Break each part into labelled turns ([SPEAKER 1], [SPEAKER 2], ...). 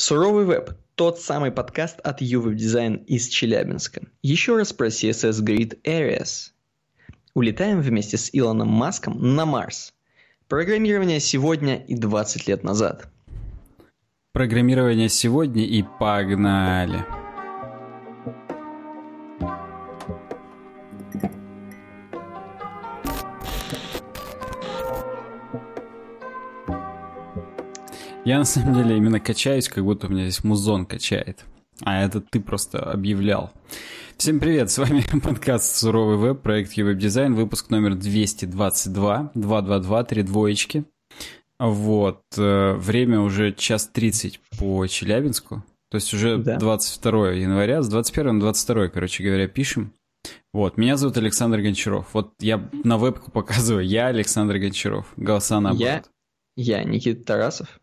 [SPEAKER 1] Суровый веб – тот самый подкаст от UWeb Design из Челябинска. Еще раз про CSS Grid Areas. Улетаем вместе с Илоном Маском на Марс. Программирование сегодня и 20 лет назад.
[SPEAKER 2] Программирование сегодня и погнали. Я на самом деле именно качаюсь, как будто у меня здесь музон качает. А это ты просто объявлял. Всем привет, с вами подкаст «Суровый веб», проект «Ювеб Дизайн», выпуск номер 222, 222, три двоечки. Вот, э, время уже час 30 по Челябинску, то есть уже да. 22 января, с 21 на 22, короче говоря, пишем. Вот, меня зовут Александр Гончаров. Вот я на вебку показываю, я Александр Гончаров, голоса наоборот.
[SPEAKER 1] Я, я Никита Тарасов.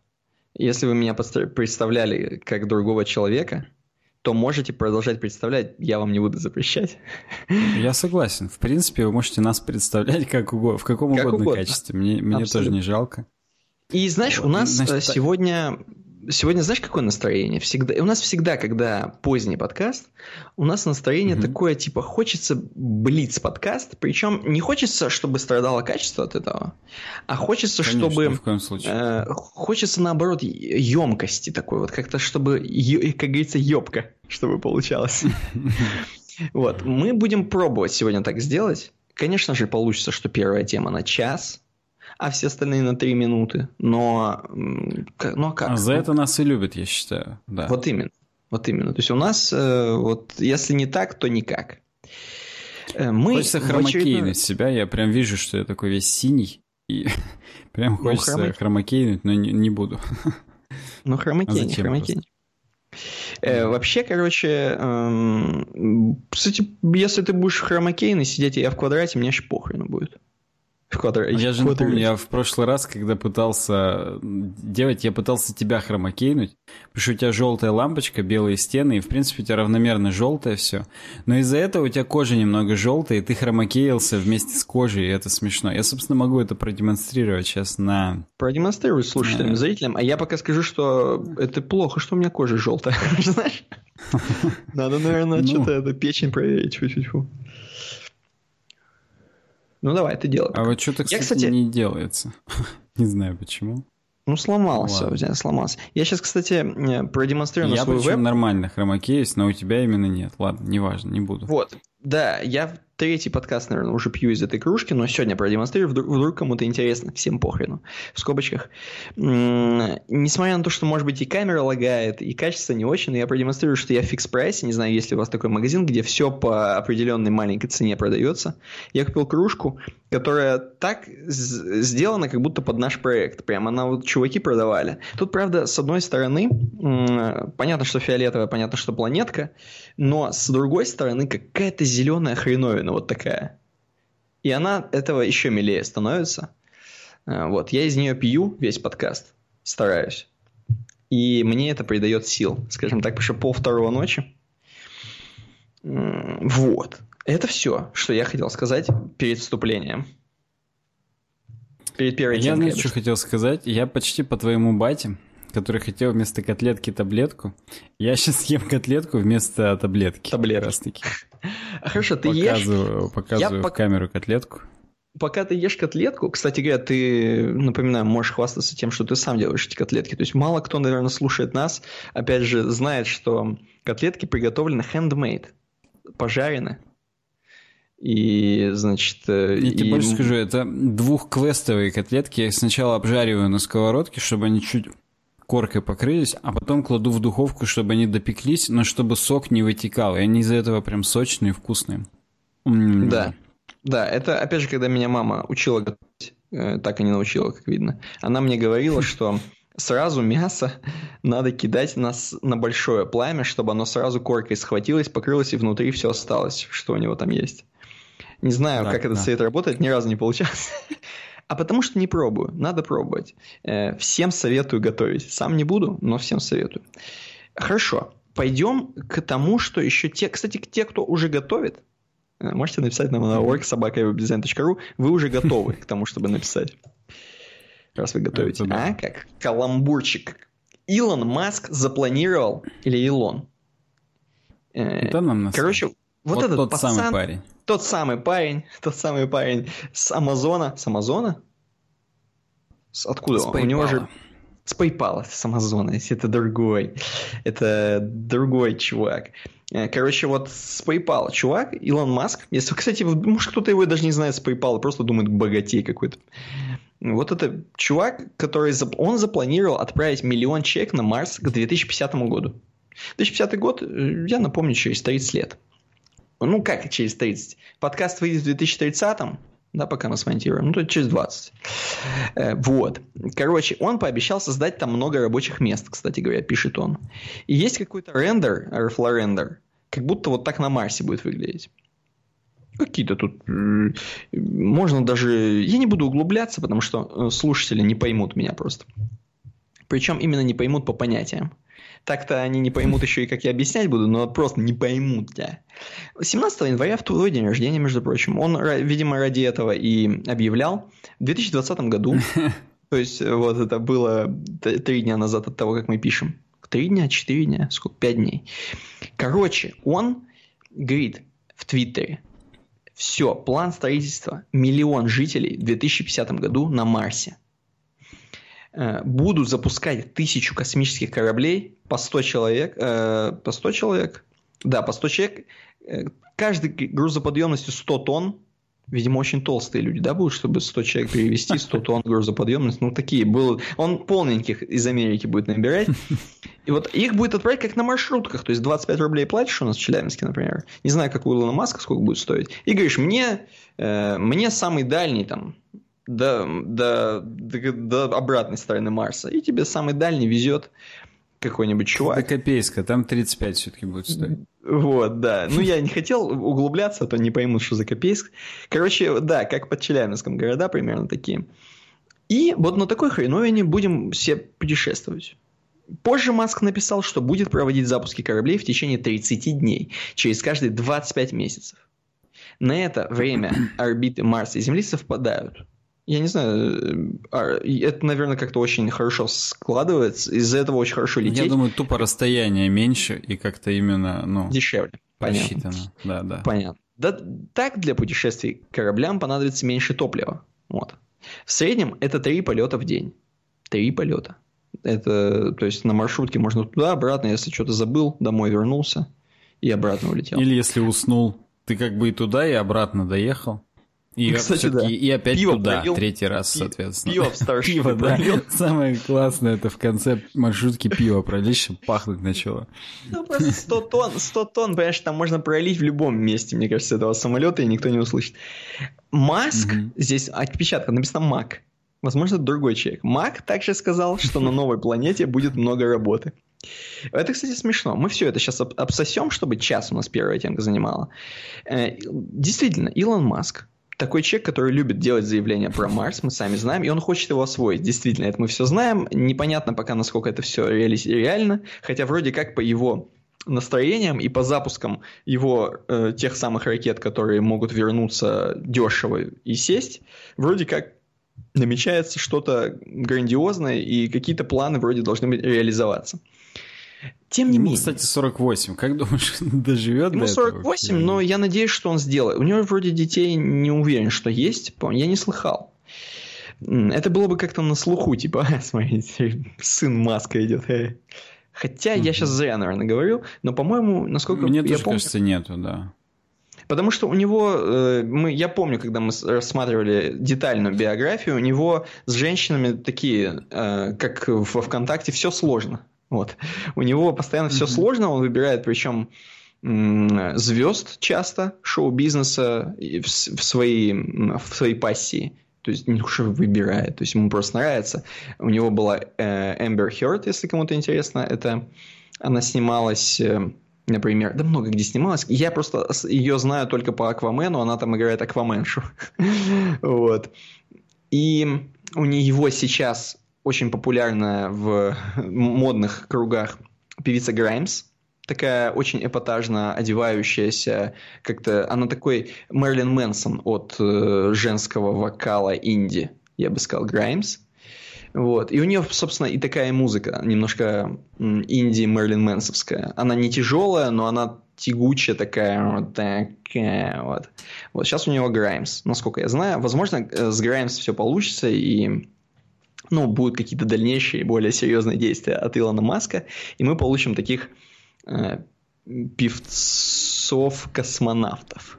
[SPEAKER 1] Если вы меня представляли как другого человека, то можете продолжать представлять, я вам не буду запрещать.
[SPEAKER 2] Я согласен. В принципе, вы можете нас представлять как угодно, в каком как угодно, угодно качестве. Мне, мне тоже не жалко.
[SPEAKER 1] И знаешь, у нас Значит, сегодня сегодня знаешь, какое настроение? Всегда, у нас всегда, когда поздний подкаст, у нас настроение mm-hmm. такое, типа, хочется блиц подкаст, причем не хочется, чтобы страдало качество от этого, а хочется, Конечно, чтобы... в коем случае. Э, хочется, наоборот, емкости такой, вот как-то, чтобы, как говорится, ёбка, чтобы получалось. Вот, мы будем пробовать сегодня так сделать. Конечно же, получится, что первая тема на час – а все остальные на 3 минуты. Но, но как?
[SPEAKER 2] А за это нас и любят, я считаю. Да.
[SPEAKER 1] Вот именно. Вот именно. То есть у нас, э, вот, если не так, то никак.
[SPEAKER 2] Э, мы хочется хромакейнуть очередной... себя. Я прям вижу, что я такой весь синий. И прям ну, хочется хромак... хромакейнуть, но не, не буду.
[SPEAKER 1] Ну, хромакейни, а хромакейни. Э, вообще, короче, эм, кстати, если ты будешь хромакейный сидеть, я в квадрате, мне аж похрен будет.
[SPEAKER 2] Квадр... Я же не помню, я в прошлый раз, когда пытался делать, я пытался тебя хромакейнуть, потому что у тебя желтая лампочка, белые стены, и в принципе у тебя равномерно желтое все. Но из-за этого у тебя кожа немного желтая, и ты хромакеился вместе с кожей, и это смешно. Я, собственно, могу это продемонстрировать сейчас на...
[SPEAKER 1] Продемонстрируй слушателям, зрителям, а я пока скажу, что это плохо, что у меня кожа желтая, знаешь? Надо, наверное, ну. что-то это печень проверить. чуть-чуть. Ну давай, ты делай.
[SPEAKER 2] А вот что-то, кстати, я, кстати, не делается. не знаю почему.
[SPEAKER 1] Ну, сломался Ладно. сломался. Я сейчас, кстати, продемонстрирую
[SPEAKER 2] я
[SPEAKER 1] на свой
[SPEAKER 2] веб. Я нормально хромакеюсь, но у тебя именно нет. Ладно, неважно, не буду.
[SPEAKER 1] Вот, да, я третий подкаст, наверное, уже пью из этой кружки, но сегодня продемонстрирую, вдруг, вдруг кому-то интересно, всем похрену, в скобочках. Несмотря на то, что, может быть, и камера лагает, и качество не очень, но я продемонстрирую, что я в фикс прайсе, не знаю, есть ли у вас такой магазин, где все по определенной маленькой цене продается. Я купил кружку, которая так сделана, как будто под наш проект. Прям она вот чуваки продавали. Тут, правда, с одной стороны, понятно, что фиолетовая, понятно, что планетка, но с другой стороны, какая-то зеленая хреновина вот такая. И она этого еще милее становится. Э, вот, я из нее пью весь подкаст, стараюсь. И мне это придает сил, скажем так, что пол второго ночи. Вот. Это все, что я хотел сказать перед вступлением.
[SPEAKER 2] Перед первой Я, знаешь, что хотел сказать? Я почти по твоему бате который хотел вместо котлетки таблетку. Я сейчас ем котлетку вместо таблетки.
[SPEAKER 1] Таблетки. Раз таки. Хорошо, ты
[SPEAKER 2] показываю, ешь. Показываю я в камеру котлетку.
[SPEAKER 1] Пока ты ешь котлетку, кстати говоря, ты, напоминаю, можешь хвастаться тем, что ты сам делаешь эти котлетки. То есть мало кто, наверное, слушает нас, опять же, знает, что котлетки приготовлены handmade, пожарены. И, значит...
[SPEAKER 2] Э, я и... тебе больше скажу, это двухквестовые котлетки. Я их сначала обжариваю на сковородке, чтобы они чуть коркой покрылись, а потом кладу в духовку, чтобы они допеклись, но чтобы сок не вытекал, и они из-за этого прям сочные и вкусные.
[SPEAKER 1] М-м-м. Да, да, это опять же, когда меня мама учила готовить, э, так и не научила, как видно. Она мне говорила, что сразу мясо надо кидать на, на большое пламя, чтобы оно сразу коркой схватилось, покрылось, и внутри все осталось, что у него там есть. Не знаю, так, как да. этот совет работает, ни разу не получалось. А потому что не пробую. Надо пробовать. Э, всем советую готовить. Сам не буду, но всем советую. Хорошо. Пойдем к тому, что еще те... Кстати, те, кто уже готовит, э, можете написать нам на worksobaka.webdesign.ru, вы уже готовы к тому, чтобы написать. Раз вы готовите. А, как каламбурчик. Илон Маск запланировал, или Илон?
[SPEAKER 2] Э, да нам
[SPEAKER 1] Короче, вот, вот этот
[SPEAKER 2] тот
[SPEAKER 1] пацан,
[SPEAKER 2] самый парень.
[SPEAKER 1] Тот самый парень, тот самый парень с Амазона. С Амазона? С, откуда?
[SPEAKER 2] С
[SPEAKER 1] У него же... С PayPal, с Амазона. Это другой. Это другой чувак. Э, короче, вот с PayPal чувак, Илон Маск, если, кстати, может кто-то его даже не знает с PayPal, просто думает богатей какой-то. Вот это чувак, который он запланировал отправить миллион человек на Марс к 2050 году. 2050 год, э, я напомню, через 30 лет. Ну, как через 30? Подкаст выйдет в 2030 да, пока мы смонтируем, ну, то через 20. Э, вот. Короче, он пообещал создать там много рабочих мест, кстати говоря, пишет он. И есть какой-то рендер, Airflow рендер, как будто вот так на Марсе будет выглядеть. Какие-то тут... Можно даже... Я не буду углубляться, потому что э, слушатели не поймут меня просто. Причем именно не поймут по понятиям. Так-то они не поймут еще и как я объяснять буду, но просто не поймут тебя. 17 января в твой день рождения, между прочим, он, видимо, ради этого и объявлял. В 2020 году, то есть вот это было три дня назад от того, как мы пишем. Три дня, четыре дня, сколько? Пять дней. Короче, он говорит в Твиттере, все, план строительства, миллион жителей в 2050 году на Марсе. Э, будут запускать тысячу космических кораблей по 100 человек, э, по 100 человек, да, по 100 человек, э, каждый грузоподъемностью 100 тонн, видимо, очень толстые люди, да, будут, чтобы 100 человек перевести, 100 тонн грузоподъемность, ну, такие будут, он полненьких из Америки будет набирать, и вот их будет отправить как на маршрутках, то есть 25 рублей платишь у нас в Челябинске, например, не знаю, как у Илона Маска, сколько будет стоить, и говоришь, мне, э, мне самый дальний там до, до, до, до обратной стороны Марса, и тебе самый дальний везет какой-нибудь чувак.
[SPEAKER 2] До Копейска, там 35 все-таки будет стоить.
[SPEAKER 1] Вот, да. Ну, я не хотел углубляться, а то не поймут, что за Копейск. Короче, да, как под Челябинском города примерно такие. И вот на такой хреновине будем все путешествовать. Позже Маск написал, что будет проводить запуски кораблей в течение 30 дней, через каждые 25 месяцев. На это время орбиты Марса и Земли совпадают. Я не знаю, э, а, это, наверное, как-то очень хорошо складывается, из-за этого очень хорошо лететь.
[SPEAKER 2] Я думаю, тупо расстояние меньше и как-то именно, ну...
[SPEAKER 1] Дешевле, понятно.
[SPEAKER 2] Рассчитано, да, да.
[SPEAKER 1] Понятно. Да, так для путешествий кораблям понадобится меньше топлива. Вот. В среднем это три полета в день. Три полета. Это, то есть на маршрутке можно туда, обратно, если что-то забыл, домой вернулся и обратно улетел.
[SPEAKER 2] Или если уснул, ты как бы и туда, и обратно доехал. И, Кстати, да. и опять пиво туда, пролил, третий раз, соответственно.
[SPEAKER 1] Пиво в старший Пиво,
[SPEAKER 2] да. Самое классное, это в конце маршрутки пиво пролить, чтобы пахнуть начало.
[SPEAKER 1] Ну, просто 100 тонн, 100 тонн, понимаешь, там можно пролить в любом месте, мне кажется, этого самолета, и никто не услышит. Маск, угу. здесь отпечатка, написано Мак. Возможно, это другой человек. Мак также сказал, что на новой планете будет много работы. Это, кстати, смешно. Мы все это сейчас обсосем, чтобы час у нас первая темка занимала. Э, действительно, Илон Маск такой человек, который любит делать заявления про Марс, мы сами знаем, и он хочет его освоить. Действительно, это мы все знаем. Непонятно пока, насколько это все реально, хотя вроде как по его настроениям и по запускам его э, тех самых ракет, которые могут вернуться дешево и сесть, вроде как намечается что-то грандиозное, и какие-то планы вроде должны реализоваться. Тем не
[SPEAKER 2] Ему,
[SPEAKER 1] менее.
[SPEAKER 2] кстати, 48. Как думаешь, доживет
[SPEAKER 1] Ему до 48, этого? но я надеюсь, что он сделает. У него вроде детей не уверен, что есть. Я не слыхал. Это было бы как-то на слуху, типа, смотрите, сын Маска идет. Хотя угу. я сейчас зря, наверное, говорю, но, по-моему, насколько
[SPEAKER 2] Мне
[SPEAKER 1] я
[SPEAKER 2] тоже
[SPEAKER 1] помню...
[SPEAKER 2] кажется, нету, да.
[SPEAKER 1] Потому что у него, э, мы, я помню, когда мы рассматривали детальную биографию, у него с женщинами такие, э, как во ВКонтакте, все сложно. Вот. У него постоянно все сложно, он выбирает, причем звезд часто шоу-бизнеса в, своей, в своей пассии. То есть не что выбирает, то есть ему просто нравится. У него была Эмбер Хёрд, если кому-то интересно, это она снималась, э, например, да много где снималась. Я просто ее знаю только по Аквамену, она там играет Акваменшу. вот. И у него сейчас очень популярная в модных кругах певица Граймс, такая очень эпатажно одевающаяся, как-то она такой Мерлин Мэнсон от э, женского вокала инди, я бы сказал, Граймс. Вот. И у нее, собственно, и такая музыка, немножко инди Мерлин Мэнсовская. Она не тяжелая, но она тягучая такая, вот такая вот. Вот сейчас у него Граймс, насколько я знаю. Возможно, э, с Граймс все получится, и ну, будут какие-то дальнейшие, более серьезные действия от Илона Маска, и мы получим таких э, певцов-космонавтов.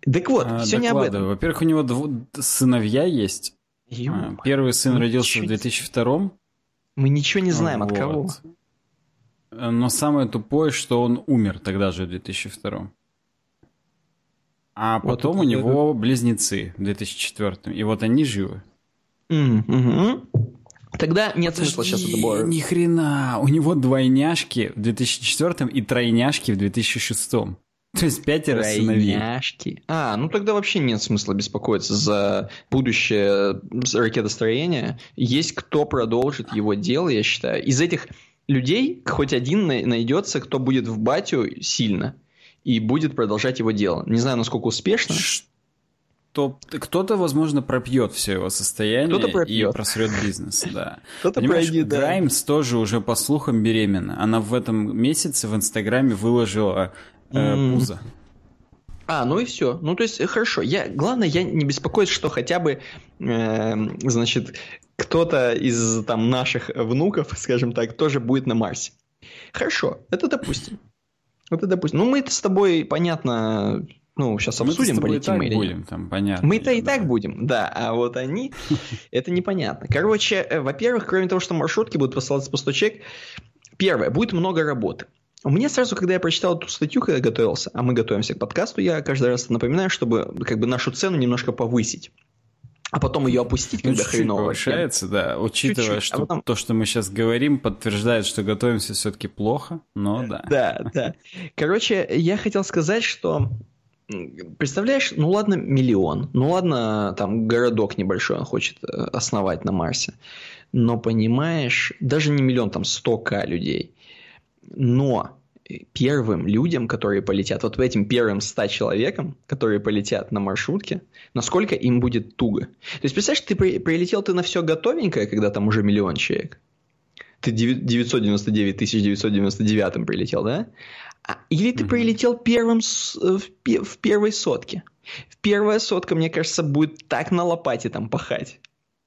[SPEAKER 1] Так вот, а, все не об этом.
[SPEAKER 2] Во-первых, у него дв... сыновья есть. ё а, Первый сын родился в 2002
[SPEAKER 1] Мы ничего не знаем, вот. от кого.
[SPEAKER 2] Но самое тупое, что он умер тогда же в 2002 А потом вот у него близнецы в 2004 И вот они живы.
[SPEAKER 1] Mm-hmm. Тогда нет Подожди, смысла сейчас это было.
[SPEAKER 2] Ни хрена, у него двойняшки в 2004 и тройняшки в 2006. То есть пятеро сыновей.
[SPEAKER 1] Тройняшки. А, ну тогда вообще нет смысла беспокоиться за будущее ракетостроения. Есть кто продолжит его дело, я считаю. Из этих людей хоть один найдется, кто будет в батю сильно и будет продолжать его дело. Не знаю, насколько успешно
[SPEAKER 2] то кто-то, возможно, пропьет все его состояние и просрет бизнес, да.
[SPEAKER 1] Кто-то пройдет,
[SPEAKER 2] да. Граймс тоже уже, по слухам, беременна. Она в этом месяце в Инстаграме выложила э, пузо.
[SPEAKER 1] А, ну и все. Ну, то есть, хорошо. Я, главное, я не беспокоюсь, что хотя бы, э, значит, кто-то из там наших внуков, скажем так, тоже будет на Марсе. Хорошо, это допустим. Это допустим. Ну, мы это с тобой, понятно, ну, сейчас обсудим, мы полетим мы или
[SPEAKER 2] будем. Там, понятно.
[SPEAKER 1] Мы-то да. и так будем, да, а вот они, это непонятно. Короче, э, во-первых, кроме того, что маршрутки будут посылаться по 100 человек, первое, будет много работы. У меня сразу, когда я прочитал эту статью, когда готовился, а мы готовимся к подкасту, я каждый раз напоминаю, чтобы как бы нашу цену немножко повысить а потом ее опустить, когда ну, хреново.
[SPEAKER 2] повышается, да, учитывая, чуть-чуть, что а потом... то, что мы сейчас говорим, подтверждает, что готовимся все-таки плохо, но да.
[SPEAKER 1] Да, да. Короче, я хотел сказать, что Представляешь, ну ладно, миллион, ну ладно, там городок небольшой он хочет э, основать на Марсе, но понимаешь, даже не миллион, там 100к людей, но первым людям, которые полетят, вот этим первым 100 человекам, которые полетят на маршрутке, насколько им будет туго. То есть, представляешь, ты при, прилетел ты на все готовенькое, когда там уже миллион человек. Ты 999 999 прилетел, да? А, или ты прилетел первым в, в первой сотке. В первая сотка, мне кажется, будет так на лопате там пахать.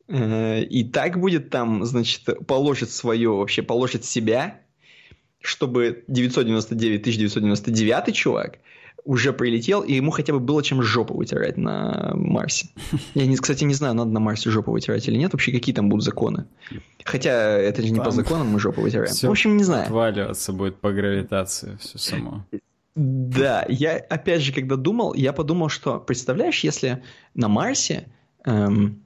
[SPEAKER 1] Э, и так будет там, значит, положит свое, вообще положит себя, чтобы 999 999 чувак уже прилетел, и ему хотя бы было чем жопу вытирать на Марсе. Я, не, кстати, не знаю, надо на Марсе жопу вытирать или нет, вообще какие там будут законы. Хотя это же не там по законам мы жопу вытираем. В общем, не знаю.
[SPEAKER 2] Отваливаться будет по гравитации все само.
[SPEAKER 1] Да, я опять же, когда думал, я подумал, что, представляешь, если на Марсе эм,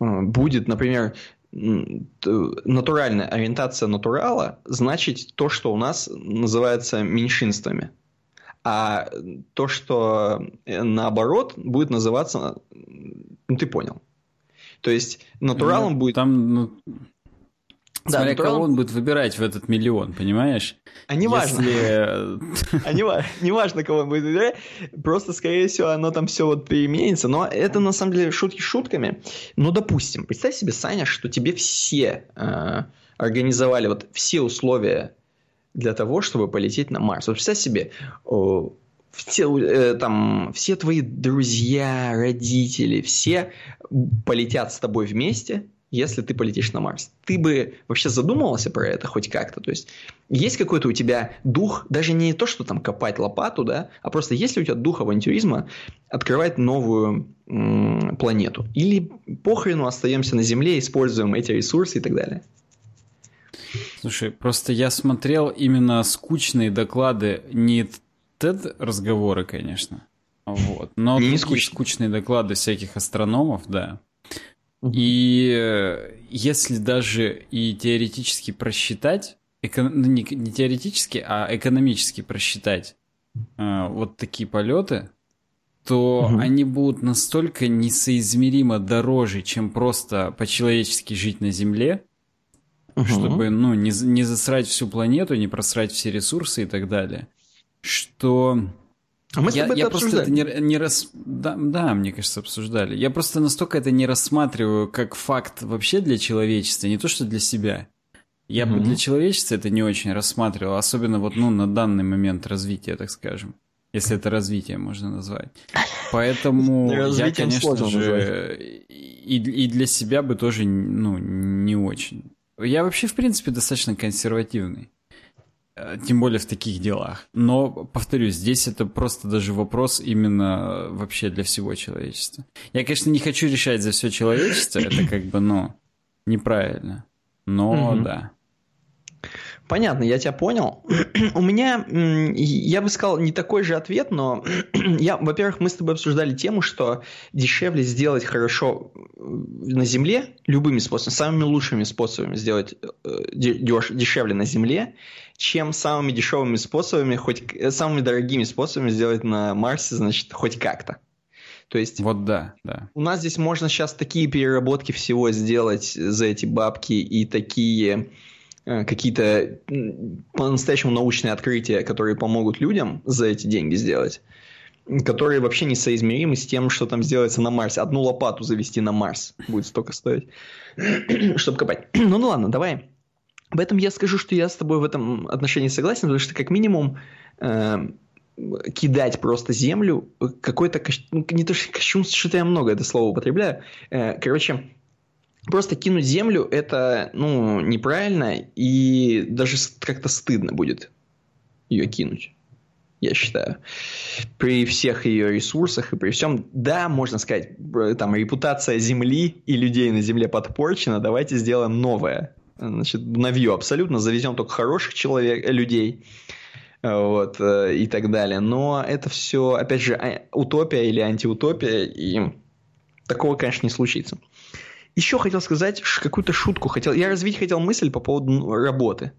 [SPEAKER 1] э, будет, например, натуральная ориентация натурала, значит то, что у нас называется меньшинствами а то, что э, наоборот будет называться, ну ты понял. То есть натуралом ну, будет...
[SPEAKER 2] Там, ну... Да, Смотря натуралом... кого он будет выбирать в этот миллион, понимаешь?
[SPEAKER 1] А не важно. Если... а не, не важно, кого он будет выбирать. Просто, скорее всего, оно там все вот переменится. Но это, на самом деле, шутки шутками. Ну, допустим, представь себе, Саня, что тебе все э, организовали вот все условия для того, чтобы полететь на Марс. Вот представь себе, все, э, там, все твои друзья, родители, все полетят с тобой вместе, если ты полетишь на Марс. Ты бы вообще задумывался про это хоть как-то? То есть, есть какой-то у тебя дух, даже не то, что там копать лопату, да, а просто есть ли у тебя дух авантюризма открывать новую м- планету? Или похрену остаемся на Земле, используем эти ресурсы и так далее?
[SPEAKER 2] Слушай, просто я смотрел именно скучные доклады, не TED-разговоры, конечно, вот, но не такие скучные доклады всяких астрономов, да. И э, если даже и теоретически просчитать, эко... Ну, не, не теоретически, а экономически просчитать э, вот такие полеты, то угу. они будут настолько несоизмеримо дороже, чем просто по-человечески жить на Земле, угу. чтобы, ну, не, не засрать всю планету, не просрать все ресурсы и так далее, что
[SPEAKER 1] А мы с
[SPEAKER 2] я,
[SPEAKER 1] тобой
[SPEAKER 2] я
[SPEAKER 1] это
[SPEAKER 2] просто это не, не рас... да, да, мне кажется, обсуждали. Я просто настолько это не рассматриваю как факт вообще для человечества, не то что для себя. Я бы для человечества это не очень рассматривал, особенно вот ну, на данный момент развития, так скажем. Если это развитие можно назвать. Поэтому я, конечно же, и, и для себя бы тоже ну, не очень. Я вообще, в принципе, достаточно консервативный. Э, тем более в таких делах. Но, повторюсь, здесь это просто даже вопрос именно вообще для всего человечества. Я, конечно, не хочу решать за все человечество, это как бы, ну, неправильно. Но, да.
[SPEAKER 1] Понятно, я тебя понял. У меня, я бы сказал, не такой же ответ, но я, во-первых, мы с тобой обсуждали тему, что дешевле сделать хорошо э, на Земле любыми способами, самыми лучшими способами сделать э, дешевле на Земле, чем самыми дешевыми способами, хоть э, самыми дорогими способами сделать на Марсе, значит, хоть как-то. То есть...
[SPEAKER 2] Вот да, да.
[SPEAKER 1] У нас здесь можно сейчас такие переработки всего сделать за эти бабки и такие какие-то по-настоящему научные открытия, которые помогут людям за эти деньги сделать, которые вообще не соизмеримы с тем, что там сделается на Марсе. Одну лопату завести на Марс будет столько стоить, чтобы копать. Ну, ну ладно, давай. Об этом я скажу, что я с тобой в этом отношении согласен, потому что как минимум э, кидать просто землю какой-то ну, не то что кощунство, что-то я много это слово употребляю. Э, короче, Просто кинуть землю это, ну, неправильно, и даже как-то стыдно будет ее кинуть, я считаю. При всех ее ресурсах и при всем, да, можно сказать, там, репутация Земли и людей на Земле подпорчена, давайте сделаем новое. Значит, новье абсолютно, завезем только хороших человек, людей, вот, э, и так далее. Но это все, опять же, а, утопия или антиутопия, и такого, конечно, не случится. Еще хотел сказать какую-то шутку. Хотел, я развить хотел мысль по поводу ну, работы.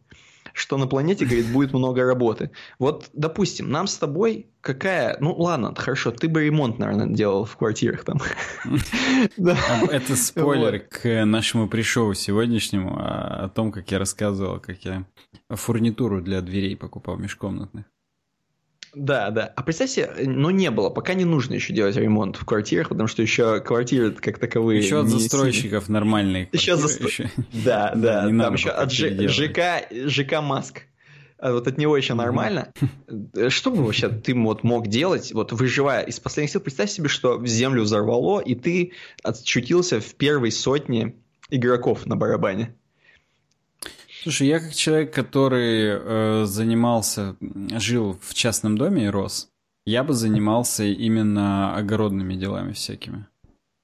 [SPEAKER 1] Что на планете, говорит, будет много работы. Вот, допустим, нам с тобой какая... Ну, ладно, хорошо, ты бы ремонт, наверное, делал в квартирах там.
[SPEAKER 2] Это спойлер к нашему пришоу сегодняшнему о том, как я рассказывал, как я фурнитуру для дверей покупал межкомнатных.
[SPEAKER 1] Да, да. А представь себе, но не было, пока не нужно еще делать ремонт в квартирах, потому что еще квартиры как таковые...
[SPEAKER 2] Еще от застройщиков сильно... нормальные
[SPEAKER 1] Еще за... Да, да, там еще от ЖК, ЖК Маск. А вот от него еще нормально. Что бы вообще ты вот мог делать, вот выживая из последних сил? Представь себе, что в землю взорвало, и ты отчутился в первой сотне игроков на барабане.
[SPEAKER 2] Слушай, я как человек, который э, занимался, жил в частном доме и рос, я бы занимался именно огородными делами всякими.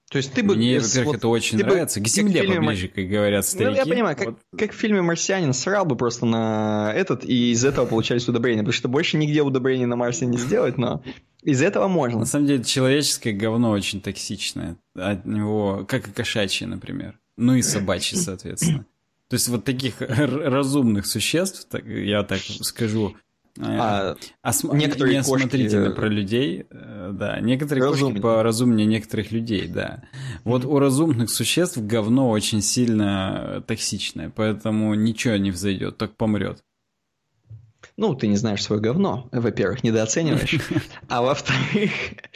[SPEAKER 1] То есть ты бы...
[SPEAKER 2] Мне, во-первых, вот, это очень нравится. Бы, к земле фильме, поближе, как говорят старики. Ну,
[SPEAKER 1] я понимаю, как, вот. как в фильме «Марсианин» срал бы просто на этот, и из этого получались удобрения. Потому что больше нигде удобрений на Марсе не сделать, но из этого можно.
[SPEAKER 2] На самом деле, человеческое говно очень токсичное. От него, как и кошачье, например. Ну и собачье, соответственно. То есть вот таких разумных существ, так, я так скажу, э, а, осм... некоторые не кошки... про людей, э, да, некоторые Разумные. кошки поразумнее некоторых людей, да. Вот у разумных существ говно очень сильно токсичное, поэтому ничего не взойдет, так помрет.
[SPEAKER 1] Ну, ты не знаешь свое говно, во-первых, недооцениваешь. А во-вторых, э,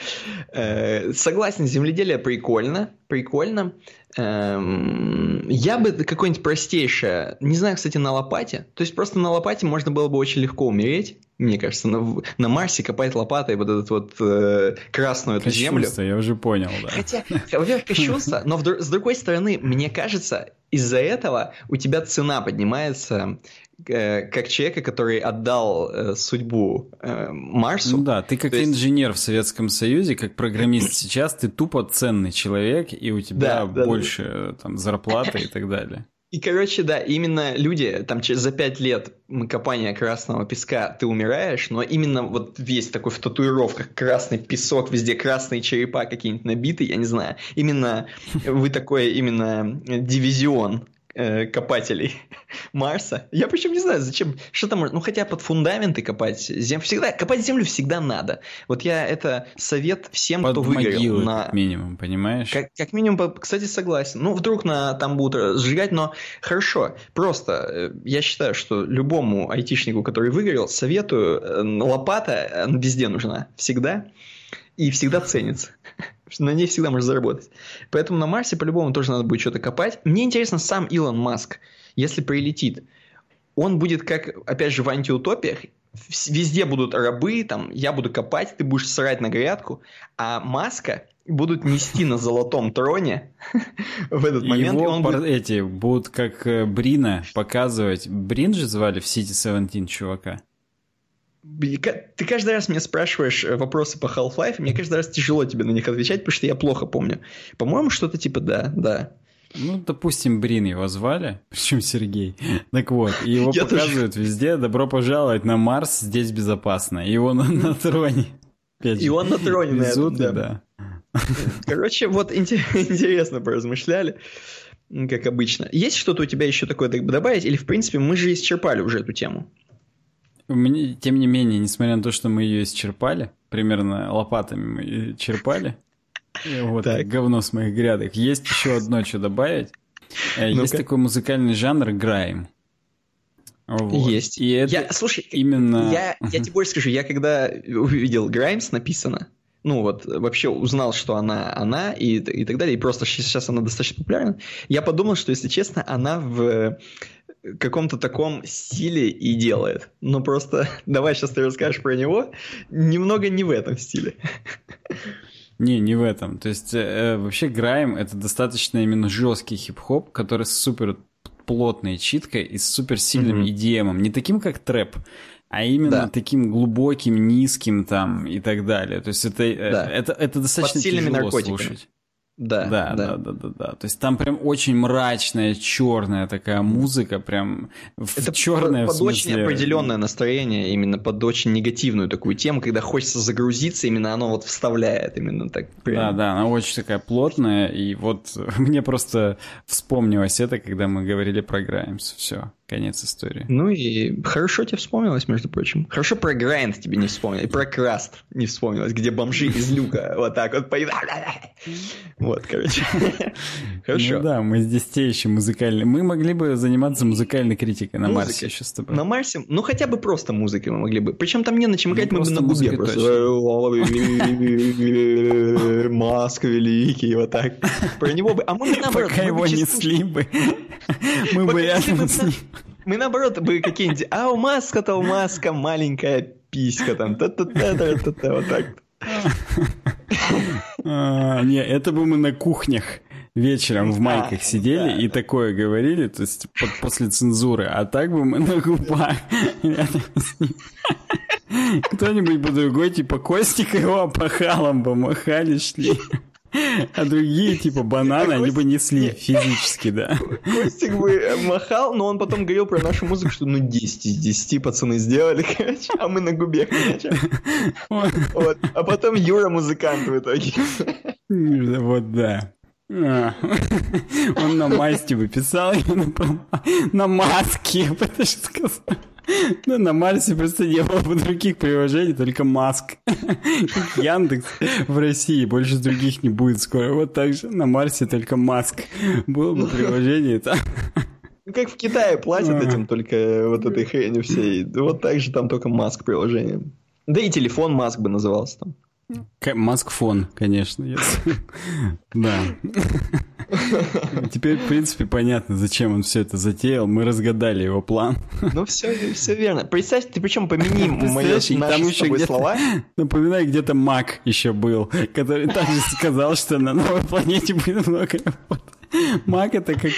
[SPEAKER 1] согласен, земледелие прикольно, прикольно. Эм, я бы какое-нибудь простейшее, не знаю, кстати, на лопате. То есть просто на лопате можно было бы очень легко умереть, мне кажется, на, на Марсе копать лопатой вот эту вот э, красную эту землю.
[SPEAKER 2] я уже понял, да.
[SPEAKER 1] Хотя, во-первых, кощунство, но с другой стороны, мне кажется, из-за этого у тебя цена поднимается Э, как человека, который отдал э, судьбу э, Марсу.
[SPEAKER 2] Ну да, ты как есть... инженер в Советском Союзе, как программист сейчас, ты тупо ценный человек, и у тебя да, больше да, да. там зарплаты и так далее.
[SPEAKER 1] И, короче, да, именно люди, там, через за пять лет копания красного песка ты умираешь, но именно вот весь такой в татуировках красный песок, везде красные черепа какие-нибудь набиты, я не знаю. Именно вы такой именно дивизион э, копателей Марса. Я причем не знаю, зачем, что там, ну хотя под фундаменты копать, зем, всегда, копать землю всегда надо. Вот я это совет всем,
[SPEAKER 2] Под
[SPEAKER 1] кто выгорел.
[SPEAKER 2] могилы,
[SPEAKER 1] на...
[SPEAKER 2] как минимум, понимаешь?
[SPEAKER 1] Как, как минимум, кстати, согласен. Ну, вдруг на, там будут сжигать, но хорошо. Просто э, я считаю, что любому айтишнику, который выгорел, советую, э, лопата везде нужна. Всегда. И всегда ценится. На ней всегда можно заработать. Поэтому на Марсе по-любому тоже надо будет что-то копать. Мне интересно сам Илон Маск, если прилетит, он будет как, опять же, в антиутопиях, везде будут рабы, там, я буду копать, ты будешь срать на грядку, а Маска будут нести на золотом троне в этот момент,
[SPEAKER 2] Его
[SPEAKER 1] он будет...
[SPEAKER 2] эти будут как э, Брина показывать. Брин же звали в City 17 чувака.
[SPEAKER 1] Ты каждый раз меня спрашиваешь э, вопросы по Half-Life, мне каждый раз тяжело тебе на них отвечать, потому что я плохо помню. По-моему, что-то типа да, да.
[SPEAKER 2] Ну, допустим, Брин его звали, причем Сергей. Так вот, и его
[SPEAKER 1] Я тоже.
[SPEAKER 2] показывают везде. Добро пожаловать на Марс, здесь безопасно. И его на, троне.
[SPEAKER 1] И он на троне на этом,
[SPEAKER 2] везут,
[SPEAKER 1] да.
[SPEAKER 2] да.
[SPEAKER 1] Короче, вот инте- интересно поразмышляли, как обычно. Есть что-то у тебя еще такое добавить? Или, в принципе, мы же исчерпали уже эту тему?
[SPEAKER 2] Меня, тем не менее, несмотря на то, что мы ее исчерпали, примерно лопатами мы ее черпали, вот
[SPEAKER 1] Так.
[SPEAKER 2] говно с моих грядок, есть еще одно, что добавить. Э, Есть такой музыкальный жанр грайм. Вот.
[SPEAKER 1] Есть.
[SPEAKER 2] И это
[SPEAKER 1] Я, слушай,
[SPEAKER 2] именно...
[SPEAKER 1] я, я тебе больше скажу, я когда увидел Граймс написано, ну вот вообще узнал, что она она и, и так далее, и просто сейчас она достаточно популярна, я подумал, что, если честно, она в каком-то таком стиле и делает. Но просто давай сейчас ты расскажешь про него, немного не в этом стиле.
[SPEAKER 2] Не, не в этом. То есть, э, вообще, грайм — это достаточно именно жесткий хип-хоп, который с супер плотной читкой и с супер сильным
[SPEAKER 1] Мгм.
[SPEAKER 2] EDM. Не таким, как трэп, а именно
[SPEAKER 1] Да.
[SPEAKER 2] таким глубоким, низким там и так далее. То есть, это, э,
[SPEAKER 1] Да.
[SPEAKER 2] это, это достаточно
[SPEAKER 1] сильными
[SPEAKER 2] тяжело
[SPEAKER 1] наркотиками.
[SPEAKER 2] слушать.
[SPEAKER 1] Да,
[SPEAKER 2] Да, да, да, да, да. То есть там прям очень мрачная, черная такая музыка, прям
[SPEAKER 1] Это
[SPEAKER 2] черная
[SPEAKER 1] под
[SPEAKER 2] в
[SPEAKER 1] очень определенное настроение, именно под очень негативную такую тему, когда хочется загрузиться, именно оно вот вставляет именно так.
[SPEAKER 2] Да,
[SPEAKER 1] прям.
[SPEAKER 2] да, она очень такая плотная, и вот мне просто вспомнилось это, когда мы говорили про Граймс. Все, конец истории.
[SPEAKER 1] Ну и хорошо тебе вспомнилось, между прочим. Хорошо про Грайнд тебе не вспомнилось, и про Краст не вспомнилось, где бомжи из люка вот так вот. Вот, короче. Хорошо.
[SPEAKER 2] Ну да, мы здесь те еще музыкальные. Мы могли бы заниматься музыкальной критикой на. Марсе еще с тобой.
[SPEAKER 1] На Марсе, ну хотя бы просто музыкой мы могли бы. Причем там не на чем
[SPEAKER 2] Ну,
[SPEAKER 1] играть, мы бы на губе просто. Маск великий, вот так. Про него бы. А мы бы наоборот.
[SPEAKER 2] Пока его несли бы, мы бы рядом с ним.
[SPEAKER 1] Мы наоборот бы какие-нибудь, а у Маска-то у Маска маленькая писька там, та-та-та-та-та, вот так.
[SPEAKER 2] А, Не, это бы мы на кухнях вечером в майках
[SPEAKER 1] Да,
[SPEAKER 2] сидели
[SPEAKER 1] да,
[SPEAKER 2] и такое говорили, то есть под- после цензуры, а так бы мы на губах. Кто-нибудь бы другой, типа Костика его опахалом бы махали, шли. А другие, типа бананы, они бы несли физически, да.
[SPEAKER 1] Костик бы махал, но он потом говорил про нашу музыку, что ну 10 из 10 пацаны сделали, короче, а мы на губе короче. Вот. А потом Юра музыкант в итоге.
[SPEAKER 2] Вот да. А. Он на масте бы писал именно про- на маске, бы даже сказал. Ну, на Марсе просто не было бы других приложений, только Маск. Яндекс в России, больше других не будет скоро. Вот так же на Марсе только Маск. Было бы приложение там.
[SPEAKER 1] Ну, как в Китае платят этим только вот этой хренью всей. Вот так же там только Маск приложение. Да и телефон Маск бы назывался там.
[SPEAKER 2] К- Маскфон, конечно. Да. Теперь, в принципе, понятно, зачем он все это затеял. Мы разгадали его план.
[SPEAKER 1] Ну, все, все верно. Представь, ты причем помяни мои наши
[SPEAKER 2] там еще где-то-
[SPEAKER 1] слова.
[SPEAKER 2] Напоминаю, где-то Мак еще был, который также сказал, что на новой планете будет много работы. Мак это как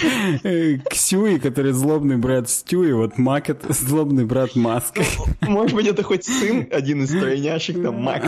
[SPEAKER 2] э, Ксюи, который злобный брат Стюи, вот Мак это злобный брат Маска.
[SPEAKER 1] Может быть, это хоть сын, один из тройняшек, там, Мак.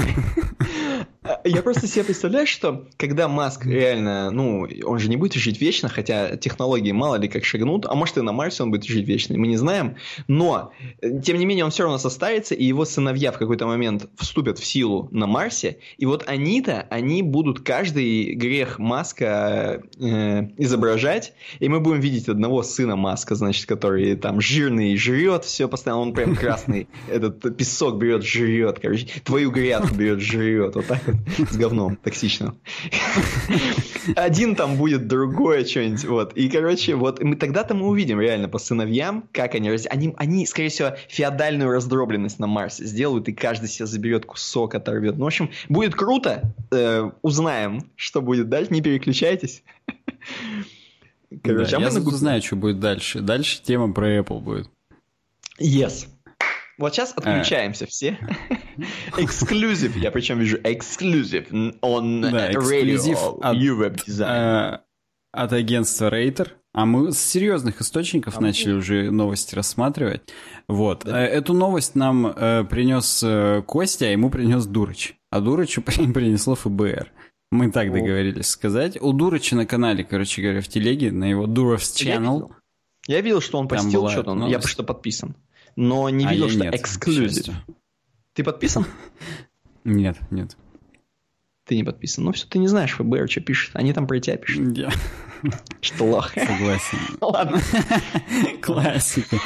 [SPEAKER 1] Я просто себе представляю, что когда Маск реально, ну, он же не будет жить вечно, хотя технологии мало ли как шагнут, а может и на Марсе он будет жить вечно, мы не знаем, но, э, тем не менее, он все равно состарится, и его сыновья в какой-то момент вступят в силу на Марсе, и вот они-то, они будут каждый грех Маска э, изображать, и мы будем видеть одного сына Маска, значит, который там жирный жрет, все постоянно, он прям красный, этот песок берет, жрет, короче, твою грядку берет, жрет, вот так с говном токсичным. Один там будет, другое что-нибудь, вот. И, короче, вот мы тогда-то мы увидим реально по сыновьям, как они, они, они, скорее всего, феодальную раздробленность на Марсе сделают, и каждый себе заберет кусок, оторвет. Ну, в общем, будет круто, э, узнаем, что будет дальше, не переключайтесь.
[SPEAKER 2] Короче, да, а я мы... знаю, что будет дальше. Дальше тема про Apple будет.
[SPEAKER 1] Yes. Вот сейчас отключаемся все. Эксклюзив, я причем вижу эксклюзив on да, radio
[SPEAKER 2] от, Europe Design. Э, от агентства Рейтер. А мы с серьезных источников а начали мы... уже новости рассматривать. Вот. Да. Э, эту новость нам э, принес э, Костя, а ему принес Дурыч. А Дурычу принесло ФБР. Мы так О. договорились сказать. У Дурыча на канале, короче говоря, в телеге, на его Дуровс Channel.
[SPEAKER 1] Я видел, что он постил что-то, я что подписан но не а видел, что эксклюзив. Ты подписан?
[SPEAKER 2] Нет, нет.
[SPEAKER 1] Ты не подписан. Ну все, ты не знаешь, ФБР что пишет. Они там про тебя пишут.
[SPEAKER 2] Я...
[SPEAKER 1] Что лох.
[SPEAKER 2] Согласен.
[SPEAKER 1] Ладно.
[SPEAKER 2] Классика.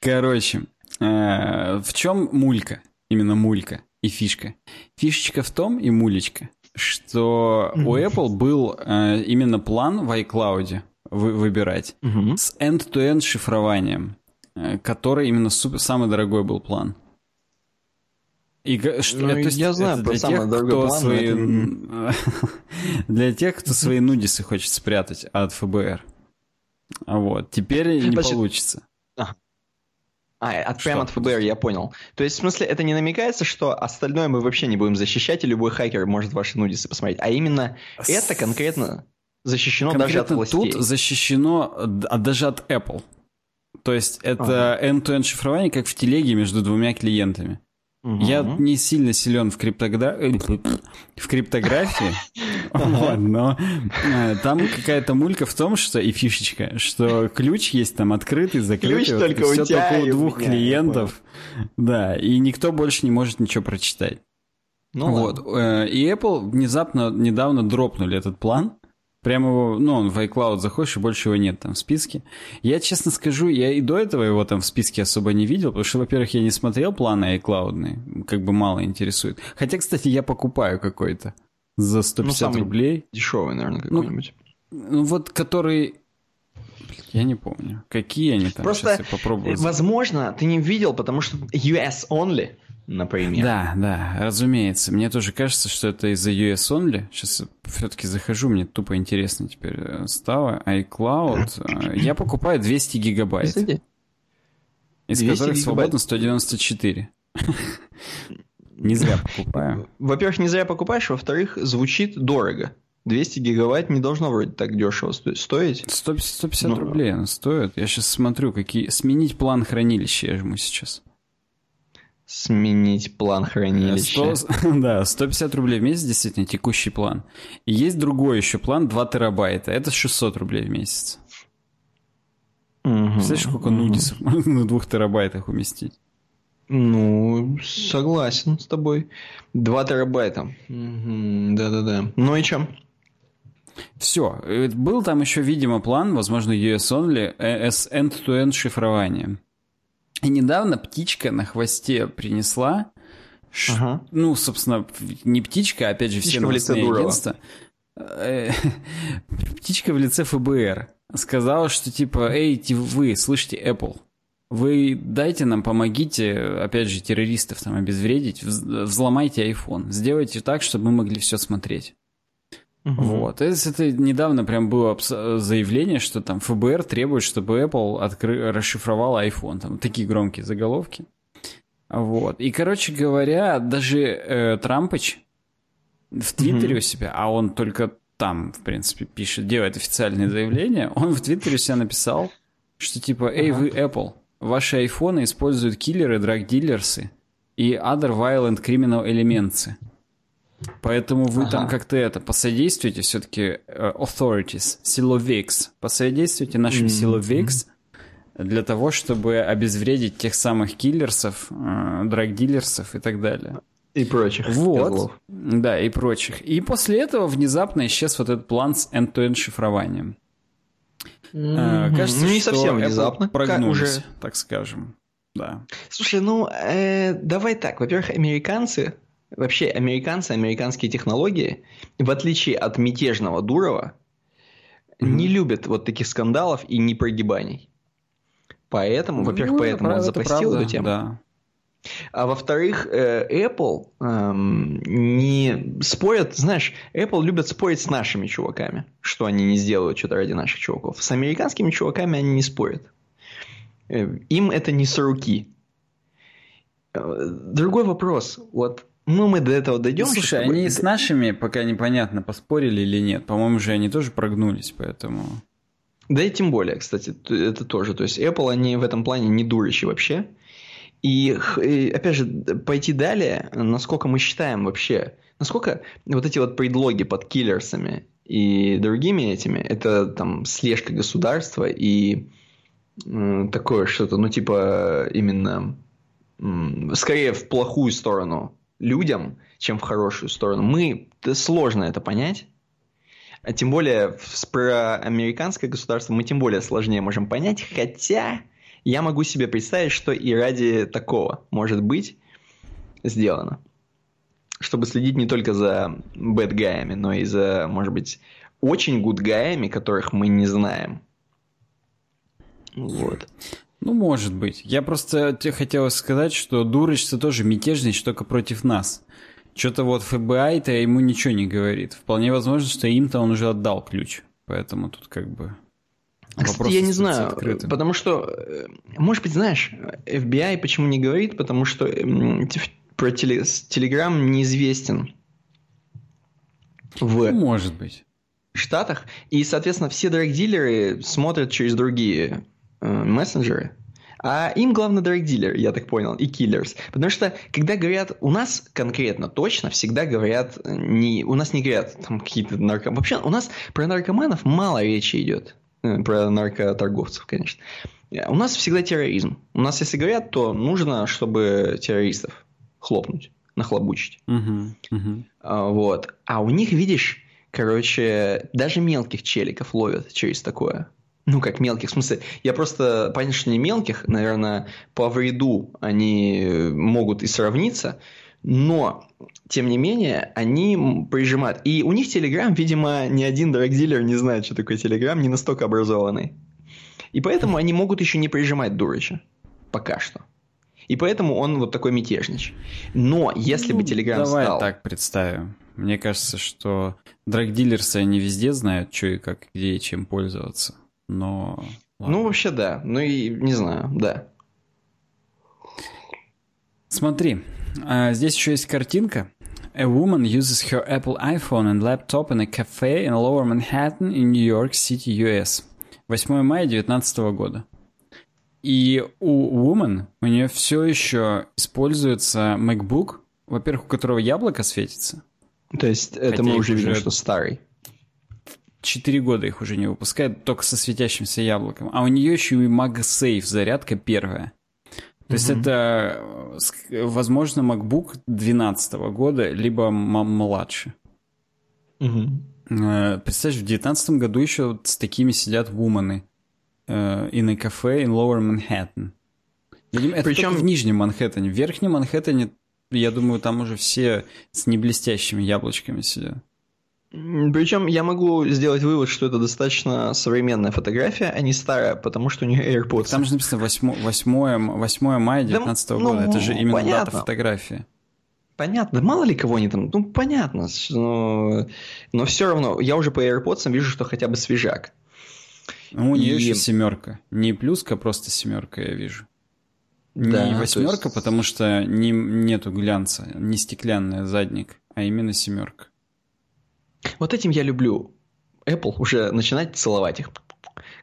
[SPEAKER 2] Короче, э, в чем мулька? Именно мулька и фишка. Фишечка в том и мулечка, что у Apple был э, именно план в iCloud выбирать с end-to-end шифрованием. Э, который именно супер, самый дорогой был план.
[SPEAKER 1] И, что, ну, то есть, я знаю про самый тех, дорогой план. Свои,
[SPEAKER 2] для тех, кто свои нудисы хочет спрятать от ФБР. Вот. Теперь не Значит, получится.
[SPEAKER 1] А, а от, прямо от ФБР, я понял. То есть, в смысле, это не намекается, что остальное мы вообще не будем защищать, и любой хакер может ваши нудисы посмотреть. А именно это конкретно защищено конкретно даже от властей.
[SPEAKER 2] тут защищено даже от Apple. То есть это ага. end-to-end шифрование, как в телеге между двумя клиентами. Угу. Я не сильно силен в, криптогра... в криптографии, но э, там какая-то мулька в том, что и фишечка, что ключ есть там открытый, закрытый. Ключ
[SPEAKER 1] только у тебя
[SPEAKER 2] только у двух клиентов. Да, и никто больше не может ничего прочитать. Ну, вот. Ладно. Э, и Apple внезапно недавно дропнули этот план. Прямо его, ну, он в iCloud заходишь, и больше его нет там в списке. Я, честно скажу, я и до этого его там в списке особо не видел, потому что, во-первых, я не смотрел планы iCloud, как бы мало интересует. Хотя, кстати, я покупаю какой-то за 150 ну, рублей.
[SPEAKER 1] Дешевый, наверное, ну, какой-нибудь.
[SPEAKER 2] Ну, ну, вот который... Я не помню. Какие они там?
[SPEAKER 1] Просто, Сейчас я попробую. возможно, ты не видел, потому что US only например.
[SPEAKER 2] Да, да, разумеется. Мне тоже кажется, что это из-за US Only. Сейчас все-таки захожу, мне тупо интересно теперь э, стало. iCloud. Э, я покупаю 200 гигабайт. Из которых свободно 194. Не зря покупаю.
[SPEAKER 1] Во-первых, не зря покупаешь, во-вторых, звучит дорого. 200 гигабайт не должно вроде так дешево стоить.
[SPEAKER 2] 150, 150 ну, рублей она стоит. Я сейчас смотрю, какие... Сменить план хранилища я жму сейчас.
[SPEAKER 1] Сменить план хранилища.
[SPEAKER 2] 100, да, 150 рублей в месяц, действительно, текущий план. И есть другой еще план, 2 терабайта. Это 600 рублей в месяц. Угу, Представляешь, сколько угу. нудисов можно на 2 терабайтах уместить?
[SPEAKER 1] Ну, согласен с тобой. 2 терабайта. Угу, да-да-да. Ну и чем?
[SPEAKER 2] Все. Э, был там еще, видимо, план, возможно, US Only, э, с end-to-end шифрованием. И недавно птичка на хвосте принесла, ага. ну, собственно, не птичка, а опять же, птичка все новостные агентства. Э, птичка в лице ФБР сказала, что типа, эй, вы, слышите, Apple, вы дайте нам, помогите, опять же, террористов там обезвредить, взломайте iPhone, сделайте так, чтобы мы могли все смотреть. Угу. Вот. Это, недавно прям было заявление, что там ФБР требует, чтобы Apple откры... расшифровал iPhone. Там такие громкие заголовки. Вот. И, короче говоря, даже э, Трампыч в Твиттере угу. у себя, а он только там, в принципе, пишет, делает официальные заявления, он в Твиттере у себя написал, что типа, эй, ага. вы Apple, ваши айфоны используют киллеры, драг-дилерсы и other violent criminal elements. Поэтому вы ага. там как-то это посодействуете все-таки uh, authorities, силовикс, посодействуйте нашим mm-hmm. силовикс для того, чтобы обезвредить тех самых киллерсов, uh, драг-дилерсов и так далее.
[SPEAKER 1] И прочих.
[SPEAKER 2] Вот. Козлов. Да, и прочих. И после этого внезапно исчез вот этот план с end-to-end шифрованием.
[SPEAKER 1] Mm-hmm. Кажется, ну, не что совсем внезапно.
[SPEAKER 2] Прогнулись, уже... так скажем. Да.
[SPEAKER 1] Слушай, ну э, давай так. Во-первых, американцы, вообще американцы, американские технологии, в отличие от мятежного Дурова, mm-hmm. не любят вот таких скандалов и непрогибаний. Поэтому, во-первых, ну, поэтому он запустил эту тему. Да. А во-вторых, э, Apple эм, не спорят, знаешь, Apple любят спорить с нашими чуваками, что они не сделают что-то ради наших чуваков. С американскими чуваками они не спорят. Э, им это не с руки. Э, другой вопрос. Вот ну, мы до этого дойдем.
[SPEAKER 2] Слушай, чтобы... они с нашими, пока непонятно, поспорили или нет. По-моему, же они тоже прогнулись, поэтому...
[SPEAKER 1] Да и тем более, кстати, это тоже. То есть Apple, они в этом плане не дурачи вообще. И, опять же, пойти далее, насколько мы считаем вообще, насколько вот эти вот предлоги под киллерсами и другими этими, это там слежка государства и э, такое что-то, ну типа именно э, скорее в плохую сторону людям, чем в хорошую сторону. Мы, сложно это понять. А тем более про американское государство мы тем более сложнее можем понять, хотя я могу себе представить, что и ради такого может быть сделано. Чтобы следить не только за бэдгаями, но и за, может быть, очень гудгаями, которых мы не знаем. Вот.
[SPEAKER 2] Ну, может быть. Я просто тебе хотел сказать, что Дурыч-то тоже мятежный, только против нас. Что-то вот ФБИ-то ему ничего не говорит. Вполне возможно, что им-то он уже отдал ключ. Поэтому тут как бы...
[SPEAKER 1] Кстати, я не знаю, открытым. потому что, э, может быть, знаешь, FBI почему не говорит, потому что про Telegram неизвестен
[SPEAKER 2] в ну, может быть.
[SPEAKER 1] Штатах, и, соответственно, все драг-дилеры смотрят через другие э, мессенджеры, а им главное драг-дилер, я так понял, и киллерс. Потому что, когда говорят у нас конкретно, точно, всегда говорят, не, у нас не говорят там какие-то наркоманы. Вообще, у нас про наркоманов мало речи идет. Э, про наркоторговцев, конечно. У нас всегда терроризм. У нас, если говорят, то нужно, чтобы террористов хлопнуть, нахлобучить.
[SPEAKER 2] Угу.
[SPEAKER 1] А, вот. А у них, видишь, короче, даже мелких челиков ловят через такое. Ну, как мелких, в смысле, я просто, понятно, не мелких, наверное, по вреду они могут и сравниться, но, тем не менее, они прижимают. И у них Telegram, видимо, ни один драгдилер не знает, что такое Telegram, не настолько образованный. И поэтому они могут еще не прижимать Дурыча. Пока что. И поэтому он вот такой мятежнич. Но если ну, бы Telegram
[SPEAKER 2] давай стал... так представим. Мне кажется, что драгдилерсы, они везде знают, что и как, где и чем пользоваться. Но...
[SPEAKER 1] Ладно. Ну, вообще, да. Ну и не знаю, да.
[SPEAKER 2] Смотри, а, здесь еще есть картинка. A woman uses her Apple iPhone and laptop in a cafe in Lower Manhattan in New York City, US. 8 мая 2019 года. И у Woman, у нее все еще используется MacBook, во-первых, у которого яблоко светится.
[SPEAKER 1] То есть это Хотя мы уже видим, что старый.
[SPEAKER 2] Четыре года их уже не выпускают, только со светящимся яблоком. А у нее еще и MagSafe, зарядка первая. То есть это, возможно, MacBook 2012 года, либо младше.
[SPEAKER 1] Угу.
[SPEAKER 2] Представь, в 2019 году еще с такими сидят вуманы э, и на кафе in Lower Manhattan. Видимо, это Причем... в Нижнем Манхэттене. В Верхнем Манхэттене, я думаю, там уже все с неблестящими яблочками сидят.
[SPEAKER 1] Причем я могу сделать вывод, что это достаточно современная фотография, а не старая, потому что у нее AirPods.
[SPEAKER 2] Там же написано 8, 8, 8 мая 2019 да, года. Ну, это же именно понятно. дата фотографии.
[SPEAKER 1] Понятно, мало ли кого они там, ну понятно, но, но все равно, я уже по AirPods вижу, что хотя бы свежак.
[SPEAKER 2] Ну, у нее И... еще семерка. Не плюска, просто семерка, я вижу. Да, не восьмерка, есть... потому что не, нету глянца, не стеклянная задник, а именно семерка.
[SPEAKER 1] Вот этим я люблю Apple уже начинать целовать их.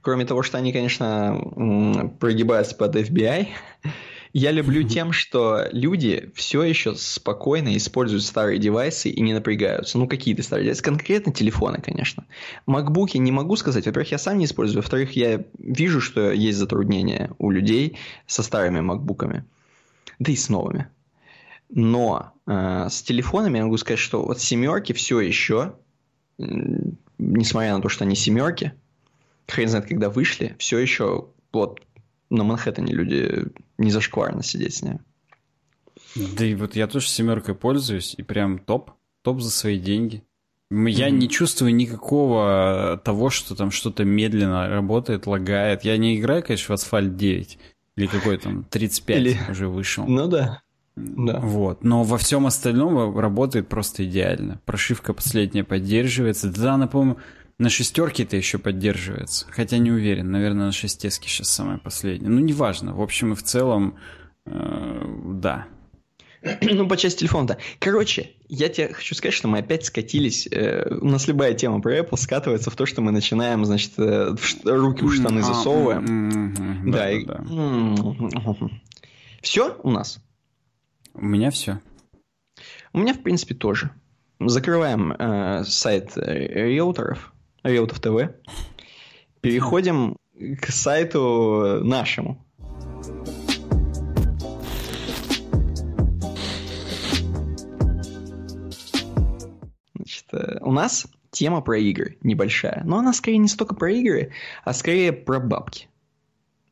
[SPEAKER 1] Кроме того, что они, конечно, прогибаются под FBI Я люблю тем, что люди все еще спокойно используют старые девайсы и не напрягаются. Ну, какие-то старые девайсы. Конкретно телефоны, конечно. Макбуки не могу сказать. Во-первых, я сам не использую. Во-вторых, я вижу, что есть затруднения у людей со старыми макбуками. Да и с новыми. Но э, с телефонами я могу сказать, что вот семерки все еще, несмотря на то, что они семерки, хрен знает, когда вышли, все еще вот на Манхэттене люди не зашкварно сидеть с ней.
[SPEAKER 2] Да и вот я тоже семеркой пользуюсь, и прям топ, топ за свои деньги. Я mm-hmm. не чувствую никакого того, что там что-то медленно работает, лагает. Я не играю, конечно, в Asphalt 9 или какой там 35 или... уже вышел.
[SPEAKER 1] Ну да. Да.
[SPEAKER 2] Вот. Но во всем остальном работает просто идеально. Прошивка последняя поддерживается. Да, напомню, на шестерке это еще поддерживается. Хотя не уверен. Наверное, на шестеске сейчас самое последнее. Ну, неважно. В общем и в целом, э, да.
[SPEAKER 1] Ну, по части телефона, да. Короче, я тебе хочу сказать, что мы опять скатились. Э, у нас любая тема про Apple скатывается в то, что мы начинаем, значит, э, руки в штаны засовываем. Да, и... Все у нас?
[SPEAKER 2] У меня все.
[SPEAKER 1] У меня, в принципе, тоже. Закрываем э, сайт риэлторов, риэлтов ТВ. Переходим к сайту нашему. Значит, э, у нас тема про игры небольшая. Но она скорее не столько про игры, а скорее про бабки.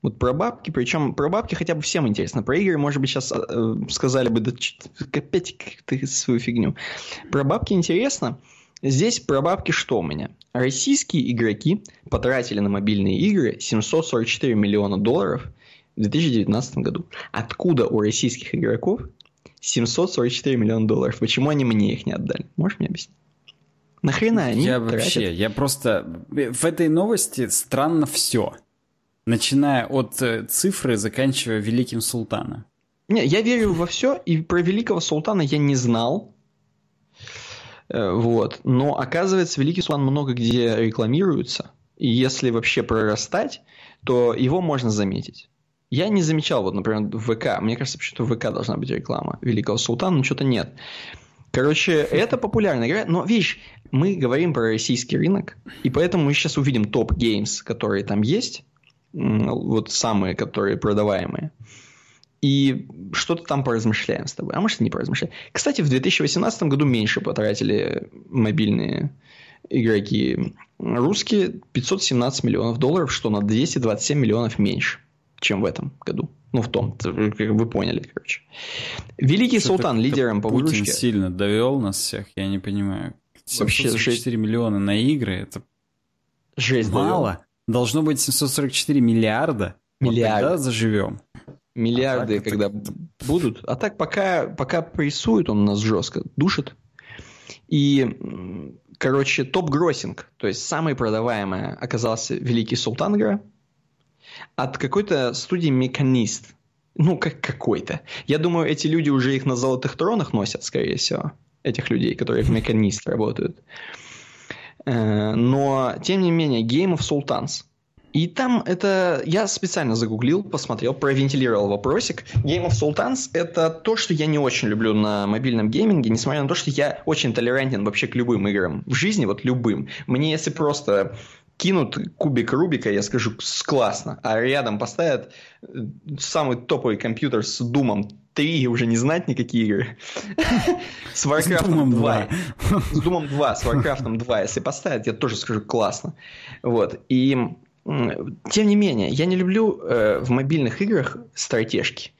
[SPEAKER 1] Вот про бабки, причем про бабки хотя бы всем интересно. Про игры, может быть, сейчас э, сказали бы, да опять ты свою фигню. Про бабки интересно. Здесь про бабки что у меня? Российские игроки потратили на мобильные игры 744 миллиона долларов в 2019 году. Откуда у российских игроков 744 миллиона долларов? Почему они мне их не отдали? Можешь мне объяснить? Нахрена они
[SPEAKER 2] Я тратят? вообще, я просто... В этой новости странно все начиная от э, цифры, заканчивая великим султана.
[SPEAKER 1] Не, я верю во все, и про великого султана я не знал. Э, вот. Но оказывается, великий султан много где рекламируется. И если вообще пролистать, то его можно заметить. Я не замечал, вот, например, в ВК. Мне кажется, что в ВК должна быть реклама Великого Султана, но что-то нет. Короче, это популярная игра, но видишь, мы говорим про российский рынок, и поэтому мы сейчас увидим top games, которые там есть, вот самые, которые продаваемые. И что-то там поразмышляем с тобой. А может, не поразмышляем. Кстати, в 2018 году меньше потратили мобильные игроки. Русские 517 миллионов долларов, что на 227 миллионов меньше, чем в этом году. Ну, в том, вы поняли, короче. Великий что Султан лидером по
[SPEAKER 2] Путин выручке. сильно довел нас всех, я не понимаю. 744 Вообще, миллиона на игры, это
[SPEAKER 1] жесть мало.
[SPEAKER 2] Должно быть 744 миллиарда. Миллиарды. Вот тогда заживем.
[SPEAKER 1] Миллиарды, а так, когда это... будут. А так пока, пока прессует он нас жестко, душит. И, короче, топ-гроссинг, то есть самый продаваемый оказался Великий Султан игра от какой-то студии Механист. Ну, как какой-то. Я думаю, эти люди уже их на золотых тронах носят, скорее всего. Этих людей, которые в Механист работают. Э, но, тем не менее, Game of Sultans. И там это... Я специально загуглил, посмотрел, провентилировал вопросик. Game of Sultans — это то, что я не очень люблю на мобильном гейминге, несмотря на то, что я очень толерантен вообще к любым играм. В жизни вот любым. Мне если просто кинут кубик Рубика, я скажу, классно. А рядом поставят э, самый топовый компьютер с Думом 3 уже не знать никакие игры. С Warcraft 2. С Doom 2, с Warcraft 2, если поставить, я тоже скажу классно. Вот. И тем не менее, я не люблю э, в мобильных играх стратежки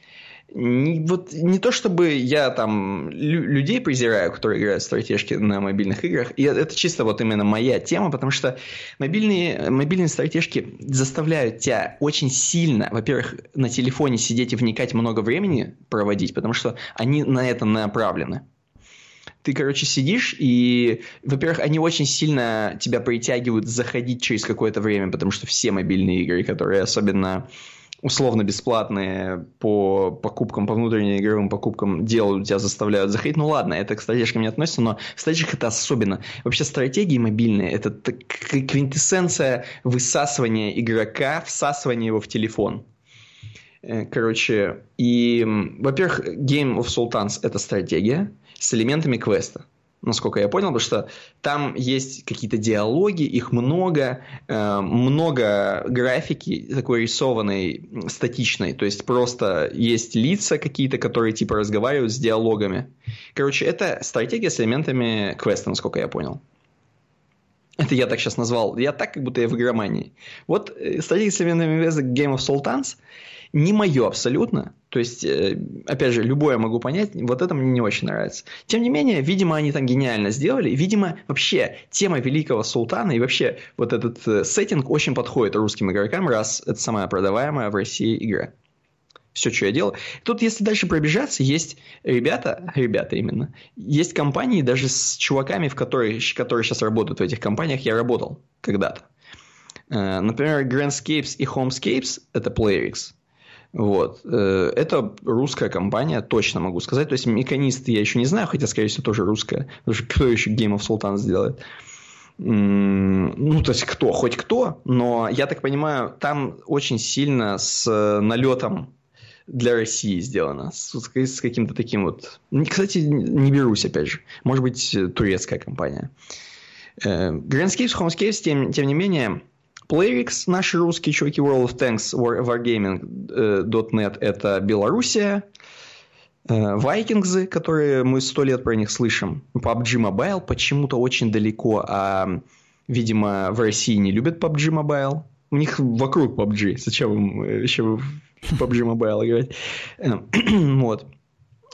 [SPEAKER 1] не, вот не то чтобы я там лю- людей презираю, которые играют в стратежки на мобильных играх, и это чисто вот именно моя тема, потому что мобильные, мобильные стратежки заставляют тебя очень сильно, во-первых, на телефоне сидеть и вникать много времени проводить, потому что они на это направлены. Ты, короче, сидишь, и, во-первых, они очень сильно тебя притягивают заходить через какое-то время, потому что все мобильные игры, которые особенно условно бесплатные по покупкам, по внутренним игровым покупкам делают, тебя заставляют заходить. Ну ладно, это к стратежкам не относится, но в стратегиях это особенно. Вообще стратегии мобильные – это квинтэссенция высасывания игрока, всасывания его в телефон. Э, короче, и, во-первых, Game of Sultans – это стратегия с элементами квеста насколько я понял, потому что там есть какие-то диалоги, их много, э, много графики такой рисованной, статичной, то есть просто есть лица какие-то, которые типа разговаривают с диалогами. Короче, это стратегия с элементами квеста, насколько я понял. Это я так сейчас назвал. Я так, как будто я в игромании. Вот э, стратегия с элементами квеста Game of Sultans – не мое абсолютно. То есть, э, опять же, любое могу понять, вот это мне не очень нравится. Тем не менее, видимо, они там гениально сделали. Видимо, вообще, тема Великого Султана и вообще вот этот э, сеттинг очень подходит русским игрокам, раз это самая продаваемая в России игра. Все, что я делал. Тут, если дальше пробежаться, есть ребята, ребята именно, есть компании даже с чуваками, в которые, которые сейчас работают в этих компаниях, я работал когда-то. Э, например, Grandscapes и Homescapes – это PlayerX. Вот. Э, это русская компания, точно могу сказать. То есть, механист я еще не знаю, хотя, скорее всего, тоже русская. Потому что кто еще Game of Sultan сделает? Ну, то есть, кто? Хоть кто. Но, я так понимаю, там очень сильно с налетом для России сделано. С, с каким-то таким вот... Кстати, не берусь, опять же. Может быть, турецкая компания. Э, Grandscapes, Homescapes, тем, тем не менее, PlayRix, наши русские чуваки, World of Tanks, War, Wargaming.net, это Белоруссия. Вайкингзы, э, которые мы сто лет про них слышим. PUBG Mobile почему-то очень далеко, а, видимо, в России не любят PUBG Mobile. У них вокруг PUBG. Зачем им э, еще в PUBG Mobile играть? Э, вот.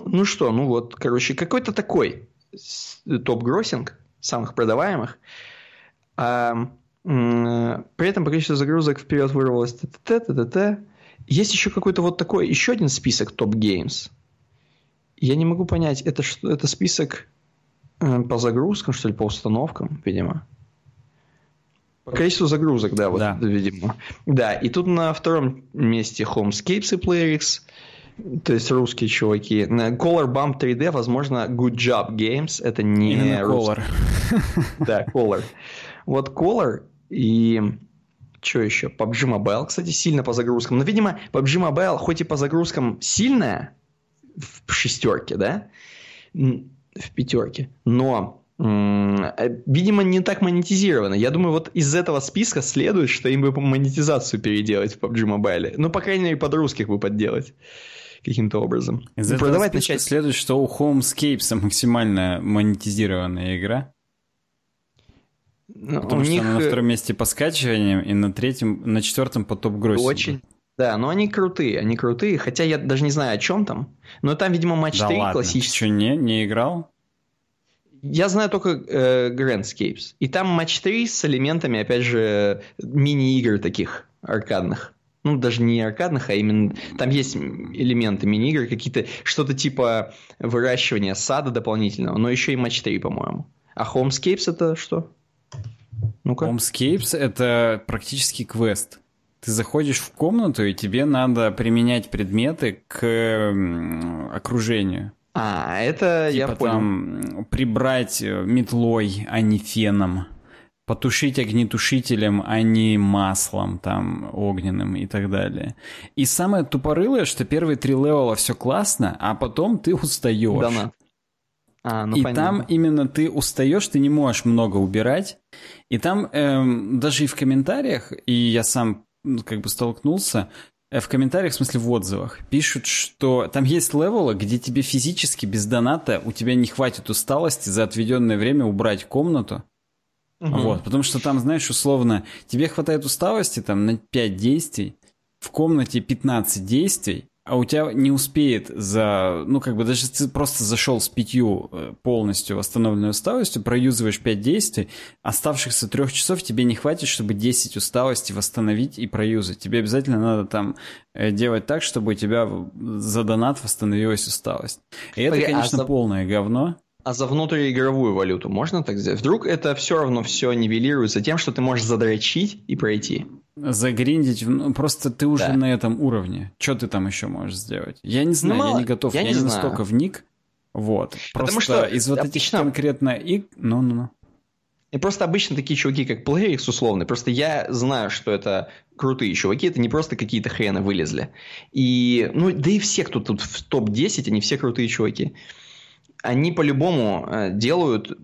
[SPEAKER 1] Ну что, ну вот, короче, какой-то такой top grossing самых продаваемых. А, при этом по количеству загрузок вперед вырвалось т т Есть еще какой-то вот такой, еще один список top games. Я не могу понять, это, что, это список э, по загрузкам, что ли, по установкам, видимо. По количеству загрузок, да, вот, да. видимо. Да, и тут на втором месте Homescapes и PlayerX, то есть русские чуваки. На Color Bump 3D, возможно, Good Job Games, это не
[SPEAKER 2] Именно Color.
[SPEAKER 1] Да, Color. Вот Color и что еще? PUBG Mobile, кстати, сильно по загрузкам. Но, видимо, PUBG Mobile, хоть и по загрузкам сильная в шестерке, да, в пятерке, но видимо, не так монетизировано. Я думаю, вот из этого списка следует, что им бы монетизацию переделать в PUBG Mobile. Ну, по крайней мере, под русских бы подделать каким-то образом.
[SPEAKER 2] Из этого Продавать начать... следует, что у Homescapes максимально монетизированная игра. Ну, Потому у что них... она на втором месте по скачиваниям и на третьем, на четвертом по топ-гроссингу.
[SPEAKER 1] Очень. Да, но они крутые, они крутые, хотя я даже не знаю, о чем там. Но там, видимо, матч да 3 ладно. классический. Ты
[SPEAKER 2] что, не, не играл?
[SPEAKER 1] Я знаю только э, Grandscapes. И там матч 3 с элементами, опять же, мини-игр таких аркадных. Ну, даже не аркадных, а именно... Там есть элементы мини-игр, какие-то... Что-то типа выращивания сада дополнительного, но еще и матч 3, по-моему. А Homescapes это что?
[SPEAKER 2] Ну-ка. Homescapes — это практически квест. Ты заходишь в комнату, и тебе надо применять предметы к окружению.
[SPEAKER 1] А, это типа я понял.
[SPEAKER 2] там прибрать э, метлой, а не феном. Потушить огнетушителем, а не маслом там огненным и так далее. И самое тупорылое, что первые три левела все классно, а потом ты устаешь.
[SPEAKER 1] Донат.
[SPEAKER 2] А, ну и понятно. там именно ты устаешь, ты не можешь много убирать. И там эм, даже и в комментариях, и я сам ну, как бы столкнулся, э, в комментариях, в смысле в отзывах, пишут, что там есть левелы, где тебе физически без доната у тебя не хватит усталости за отведенное время убрать комнату. Угу. Вот, потому что там, знаешь, условно, тебе хватает усталости там на 5 действий, в комнате 15 действий, а у тебя не успеет за... Ну, как бы даже ты просто зашел с пятью э, полностью восстановленной усталостью, проюзываешь пять действий, оставшихся трех часов тебе не хватит, чтобы 10 усталости восстановить и проюзать. Тебе обязательно надо там э, делать так, чтобы у тебя за донат восстановилась усталость. И это, Погоди, конечно, а за... полное говно.
[SPEAKER 1] А за внутриигровую валюту можно так сделать? Вдруг это все равно все нивелируется тем, что ты можешь задрочить и пройти?
[SPEAKER 2] Загриндить, ну, просто ты уже да. на этом уровне. Что ты там еще можешь сделать? Я не знаю, ну, мало... я не готов, я, я не, не настолько вник. Вот. Потому просто что из вот обычно... этих конкретно и... Ну, ну, ну.
[SPEAKER 1] И просто обычно такие чуваки, как Playrix условно, просто я знаю, что это крутые чуваки, это не просто какие-то хрены вылезли. И, ну, да и все, кто тут в топ-10, они все крутые чуваки. Они по-любому э, делают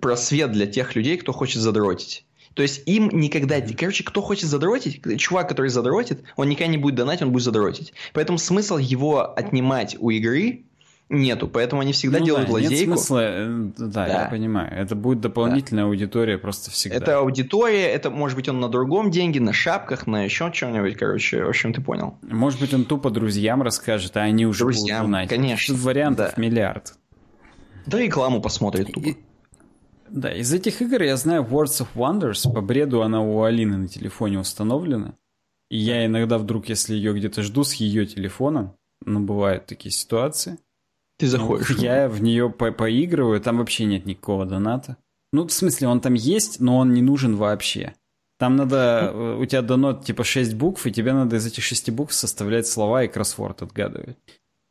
[SPEAKER 1] просвет для тех людей, кто хочет задротить. То есть им никогда... Короче, кто хочет задротить, чувак, который задротит, он никогда не будет донать, он будет задротить. Поэтому смысл его отнимать у игры нету, поэтому они всегда ну, делают
[SPEAKER 2] да,
[SPEAKER 1] лазейку.
[SPEAKER 2] Нет смысла, э, да, да, я понимаю. Это будет дополнительная да. аудитория просто всегда.
[SPEAKER 1] Это аудитория, это может быть он на другом деньги, на шапках, на еще чем-нибудь, короче, в общем, ты понял.
[SPEAKER 2] Может быть, он тупо друзьям расскажет, а они уже друзьям, будут знать.
[SPEAKER 1] конечно.
[SPEAKER 2] Вариантов да. миллиард.
[SPEAKER 1] Да рекламу посмотрит тупо. И,
[SPEAKER 2] да, из этих игр я знаю Words of Wonders, по бреду она у Алины на телефоне установлена. И я иногда вдруг, если ее где-то жду с ее телефона, ну, бывают такие ситуации,
[SPEAKER 1] ты заходишь.
[SPEAKER 2] Ну, я в нее по поигрываю, там вообще нет никакого доната. Ну, в смысле, он там есть, но он не нужен вообще. Там надо, э, у тебя донат типа 6 букв, и тебе надо из этих 6 букв составлять слова и кроссворд отгадывать.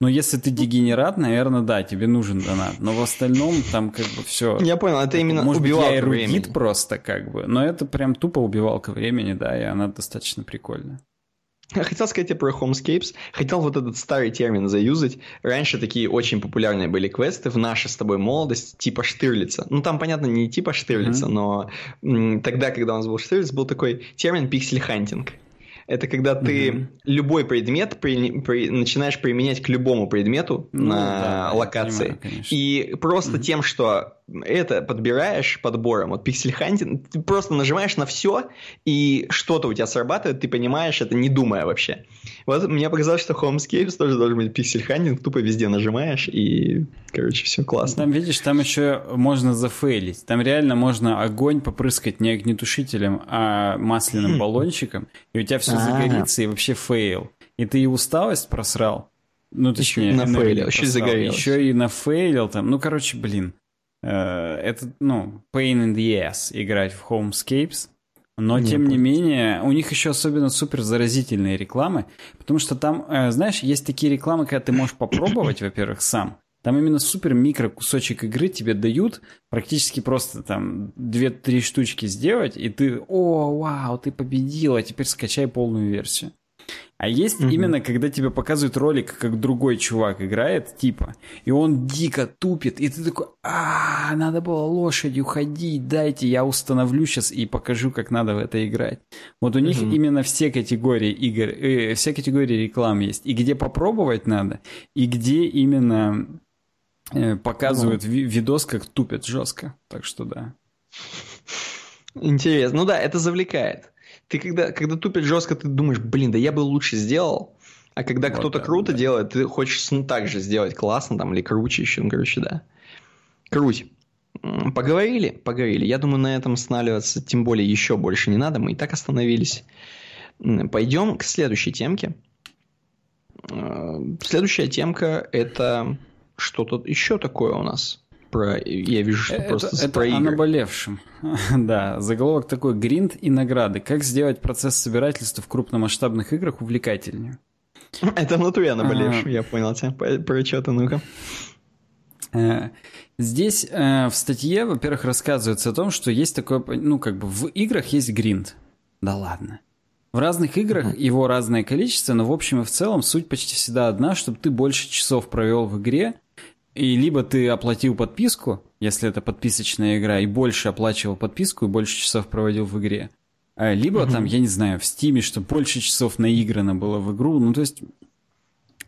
[SPEAKER 2] Но если ты дегенерат, наверное, да, тебе нужен донат. Но в остальном там как бы все.
[SPEAKER 1] Я понял, это именно Может убивалка быть, я эрудит времени.
[SPEAKER 2] просто как бы. Но это прям тупо убивалка времени, да, и она достаточно прикольная.
[SPEAKER 1] Хотел сказать тебе про Homescapes. Хотел вот этот старый термин заюзать. Раньше такие очень популярные были квесты в нашей с тобой молодость, типа Штирлица. Ну, там, понятно, не типа Штирлица, mm-hmm. но м, тогда, когда у нас был Штирлиц, был такой термин pixel hunting. Это когда ты угу. любой предмет при, при, начинаешь применять к любому предмету ну, на да, локации. Понимаю, и просто угу. тем, что это подбираешь подбором, вот pixel hunting, ты просто нажимаешь на все, и что-то у тебя срабатывает, ты понимаешь это не думая вообще. Вот мне показалось, что Homescapes тоже должен быть pixel hunting, тупо везде нажимаешь, и, короче, все классно.
[SPEAKER 2] Там, видишь, там еще можно зафейлить. Там реально можно огонь попрыскать не огнетушителем, а масляным баллончиком, и у тебя все загорится, и вообще фейл. И ты и усталость просрал, ну, точнее,
[SPEAKER 1] еще нафейлил, еще загорелся.
[SPEAKER 2] Еще и нафейлил там. Ну, короче, блин. Э, это, ну, pain in the ass играть в Homescapes. Но, не тем помню. не менее, у них еще особенно супер заразительные рекламы, потому что там, э, знаешь, есть такие рекламы, когда ты можешь попробовать, во-первых, сам. Там именно супер микро кусочек игры тебе дают, практически просто там 2-3 штучки сделать, и ты, о, вау, ты победил, а теперь скачай полную версию. А есть mm-hmm. именно, когда тебе показывают ролик, как другой чувак играет, типа, и он дико тупит, и ты такой, а, надо было лошадью ходить, дайте, я установлю сейчас и покажу, как надо в это играть. Вот у них mm-hmm. именно все категории игр, э, все категории реклам есть, и где попробовать надо, и где именно э, показывают mm-hmm. ви- видос, как тупят жестко. Так что да.
[SPEAKER 1] Интересно. Ну да, это завлекает. Ты когда, когда тупит жестко, ты думаешь, блин, да я бы лучше сделал. А когда вот кто-то да, круто да. делает, ты хочешь ну, так же сделать классно там или круче еще. Ну, короче, да. Круть. Поговорили? Поговорили. Я думаю, на этом останавливаться тем более еще больше не надо. Мы и так остановились. Пойдем к следующей темке. Э, следующая темка – это что-то еще такое у нас про... Я вижу, что это, просто
[SPEAKER 2] это про игры. о наболевшем. да, заголовок такой «Гринд и награды. Как сделать процесс собирательства в крупномасштабных играх увлекательнее?»
[SPEAKER 1] Это внутри о наболевшем, я понял тебя. Про что-то, ну-ка.
[SPEAKER 2] Э, здесь э, в статье, во-первых, рассказывается о том, что есть такое, ну, как бы в играх есть гринд. Да ладно. В разных играх uh-huh. его разное количество, но в общем и в целом суть почти всегда одна, чтобы ты больше часов провел в игре, и либо ты оплатил подписку, если это подписочная игра, и больше оплачивал подписку, и больше часов проводил в игре. А, либо угу. там, я не знаю, в Стиме, что больше часов наиграно было в игру. Ну, то есть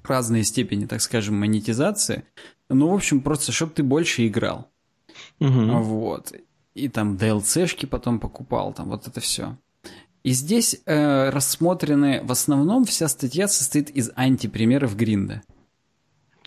[SPEAKER 2] разные степени, так скажем, монетизации. Ну, в общем, просто, чтобы ты больше играл. Угу. Вот. И там DLC-шки потом покупал, там вот это все. И здесь э, рассмотрены, в основном вся статья состоит из антипримеров Гринда.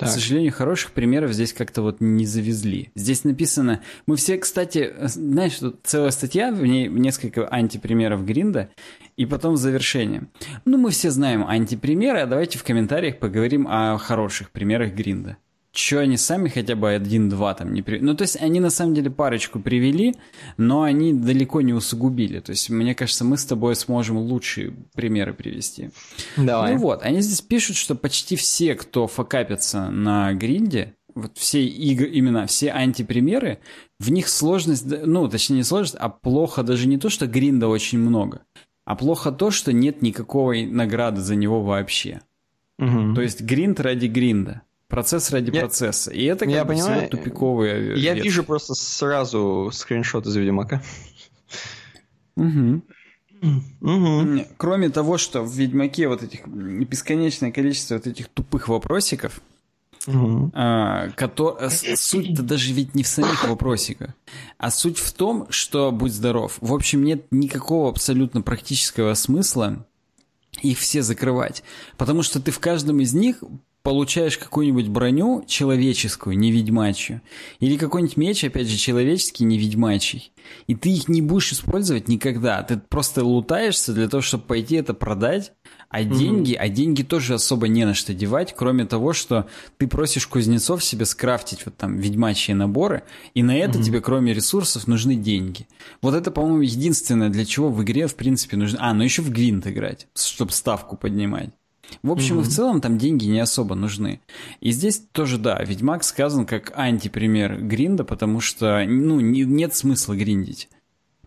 [SPEAKER 2] Так. К сожалению, хороших примеров здесь как-то вот не завезли. Здесь написано... Мы все, кстати, знаешь, тут целая статья, в ней несколько антипримеров Гринда, и потом завершение. Ну, мы все знаем антипримеры, а давайте в комментариях поговорим о хороших примерах Гринда. Че они сами хотя бы один-два там не привели. Ну, то есть они на самом деле парочку привели, но они далеко не усугубили. То есть, мне кажется, мы с тобой сможем лучшие примеры привести.
[SPEAKER 1] Давай.
[SPEAKER 2] Ну вот, они здесь пишут, что почти все, кто факапится на гринде, вот все игры, именно все антипримеры, в них сложность, ну, точнее не сложность, а плохо даже не то, что гринда очень много, а плохо то, что нет никакой награды за него вообще. Угу. То есть гринд ради гринда. Процесс ради я, процесса. И это как
[SPEAKER 1] я
[SPEAKER 2] бы
[SPEAKER 1] понимаю,
[SPEAKER 2] тупиковые
[SPEAKER 1] Я ветки. вижу просто сразу скриншот из Ведьмака.
[SPEAKER 2] Угу. Угу. Кроме того, что в Ведьмаке вот этих бесконечное количество вот этих тупых вопросиков, угу. а, который, суть-то даже ведь не в самих вопросиках, а суть в том, что будь здоров. В общем, нет никакого абсолютно практического смысла их все закрывать, потому что ты в каждом из них получаешь какую-нибудь броню человеческую, не ведьмачью, или какой-нибудь меч, опять же, человеческий, не ведьмачий, и ты их не будешь использовать никогда. Ты просто лутаешься для того, чтобы пойти это продать, а деньги, а деньги тоже особо не на что девать, кроме того, что ты просишь кузнецов себе скрафтить вот там ведьмачьи наборы, и на это тебе, кроме ресурсов, нужны деньги. Вот это, по-моему, единственное, для чего в игре, в принципе, нужно... А, ну еще в гвинт играть, чтобы ставку поднимать. В общем mm-hmm. и в целом там деньги не особо нужны. И здесь тоже, да, Ведьмак сказан как антипример гринда, потому что, ну, не, нет смысла гриндить.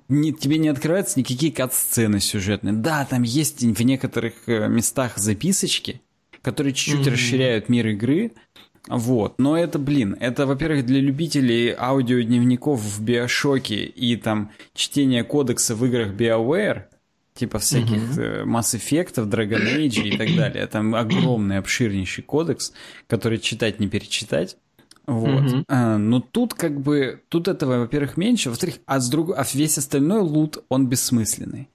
[SPEAKER 2] Не, тебе не открываются никакие кат-сцены сюжетные. Да, там есть в некоторых э, местах записочки, которые чуть-чуть mm-hmm. расширяют мир игры, вот, но это, блин, это, во-первых, для любителей аудиодневников в Биошоке и там чтения кодекса в играх BioWare, типа всяких mm-hmm. Mass Effect, Dragon Age и так далее. Там огромный, обширнейший кодекс, который читать не перечитать. Вот. Mm-hmm. А, но тут как бы, тут этого, во-первых, меньше, во-вторых, а, с друг... а весь остальной лут, он бессмысленный.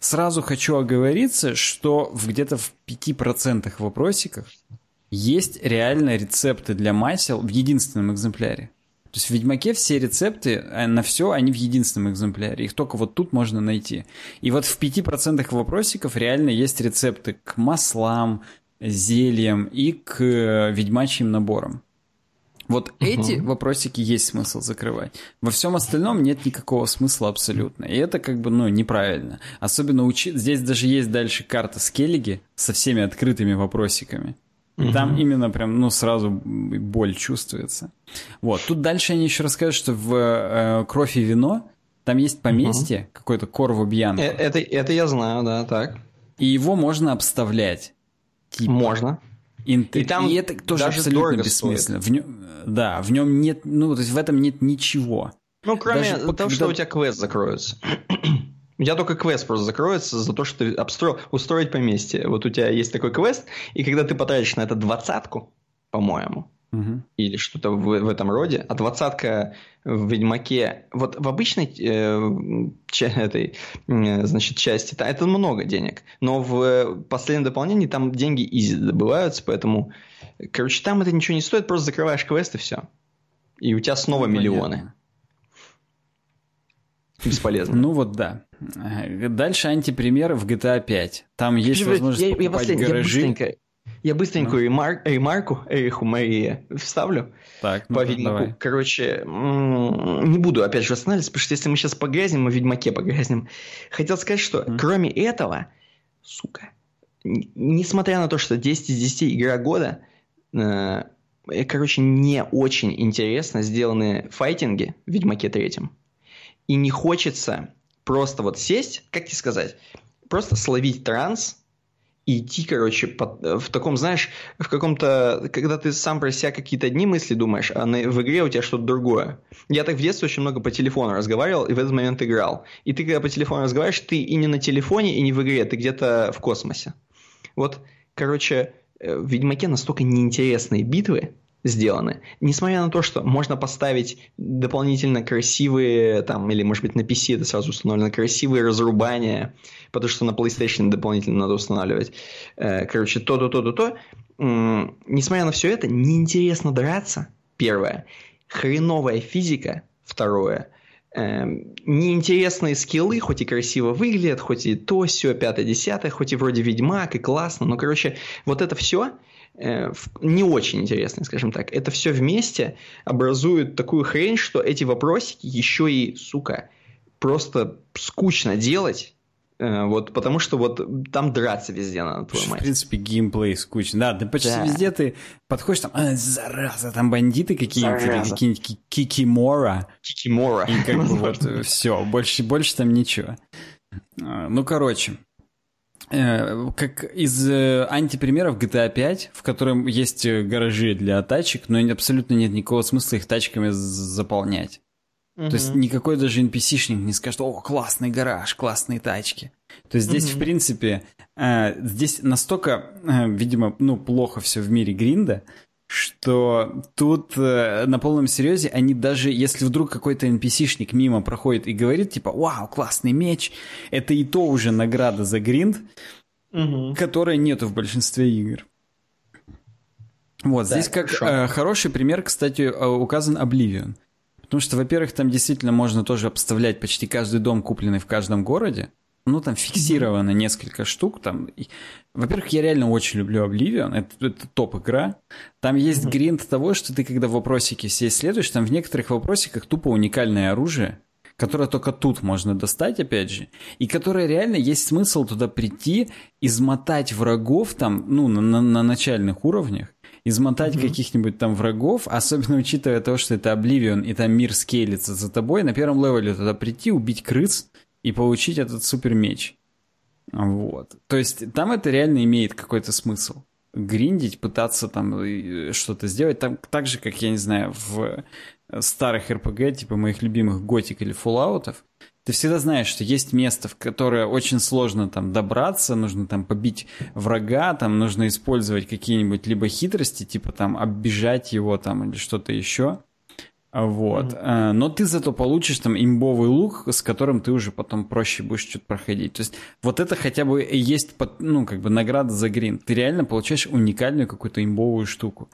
[SPEAKER 2] Сразу хочу оговориться, что в где-то в 5% вопросиках есть реально рецепты для масел в единственном экземпляре. То есть в Ведьмаке все рецепты э, на все, они в единственном экземпляре. Их только вот тут можно найти. И вот в 5% вопросиков реально есть рецепты к маслам, зельям и к э, ведьмачьим наборам. Вот угу. эти вопросики есть смысл закрывать. Во всем остальном нет никакого смысла абсолютно. И это как бы, ну, неправильно. Особенно учи... здесь даже есть дальше карта Скеллиги со всеми открытыми вопросиками. И там именно прям, ну, сразу боль чувствуется. Вот. Тут дальше они еще расскажут, что в э, «Кровь и вино» там есть поместье, угу. какой-то Корво Бьянко.
[SPEAKER 1] Э, это, это я знаю, да, так.
[SPEAKER 2] И его можно обставлять.
[SPEAKER 1] Типа. Можно.
[SPEAKER 2] Интер... И там и это тоже абсолютно бессмысленно. В нем, да, в нем нет, ну, то есть в этом нет ничего.
[SPEAKER 1] Ну, кроме Даже того, когда... что у тебя квест закроется. У тебя только квест просто закроется за то, что ты обстроил, устроить поместье. Вот у тебя есть такой квест, и когда ты потратишь на это двадцатку, по-моему, угу. или что-то в, в этом роде, а двадцатка в Ведьмаке, вот в обычной э, ча, этой, э, значит, части, да, это много денег, но в последнем дополнении там деньги изи добываются, поэтому, короче, там это ничего не стоит, просто закрываешь квест и все. И у тебя снова ну, миллионы. Понятно. Бесполезно.
[SPEAKER 2] Ну вот да. Дальше антипример в GTA 5. Там есть возможность я, покупать я гаражи.
[SPEAKER 1] Я быстренько, я быстренькую ну. ремар, ремарку Эриху Марии вставлю.
[SPEAKER 2] Так,
[SPEAKER 1] ну по Ведьмаку. Давай. Короче, не буду опять же останавливаться, потому что если мы сейчас погрязнем, мы в Ведьмаке погрязнем. Хотел сказать, что mm. кроме этого, сука, несмотря на то, что 10 из 10 игра года, э, короче, не очень интересно сделаны файтинги в Ведьмаке третьем и не хочется просто вот сесть, как тебе сказать, просто словить транс и идти, короче, под, в таком, знаешь, в каком-то, когда ты сам про себя какие-то одни мысли думаешь, а на, в игре у тебя что-то другое. Я так в детстве очень много по телефону разговаривал и в этот момент играл. И ты, когда по телефону разговариваешь, ты и не на телефоне, и не в игре, ты где-то в космосе. Вот, короче, э, в Ведьмаке настолько неинтересные битвы, сделаны. Несмотря на то, что можно поставить дополнительно красивые, там, или, может быть, на PC это сразу установлено, красивые разрубания, потому что на PlayStation дополнительно надо устанавливать. Э, короче, то-то, то-то, то. Несмотря на все это, неинтересно драться, первое. Хреновая физика, второе. Эм, неинтересные скиллы, хоть и красиво выглядят, хоть и то, все, пятое, десятое, хоть и вроде Ведьмак, и классно, но, короче, вот это все – не очень интересные, скажем так. Это все вместе образует такую хрень, что эти вопросики еще и, сука, просто скучно делать Э, вот, потому что вот там драться везде надо, твою
[SPEAKER 2] мать. В принципе, геймплей скучный. Да, ты почти да. везде ты подходишь, там, а, зараза, там бандиты какие-нибудь, какие-нибудь кикимора.
[SPEAKER 1] Кикимора.
[SPEAKER 2] И как бы вот все, больше, больше там ничего. А, ну, короче, э, как из э, антипримеров GTA 5, в котором есть гаражи для тачек, но абсолютно нет никакого смысла их тачками заполнять. Угу. То есть никакой даже NPC-шник не скажет, о, классный гараж, классные тачки. То есть здесь, угу. в принципе, э, здесь настолько, э, видимо, ну, плохо все в мире гринда, что тут э, на полном серьезе они даже, если вдруг какой-то NPC-шник мимо проходит и говорит, типа, вау, классный меч, это и то уже награда за гринд, угу. которой нету в большинстве игр. Вот, так, здесь как э, хороший пример, кстати, э, указан Oblivion. Потому что, во-первых, там действительно можно тоже обставлять почти каждый дом, купленный в каждом городе. Ну, там фиксировано несколько штук. Там... Во-первых, я реально очень люблю Oblivion. Это, это топ-игра. Там есть mm-hmm. гринд того, что ты, когда вопросики все исследуешь, там в некоторых вопросиках тупо уникальное оружие, которое только тут можно достать, опять же, и которое реально есть смысл туда прийти, измотать врагов там, ну, на, на, на начальных уровнях, измотать mm-hmm. каких-нибудь там врагов, особенно учитывая то, что это Обливион, и там мир скейлится за тобой, на первом левеле туда прийти, убить крыс и получить этот супер меч. Вот. То есть там это реально имеет какой-то смысл. Гриндить, пытаться там э, что-то сделать. Там так же, как, я не знаю, в старых РПГ, типа моих любимых Готик или Фоллаутов, ты всегда знаешь, что есть место, в которое очень сложно там добраться, нужно там побить врага, там нужно использовать какие-нибудь либо хитрости, типа там оббежать его там или что-то еще. Вот. Mm-hmm. Но ты зато получишь там имбовый лук, с которым ты уже потом проще будешь что-то проходить. То есть вот это хотя бы есть, ну, как бы награда за грин. Ты реально получаешь уникальную какую-то имбовую штуку.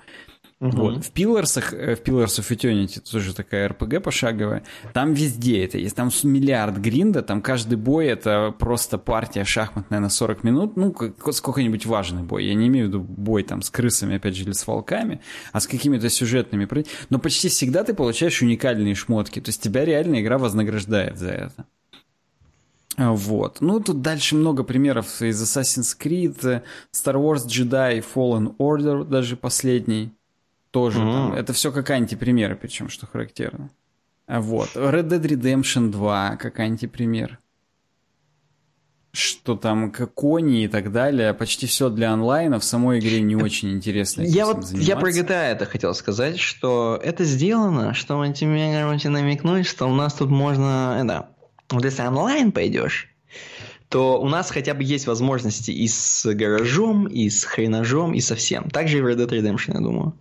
[SPEAKER 2] Угу. Вот. В Пиларсах, э, в Pillars of Eternity, тоже такая РПГ пошаговая, там везде это есть. Там миллиард гринда, там каждый бой это просто партия шахматная на 40 минут, ну, сколько-нибудь важный бой. Я не имею в виду бой там с крысами, опять же, или с волками, а с какими-то сюжетными. Но почти всегда ты получаешь уникальные шмотки. То есть тебя реально игра вознаграждает за это. Вот. Ну, тут дальше много примеров из Assassin's Creed, Star Wars Jedi Fallen Order, даже последний тоже. Mm-hmm. Там, это все как антипримеры, причем, что характерно. А вот. Red Dead Redemption 2 как антипример. Что там, как кони и так далее. Почти все для онлайна. В самой игре не очень интересно.
[SPEAKER 1] Я вот я про GTA это хотел сказать, что это сделано, чтобы тебе, короче, намекнуть, что у нас тут можно, это, вот если онлайн пойдешь, то у нас хотя бы есть возможности и с гаражом, и с хренажом, и со всем. Также и в Red Dead Redemption, я думаю.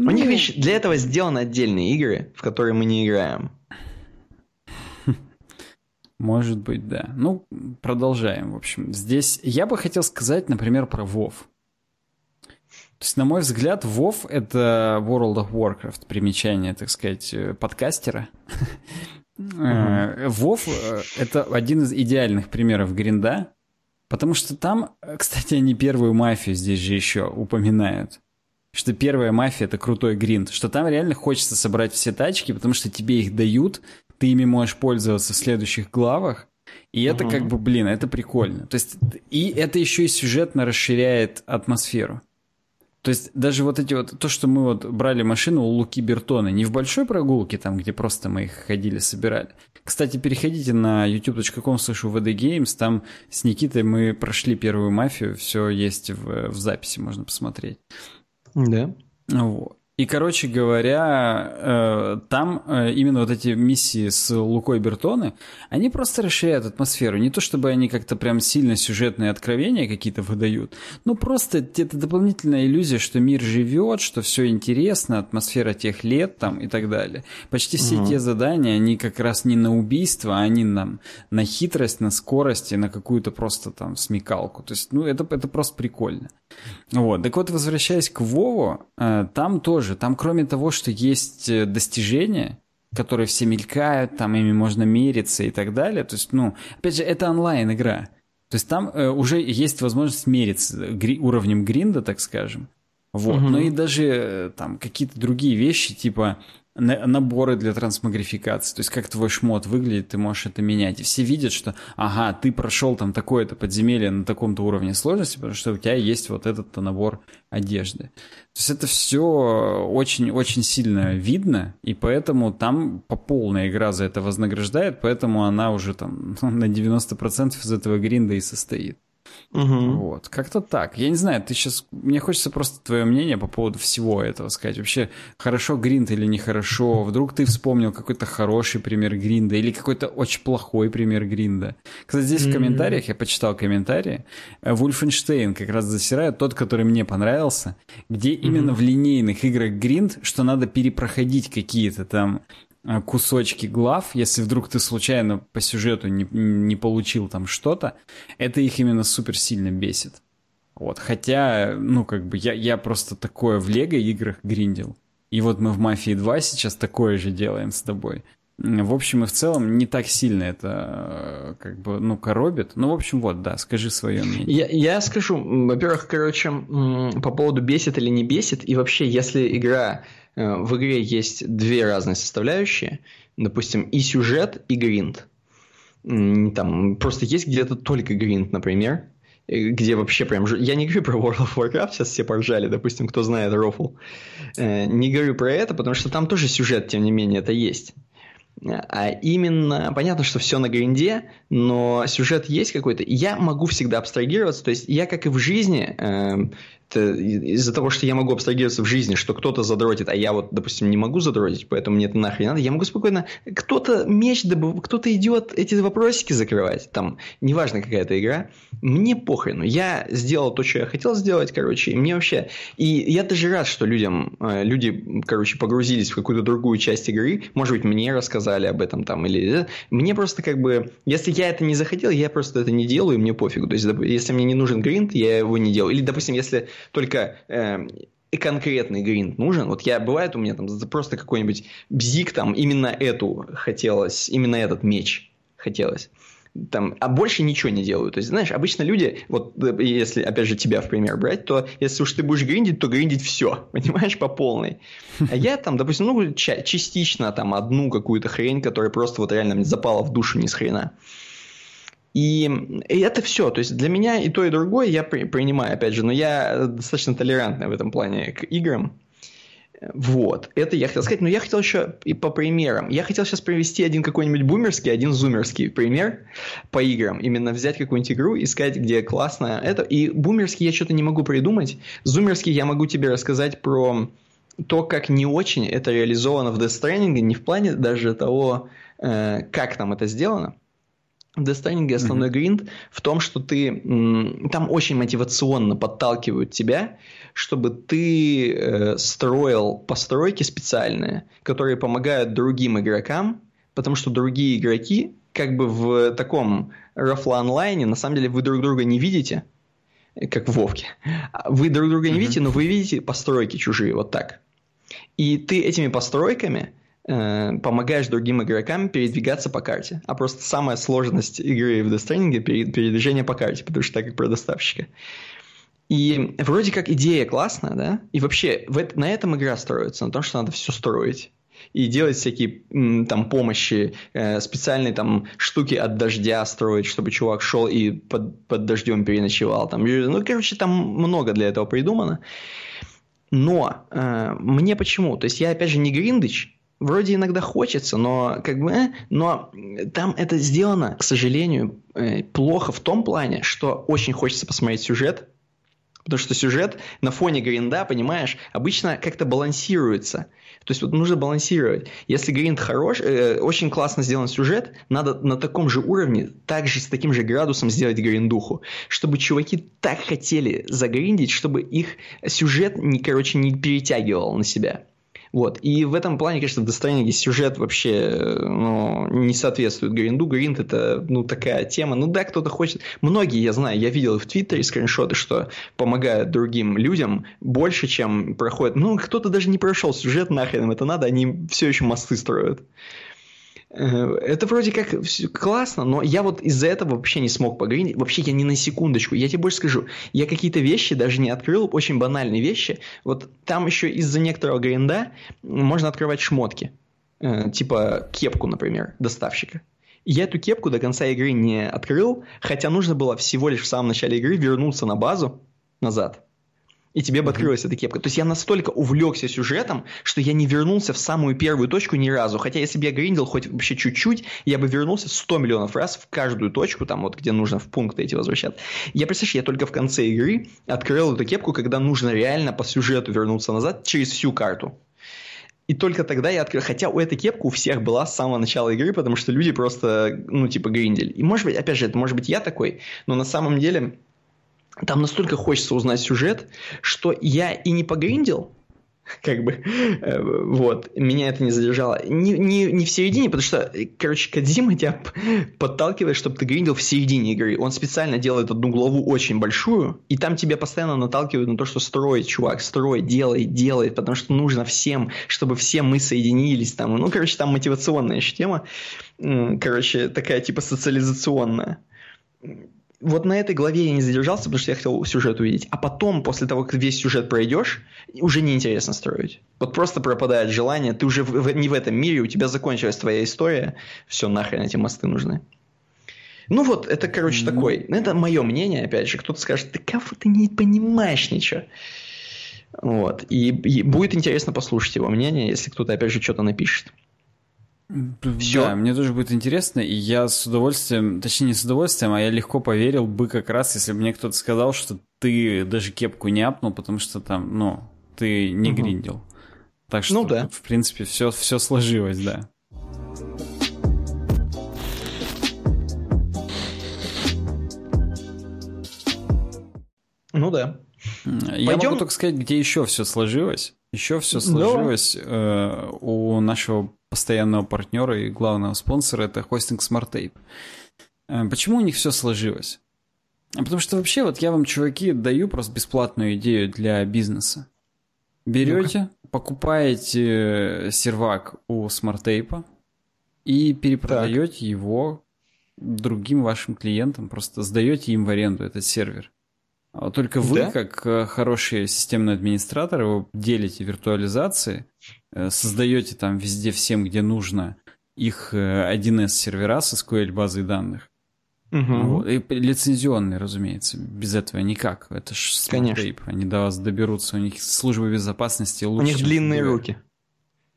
[SPEAKER 1] Ну... У них ведь для этого сделаны отдельные игры, в которые мы не играем.
[SPEAKER 2] Может быть, да. Ну, продолжаем, в общем. Здесь я бы хотел сказать, например, про WoW. То есть, на мой взгляд, WoW — это World of Warcraft, примечание, так сказать, э, подкастера. WoW э, — это один из идеальных примеров гринда, потому что там, кстати, они первую мафию здесь же еще упоминают что первая мафия это крутой гринд, что там реально хочется собрать все тачки, потому что тебе их дают, ты ими можешь пользоваться в следующих главах, и это угу. как бы, блин, это прикольно. То есть, и это еще и сюжетно расширяет атмосферу. То есть даже вот эти вот, то, что мы вот брали машину у Луки Бертона, не в большой прогулке, там, где просто мы их ходили, собирали. Кстати, переходите на youtube.com слышу Games, там с Никитой мы прошли первую мафию, все есть в, в записи, можно посмотреть.
[SPEAKER 1] Да.
[SPEAKER 2] Вот. И, короче говоря, э, там э, именно вот эти миссии с Лукой Бертоны, они просто расширяют атмосферу. Не то, чтобы они как-то прям сильно сюжетные откровения какие-то выдают, но просто это дополнительная иллюзия, что мир живет, что все интересно, атмосфера тех лет там и так далее. Почти все угу. те задания, они как раз не на убийство, а они на, на хитрость, на скорость и на какую-то просто там смекалку. То есть, ну, это, это просто прикольно. Вот. Так вот, возвращаясь к Вову, э, там тоже тоже. Там кроме того, что есть э, достижения, которые все мелькают, там ими можно мериться и так далее. То есть, ну, опять же, это онлайн-игра. То есть там э, уже есть возможность мериться гри- уровнем гринда, так скажем. Вот. Угу. Но и даже э, там какие-то другие вещи, типа наборы для трансмагрификации, то есть как твой шмот выглядит, ты можешь это менять. И все видят, что, ага, ты прошел там такое-то подземелье на таком-то уровне сложности, потому что у тебя есть вот этот набор одежды. То есть это все очень-очень сильно видно, и поэтому там по полной игра за это вознаграждает, поэтому она уже там на 90% из этого гринда и состоит. Угу. Вот, как-то так. Я не знаю, ты сейчас... Мне хочется просто твое мнение по поводу всего этого сказать. Вообще, хорошо гринд или нехорошо? Вдруг ты вспомнил какой-то хороший пример гринда или какой-то очень плохой пример гринда? Кстати, здесь в комментариях, я почитал комментарии, Вульфенштейн как раз засирает тот, который мне понравился, где именно в линейных играх гринд, что надо перепроходить какие-то там Э, кусочки глав, если вдруг ты случайно по сюжету не, не получил там что-то, это их именно супер сильно бесит. Вот, хотя, ну, как бы, я, я просто такое в Лего играх гриндил. И вот мы в Мафии 2 сейчас такое же делаем с тобой. В общем и в целом не так сильно это э, как бы, ну, коробит. Ну, в общем, вот, да, скажи свое мнение.
[SPEAKER 1] Я, я скажу, во-первых, короче, по поводу бесит или не бесит, и вообще, если игра Э, в игре есть две разные составляющие. Допустим, и сюжет, и гринд. Там просто есть где-то только гринд, например, э, где вообще прям... Я не говорю про World of Warcraft, сейчас все поржали, допустим, кто знает Рофл. Э, не говорю про это, потому что там тоже сюжет, тем не менее, это есть. А именно, понятно, что все на гринде, но сюжет есть какой-то. Я могу всегда абстрагироваться, то есть я, как и в жизни, э, из-за того, что я могу абстрагироваться в жизни, что кто-то задротит, а я вот, допустим, не могу задротить, поэтому мне это нахрен надо, я могу спокойно... Кто-то меч добыв... кто-то идет эти вопросики закрывать, там, неважно какая это игра, мне похрену. Я сделал то, что я хотел сделать, короче, и мне вообще... И я даже рад, что людям, э, люди, короче, погрузились в какую-то другую часть игры, может быть, мне рассказали об этом там, или... Мне просто как бы... Если я это не захотел, я просто это не делаю, и мне пофигу. То есть, если мне не нужен гринд, я его не делаю. Или, допустим, если только э, конкретный гринд нужен. Вот я, бывает у меня там просто какой-нибудь бзик, там именно эту хотелось, именно этот меч хотелось. Там, а больше ничего не делаю. То есть, знаешь, обычно люди, вот если, опять же, тебя в пример брать, то если уж ты будешь гриндить, то гриндить все, понимаешь, по полной. А я там, допустим, ну, частично там одну какую-то хрень, которая просто вот реально мне запала в душу ни с хрена. И, и это все. То есть для меня и то, и другое я при, принимаю, опять же, но я достаточно толерантный в этом плане к играм. Вот, это я хотел сказать, но я хотел еще и по примерам. Я хотел сейчас привести один какой-нибудь бумерский, один зумерский пример по играм. Именно взять какую-нибудь игру и сказать, где классно это. И бумерский я что-то не могу придумать. Зумерский я могу тебе рассказать про то, как не очень это реализовано в Death Stranding, не в плане даже того, э, как там это сделано, Stranding основной mm-hmm. гринд в том, что ты там очень мотивационно подталкивают тебя, чтобы ты э, строил постройки специальные, которые помогают другим игрокам, потому что другие игроки как бы в таком рофла онлайне на самом деле вы друг друга не видите, как в Вовке. Вы друг друга не mm-hmm. видите, но вы видите постройки чужие, вот так. И ты этими постройками Э, помогаешь другим игрокам передвигаться по карте. А просто самая сложность игры в Stranding – передвижение по карте, потому что так как про доставщика. И вроде как идея классная, да? И вообще в, на этом игра строится, на том, что надо все строить и делать всякие там помощи, э, специальные там штуки от дождя строить, чтобы чувак шел и под, под дождем переночевал. Там, ну, короче, там много для этого придумано. Но э, мне почему? То есть я, опять же, не Гриндыч, вроде иногда хочется, но как бы, э, но там это сделано, к сожалению, э, плохо в том плане, что очень хочется посмотреть сюжет, потому что сюжет на фоне гринда, понимаешь, обычно как-то балансируется. То есть вот нужно балансировать. Если гринд хорош, э, очень классно сделан сюжет, надо на таком же уровне, также с таким же градусом сделать гриндуху, чтобы чуваки так хотели загриндить, чтобы их сюжет, не, короче, не перетягивал на себя. Вот. И в этом плане, конечно, в Death сюжет вообще ну, не соответствует гринду. Гринд это ну, такая тема. Ну да, кто-то хочет. Многие, я знаю, я видел в Твиттере скриншоты, что помогают другим людям больше, чем проходят. Ну, кто-то даже не прошел сюжет, нахрен им это надо, они все еще мосты строят. Э, это вроде как классно, но я вот из-за этого вообще не смог погринить. Вообще я ни на секундочку. Я тебе больше скажу. Я какие-то вещи даже не открыл, очень банальные вещи. Вот там еще из-за некоторого гринда можно открывать шмотки. Э, типа кепку, например, доставщика. Я эту кепку до конца игры не открыл, хотя нужно было всего лишь в самом начале игры вернуться на базу назад и тебе бы открылась эта кепка. То есть я настолько увлекся сюжетом, что я не вернулся в самую первую точку ни разу. Хотя если бы я гриндил хоть вообще чуть-чуть, я бы вернулся 100 миллионов раз в каждую точку, там вот где нужно в пункты эти возвращаться. Я, представляешь, я только в конце игры открыл эту кепку, когда нужно реально по сюжету вернуться назад через всю карту. И только тогда я открыл. Хотя у этой кепки у всех была с самого начала игры, потому что люди просто, ну, типа, гриндили. И может быть, опять же, это может быть я такой, но на самом деле там настолько хочется узнать сюжет, что я и не погриндил, как бы, э, вот, меня это не задержало. Не, не, не в середине, потому что, короче, Кадзима тебя подталкивает, чтобы ты гриндил в середине игры. Он специально делает одну главу очень большую, и там тебя постоянно наталкивают на то, что строй, чувак, строй, делай, делай, потому что нужно всем, чтобы все мы соединились там. Ну, короче, там мотивационная еще тема, короче, такая типа социализационная вот на этой главе я не задержался, потому что я хотел сюжет увидеть. А потом, после того, как весь сюжет пройдешь, уже неинтересно строить. Вот просто пропадает желание. Ты уже в, не в этом мире, у тебя закончилась твоя история. Все, нахрен эти мосты нужны. Ну вот, это, короче, ну... такой. Это мое мнение, опять же. Кто-то скажет, ты кого ты не понимаешь ничего. Вот. И, и будет интересно послушать его мнение, если кто-то, опять же, что-то напишет.
[SPEAKER 2] Все. Да, мне тоже будет интересно, и я с удовольствием, точнее не с удовольствием, а я легко поверил бы как раз, если бы мне кто-то сказал, что ты даже кепку не апнул, потому что там, ну, ты не угу. гриндил. Так что, ну, да. в принципе, все, все сложилось, да.
[SPEAKER 1] Ну да.
[SPEAKER 2] Я Пойдем... могу только сказать, где еще все сложилось. Еще все сложилось э, у нашего постоянного партнера и главного спонсора это хостинг SmartTape. Э, почему у них все сложилось? А потому что вообще вот я вам, чуваки, даю просто бесплатную идею для бизнеса. Берете, ну покупаете сервак у SmartTape и перепродаете так. его другим вашим клиентам, просто сдаете им в аренду этот сервер. А только вы, да? как э, хорошие системные администраторы, вы делите виртуализации, э, создаете там везде всем, где нужно, их 1С э, сервера с SQL базой данных. Угу. И лицензионные, разумеется. Без этого никак. Это ж Конечно. Они до вас доберутся. У них службы безопасности лучше.
[SPEAKER 1] У них длинные руки.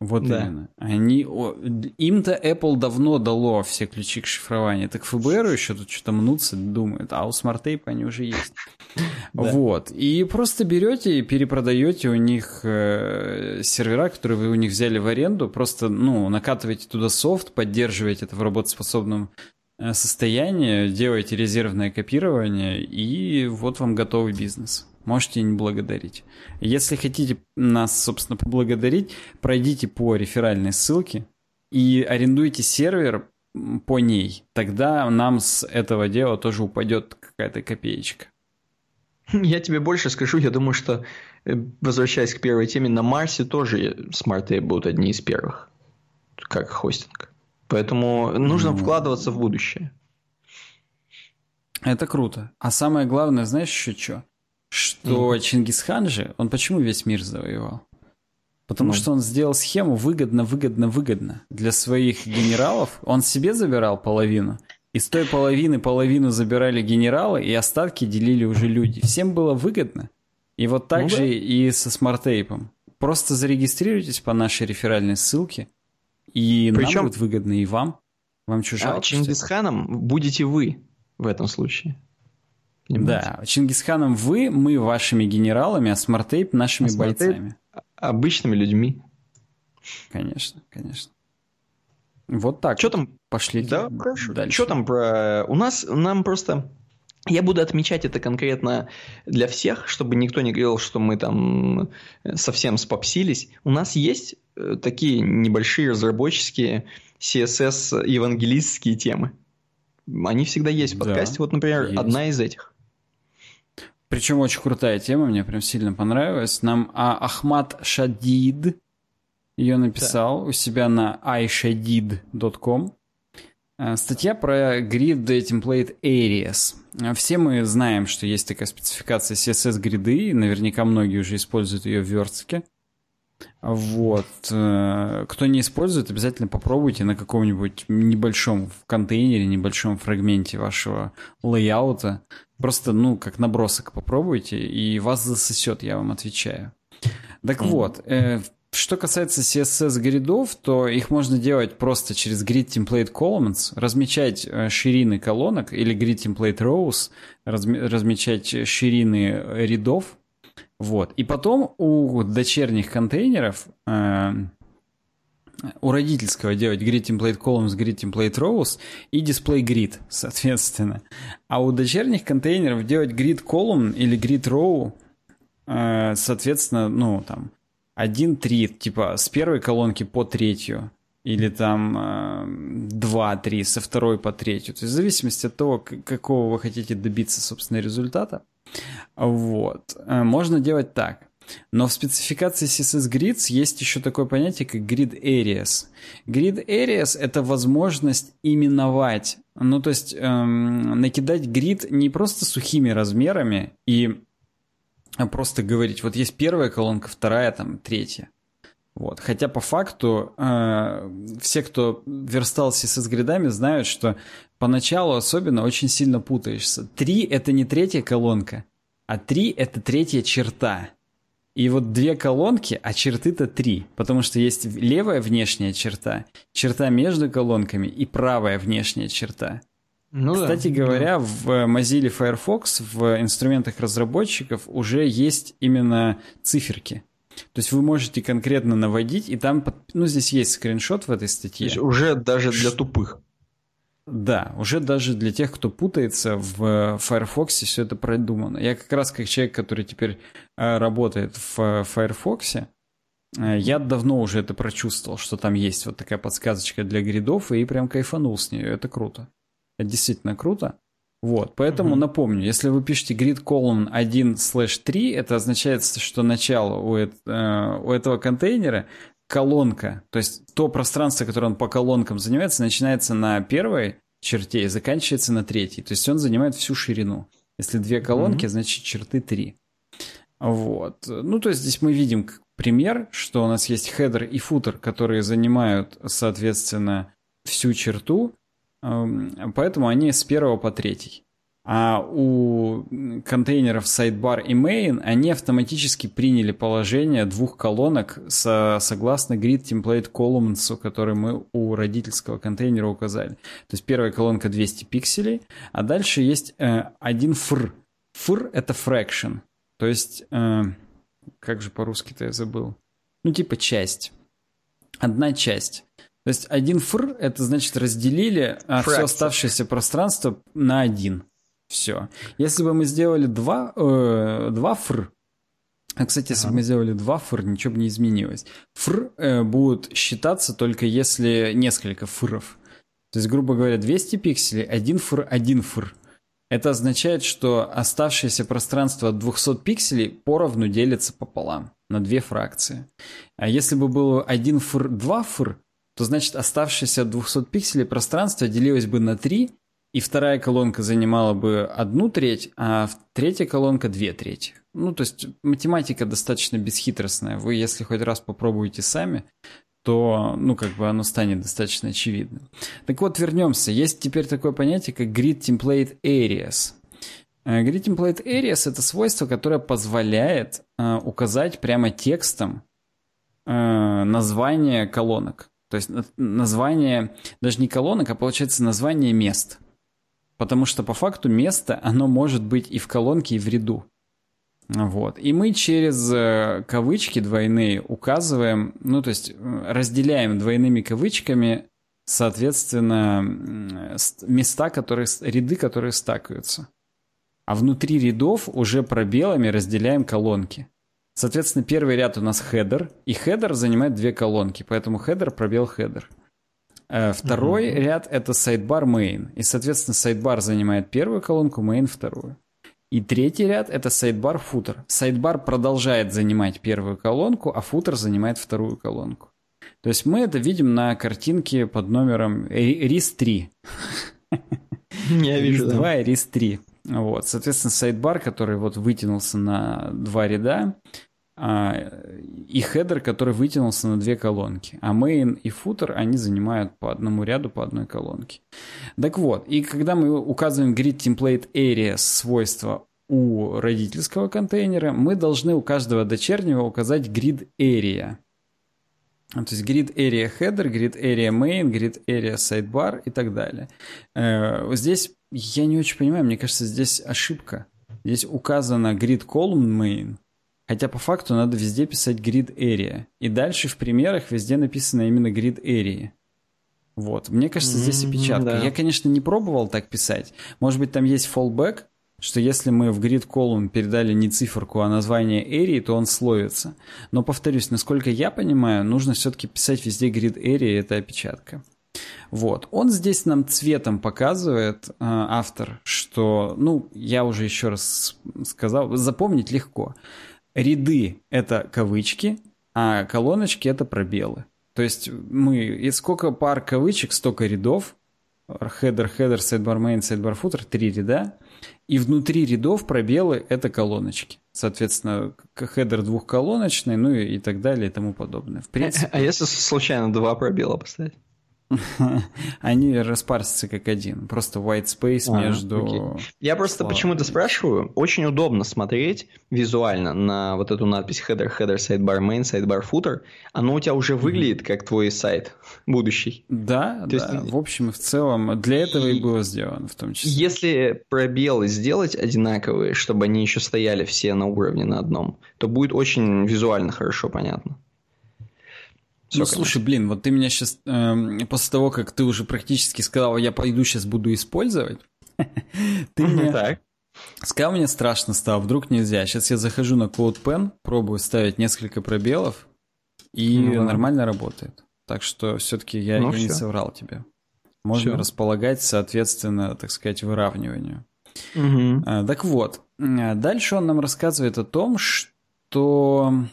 [SPEAKER 2] Вот да. именно. Они, им-то Apple давно дало все ключи к шифрованию. Так ФБР еще тут что-то мнутся, думают, а у SmartTape они уже есть. Вот. И просто берете и перепродаете у них э, сервера, которые вы у них взяли в аренду, просто, ну, накатываете туда софт, поддерживаете это в работоспособном э, состоянии, делаете резервное копирование, и вот вам готовый бизнес можете не благодарить. Если хотите нас, собственно, поблагодарить, пройдите по реферальной ссылке и арендуйте сервер по ней. Тогда нам с этого дела тоже упадет какая-то копеечка.
[SPEAKER 1] Я тебе больше скажу, я думаю, что, э, возвращаясь к первой теме, на Марсе тоже смарты будут одни из первых, как хостинг. Поэтому нужно ну, вкладываться в будущее.
[SPEAKER 2] Это круто. А самое главное, знаешь еще что? Что mm. Чингисхан же, он почему весь мир завоевал? Потому mm. что он сделал схему выгодно, выгодно, выгодно. Для своих генералов он себе забирал половину, и с той половины половину забирали генералы, и остатки делили уже люди. Всем было выгодно. И вот так ну, же да. и со Smart Tape'ом. Просто зарегистрируйтесь по нашей реферальной ссылке, и Причем... нам будет выгодно, и вам. Вам
[SPEAKER 1] жалко? А Чингисханом будете вы в этом случае.
[SPEAKER 2] Понимаете? Да, Чингисханом вы, мы вашими генералами, а Smart Tape нашими а бойцами.
[SPEAKER 1] Обычными людьми.
[SPEAKER 2] Конечно, конечно. Вот так.
[SPEAKER 1] Что там?
[SPEAKER 2] Пошли
[SPEAKER 1] да, хорошо. дальше. Что там про... У нас, нам просто... Я буду отмечать это конкретно для всех, чтобы никто не говорил, что мы там совсем спопсились. У нас есть э, такие небольшие разработческие CSS-евангелистские темы. Они всегда есть в подкасте. Да, вот, например, есть. одна из этих.
[SPEAKER 2] Причем очень крутая тема, мне прям сильно понравилась. Нам а, Ахмад Шадид ее написал да. у себя на iShadid.com. Э, статья про Grid Template Areas. Э, все мы знаем, что есть такая спецификация CSS гриды, и наверняка многие уже используют ее в верстке. Вот. Э, кто не использует, обязательно попробуйте на каком-нибудь небольшом контейнере, небольшом фрагменте вашего лейаута. Просто, ну, как набросок попробуйте, и вас засосет, я вам отвечаю. Так вот, э, что касается CSS гридов, то их можно делать просто через grid template columns, размечать э, ширины колонок или grid template rows, размечать ширины рядов. Вот. И потом у дочерних контейнеров э, у родительского делать grid template columns, grid template rows и display grid, соответственно. А у дочерних контейнеров делать grid column или grid row, э, соответственно, ну, там, 1-3, типа с первой колонки по третью, или там 2-3 э, со второй по третью. То есть в зависимости от того, какого вы хотите добиться, собственно, результата. Вот. Э, можно делать так. Но в спецификации CSS Grids есть еще такое понятие, как Grid Areas. Grid Areas — это возможность именовать, ну, то есть эм, накидать грид не просто сухими размерами и а просто говорить, вот есть первая колонка, вторая, там, третья. Вот. Хотя по факту э, все, кто верстался с гридами, знают, что поначалу особенно очень сильно путаешься. Три — это не третья колонка, а три — это третья черта. И вот две колонки, а черты-то три, потому что есть левая внешняя черта, черта между колонками и правая внешняя черта. Ну, Кстати да, говоря, да. в Mozilla Firefox в инструментах разработчиков уже есть именно циферки. То есть вы можете конкретно наводить, и там, ну, здесь есть скриншот в этой статье. То есть
[SPEAKER 1] уже даже для тупых.
[SPEAKER 2] Да, уже даже для тех, кто путается в Firefox, все это продумано. Я как раз как человек, который теперь э, работает в Firefox, э, я давно уже это прочувствовал, что там есть вот такая подсказочка для гридов, и прям кайфанул с нее. Это круто. Это действительно круто. Вот, поэтому угу. напомню, если вы пишете grid column 1 slash 3, это означает, что начало у, э, у этого контейнера колонка, то есть то пространство, которое он по колонкам занимается, начинается на первой черте и заканчивается на третьей. То есть он занимает всю ширину. Если две колонки, mm значит черты 3. Вот. Ну, то есть здесь мы видим пример, что у нас есть хедер и футер, которые занимают, соответственно, всю черту, Эм, поэтому они с первого по третий. А у контейнеров sidebar и main они автоматически приняли положение двух колонок со, согласно grid template columns, который мы у родительского контейнера указали. То есть первая колонка 200 пикселей, а дальше есть э, один fr. Fr это fraction. То есть, э, как же по-русски-то я забыл? Ну, типа часть. Одна часть. То есть один фр, это значит разделили а все оставшееся пространство на один. Все. Если бы мы сделали два, э, два фр, а, кстати, если бы мы сделали два фр, ничего бы не изменилось. Фр э, будут считаться только если несколько фров. То есть, грубо говоря, 200 пикселей, один фр, один фр. Это означает, что оставшееся пространство от 200 пикселей поровну делится пополам на две фракции. А если бы было один фр, два фр, то значит оставшееся 200 пикселей пространство делилось бы на 3, и вторая колонка занимала бы одну треть, а третья колонка две трети. Ну, то есть математика достаточно бесхитростная. Вы, если хоть раз попробуете сами, то, ну, как бы оно станет достаточно очевидным. Так вот, вернемся. Есть теперь такое понятие, как Grid Template Areas. Э, Grid Template Areas — это свойство, которое позволяет э, указать прямо текстом э, название колонок. То есть название даже не колонок, а получается название мест. Потому что по факту место, оно может быть и в колонке, и в ряду. Вот. И мы через э, кавычки двойные указываем, ну то есть э, разделяем двойными кавычками, соответственно, места, которые, ряды, которые стакаются. А внутри рядов уже пробелами разделяем колонки. Соответственно, первый ряд у нас header, и header занимает две колонки, поэтому header пробел header. Э, второй uh-huh. ряд это sidebar main, и, соответственно, sidebar занимает первую колонку, main вторую. И третий ряд это sidebar footer. Sidebar продолжает занимать первую колонку, а footer занимает вторую колонку. То есть мы это видим на картинке под номером RIS-3.
[SPEAKER 1] Я вижу,
[SPEAKER 2] RIS 2 и RIS 3. Вот, соответственно, сайдбар, который вот вытянулся на два ряда, и хедер, который вытянулся на две колонки. А main и footer, они занимают по одному ряду, по одной колонке. Так вот, и когда мы указываем grid template area свойства у родительского контейнера, мы должны у каждого дочернего указать grid area. То есть grid area header, grid area main, grid area sidebar и так далее. Э, здесь я не очень понимаю, мне кажется, здесь ошибка. Здесь указано grid column main, хотя по факту надо везде писать grid area. И дальше в примерах везде написано именно grid area. Вот. Мне кажется, здесь опечатка. Mm-hmm, да. Я, конечно, не пробовал так писать. Может быть, там есть fallback, что если мы в grid column передали не циферку, а название area, то он словится. Но, повторюсь, насколько я понимаю, нужно все-таки писать везде grid area, это опечатка. Вот. Он здесь нам цветом показывает, э, автор, что, ну, я уже еще раз сказал, запомнить легко. Ряды — это кавычки, а колоночки — это пробелы. То есть мы, и сколько пар кавычек, столько рядов, header, header, sidebar main, sidebar footer, три ряда, и внутри рядов пробелы — это колоночки. Соответственно, хедер двухколоночный, ну и, и так далее и тому подобное. В принципе...
[SPEAKER 1] А если случайно два пробела поставить?
[SPEAKER 2] Они распарсятся как один. Просто white space а, между... Окей.
[SPEAKER 1] Я просто почему-то спрашиваю. Очень удобно смотреть визуально на вот эту надпись header, header, sidebar, main, sidebar, footer. Оно у тебя уже выглядит mm-hmm. как твой сайт будущий.
[SPEAKER 2] Да, То да. Есть... В общем и в целом для этого и... и было сделано в том числе.
[SPEAKER 1] Если пробелы сделать одинаковые, чтобы они еще стояли все на уровне на одном, то будет очень визуально хорошо понятно.
[SPEAKER 2] Все, ну, слушай, блин, вот ты меня сейчас, э, эм, после того, как ты уже практически сказал, я пойду сейчас буду использовать, ты мне сказал, мне страшно стало, вдруг нельзя. Сейчас я захожу на CodePen, пробую ставить несколько пробелов, и ну, нормально работает. Так что все-таки я, ну, я не соврал тебе. Можно все. располагать, соответственно, так сказать, выравниванию. Угу. А, так вот, э, дальше он нам рассказывает о том, что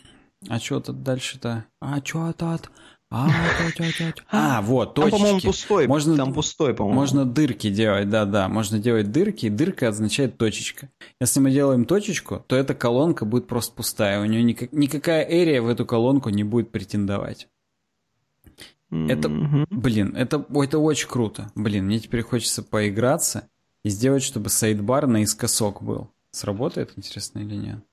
[SPEAKER 2] а что тут дальше-то? А что тут? А, а, вот, точечки. Там,
[SPEAKER 1] по-моему, пустой. Можно, там пустой, по-моему.
[SPEAKER 2] Можно дырки делать, да-да. Можно делать дырки, и дырка означает точечка. Если мы делаем точечку, то эта колонка будет просто пустая. У нее никак, никакая эрия в эту колонку не будет претендовать. Это, блин, это, это очень круто. Блин, мне теперь хочется поиграться и сделать, чтобы сайдбар наискосок был. Сработает, интересно, или нет?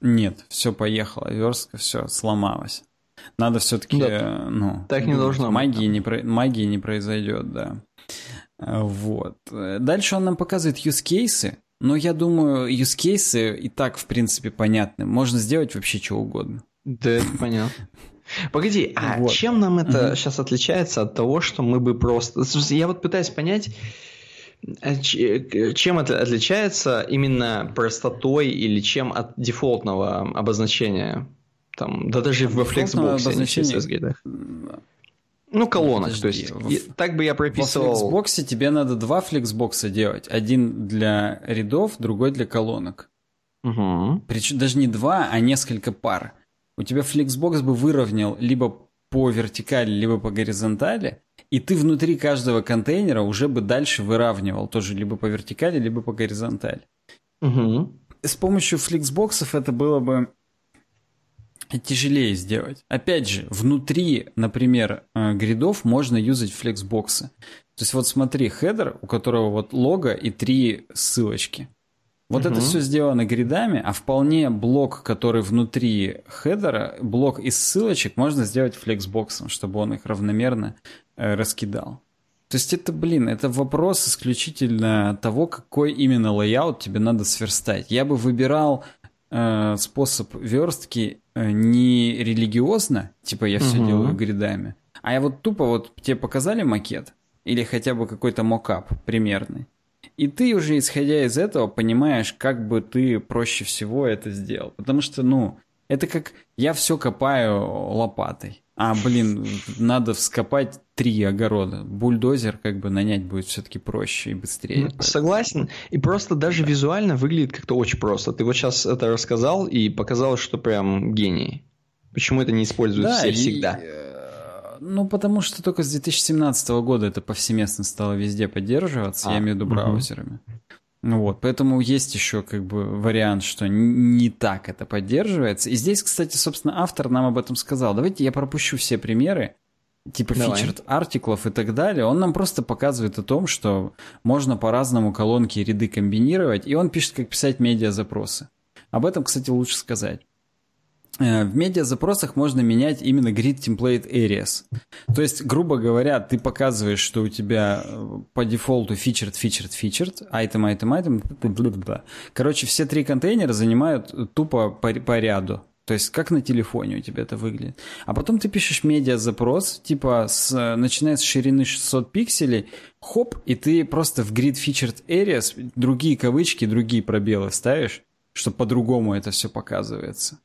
[SPEAKER 2] Нет, все поехало, верстка, все сломалась. Надо все-таки, да, ну,
[SPEAKER 1] так не должно
[SPEAKER 2] магии быть. Не про... Магии не произойдет, да. Вот. Дальше он нам показывает use cases, но я думаю, use cases и так, в принципе, понятны. Можно сделать вообще что угодно.
[SPEAKER 1] Да, это понятно. Погоди, а вот. чем нам это угу. сейчас отличается от того, что мы бы просто... Я вот пытаюсь понять, чем это отличается именно простотой или чем от дефолтного обозначения? Там, да даже во Flexbox обозначение... Ну, колонок, Подожди, то есть в... так бы я прописывал...
[SPEAKER 2] В Flexbox тебе надо два Flexbox делать. Один для рядов, другой для колонок. Угу. Причем даже не два, а несколько пар. У тебя Flexbox бы выровнял либо по вертикали, либо по горизонтали, и ты внутри каждого контейнера уже бы дальше выравнивал тоже либо по вертикали, либо по горизонтали. Угу. С помощью фликсбоксов это было бы тяжелее сделать. Опять же, внутри, например, э, гридов можно юзать флексбоксы. То есть вот смотри, хедер, у которого вот лого и три ссылочки. Вот угу. это все сделано гридами, а вполне блок, который внутри хедера, блок из ссылочек можно сделать флексбоксом, чтобы он их равномерно э, раскидал. То есть это, блин, это вопрос исключительно того, какой именно layout тебе надо сверстать. Я бы выбирал э, способ верстки э, не религиозно, типа я все угу. делаю гридами, а я вот тупо вот тебе показали макет или хотя бы какой-то мокап примерный. И ты уже, исходя из этого, понимаешь, как бы ты проще всего это сделал. Потому что, ну, это как я все копаю лопатой. А, блин, надо вскопать три огорода. Бульдозер как бы нанять будет все-таки проще и быстрее.
[SPEAKER 1] Согласен. И просто даже визуально выглядит как-то очень просто. Ты вот сейчас это рассказал и показалось, что прям гений. Почему это не используют
[SPEAKER 2] да,
[SPEAKER 1] все
[SPEAKER 2] и,
[SPEAKER 1] всегда?
[SPEAKER 2] Э, ну, потому что только с 2017 года это повсеместно стало везде поддерживаться, а, я имею в виду браузерами. Угу. Вот, поэтому есть еще как бы вариант, что не так это поддерживается. И здесь, кстати, собственно, автор нам об этом сказал. Давайте я пропущу все примеры, типа Давай. фичерд артиклов и так далее, он нам просто показывает о том, что можно по-разному колонки и ряды комбинировать, и он пишет, как писать медиа-запросы. Об этом, кстати, лучше сказать. Э, в медиа-запросах можно менять именно grid template areas. То есть, грубо говоря, ты показываешь, что у тебя э, по дефолту featured, featured, featured, item, item, item, Короче, все три контейнера занимают тупо по, по ряду. То есть как на телефоне у тебя это выглядит. А потом ты пишешь медиа-запрос, типа с, начиная с ширины 600 пикселей, хоп, и ты просто в grid featured areas другие кавычки, другие пробелы ставишь, чтобы по-другому это все показывается.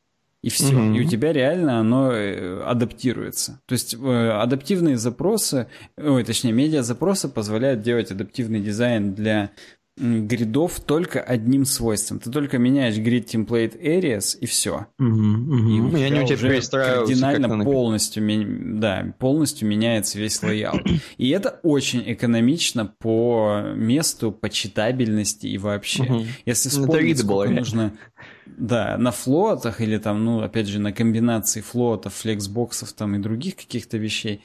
[SPEAKER 2] И все. Mm-hmm. И у тебя реально оно э, адаптируется. То есть э, адаптивные запросы, ой, точнее, медиа-запросы позволяют делать адаптивный дизайн для гридов только одним свойством. Ты только меняешь grid template areas и все.
[SPEAKER 1] Угу, угу. И у
[SPEAKER 2] и они у тебя кардинально полностью, да, полностью меняется весь layout. И это очень экономично по месту, по читабельности и вообще. Угу. Если ну, вспомнить, сколько нужно... Да, на флотах или там, ну, опять же, на комбинации флотов, флексбоксов там и других каких-то вещей,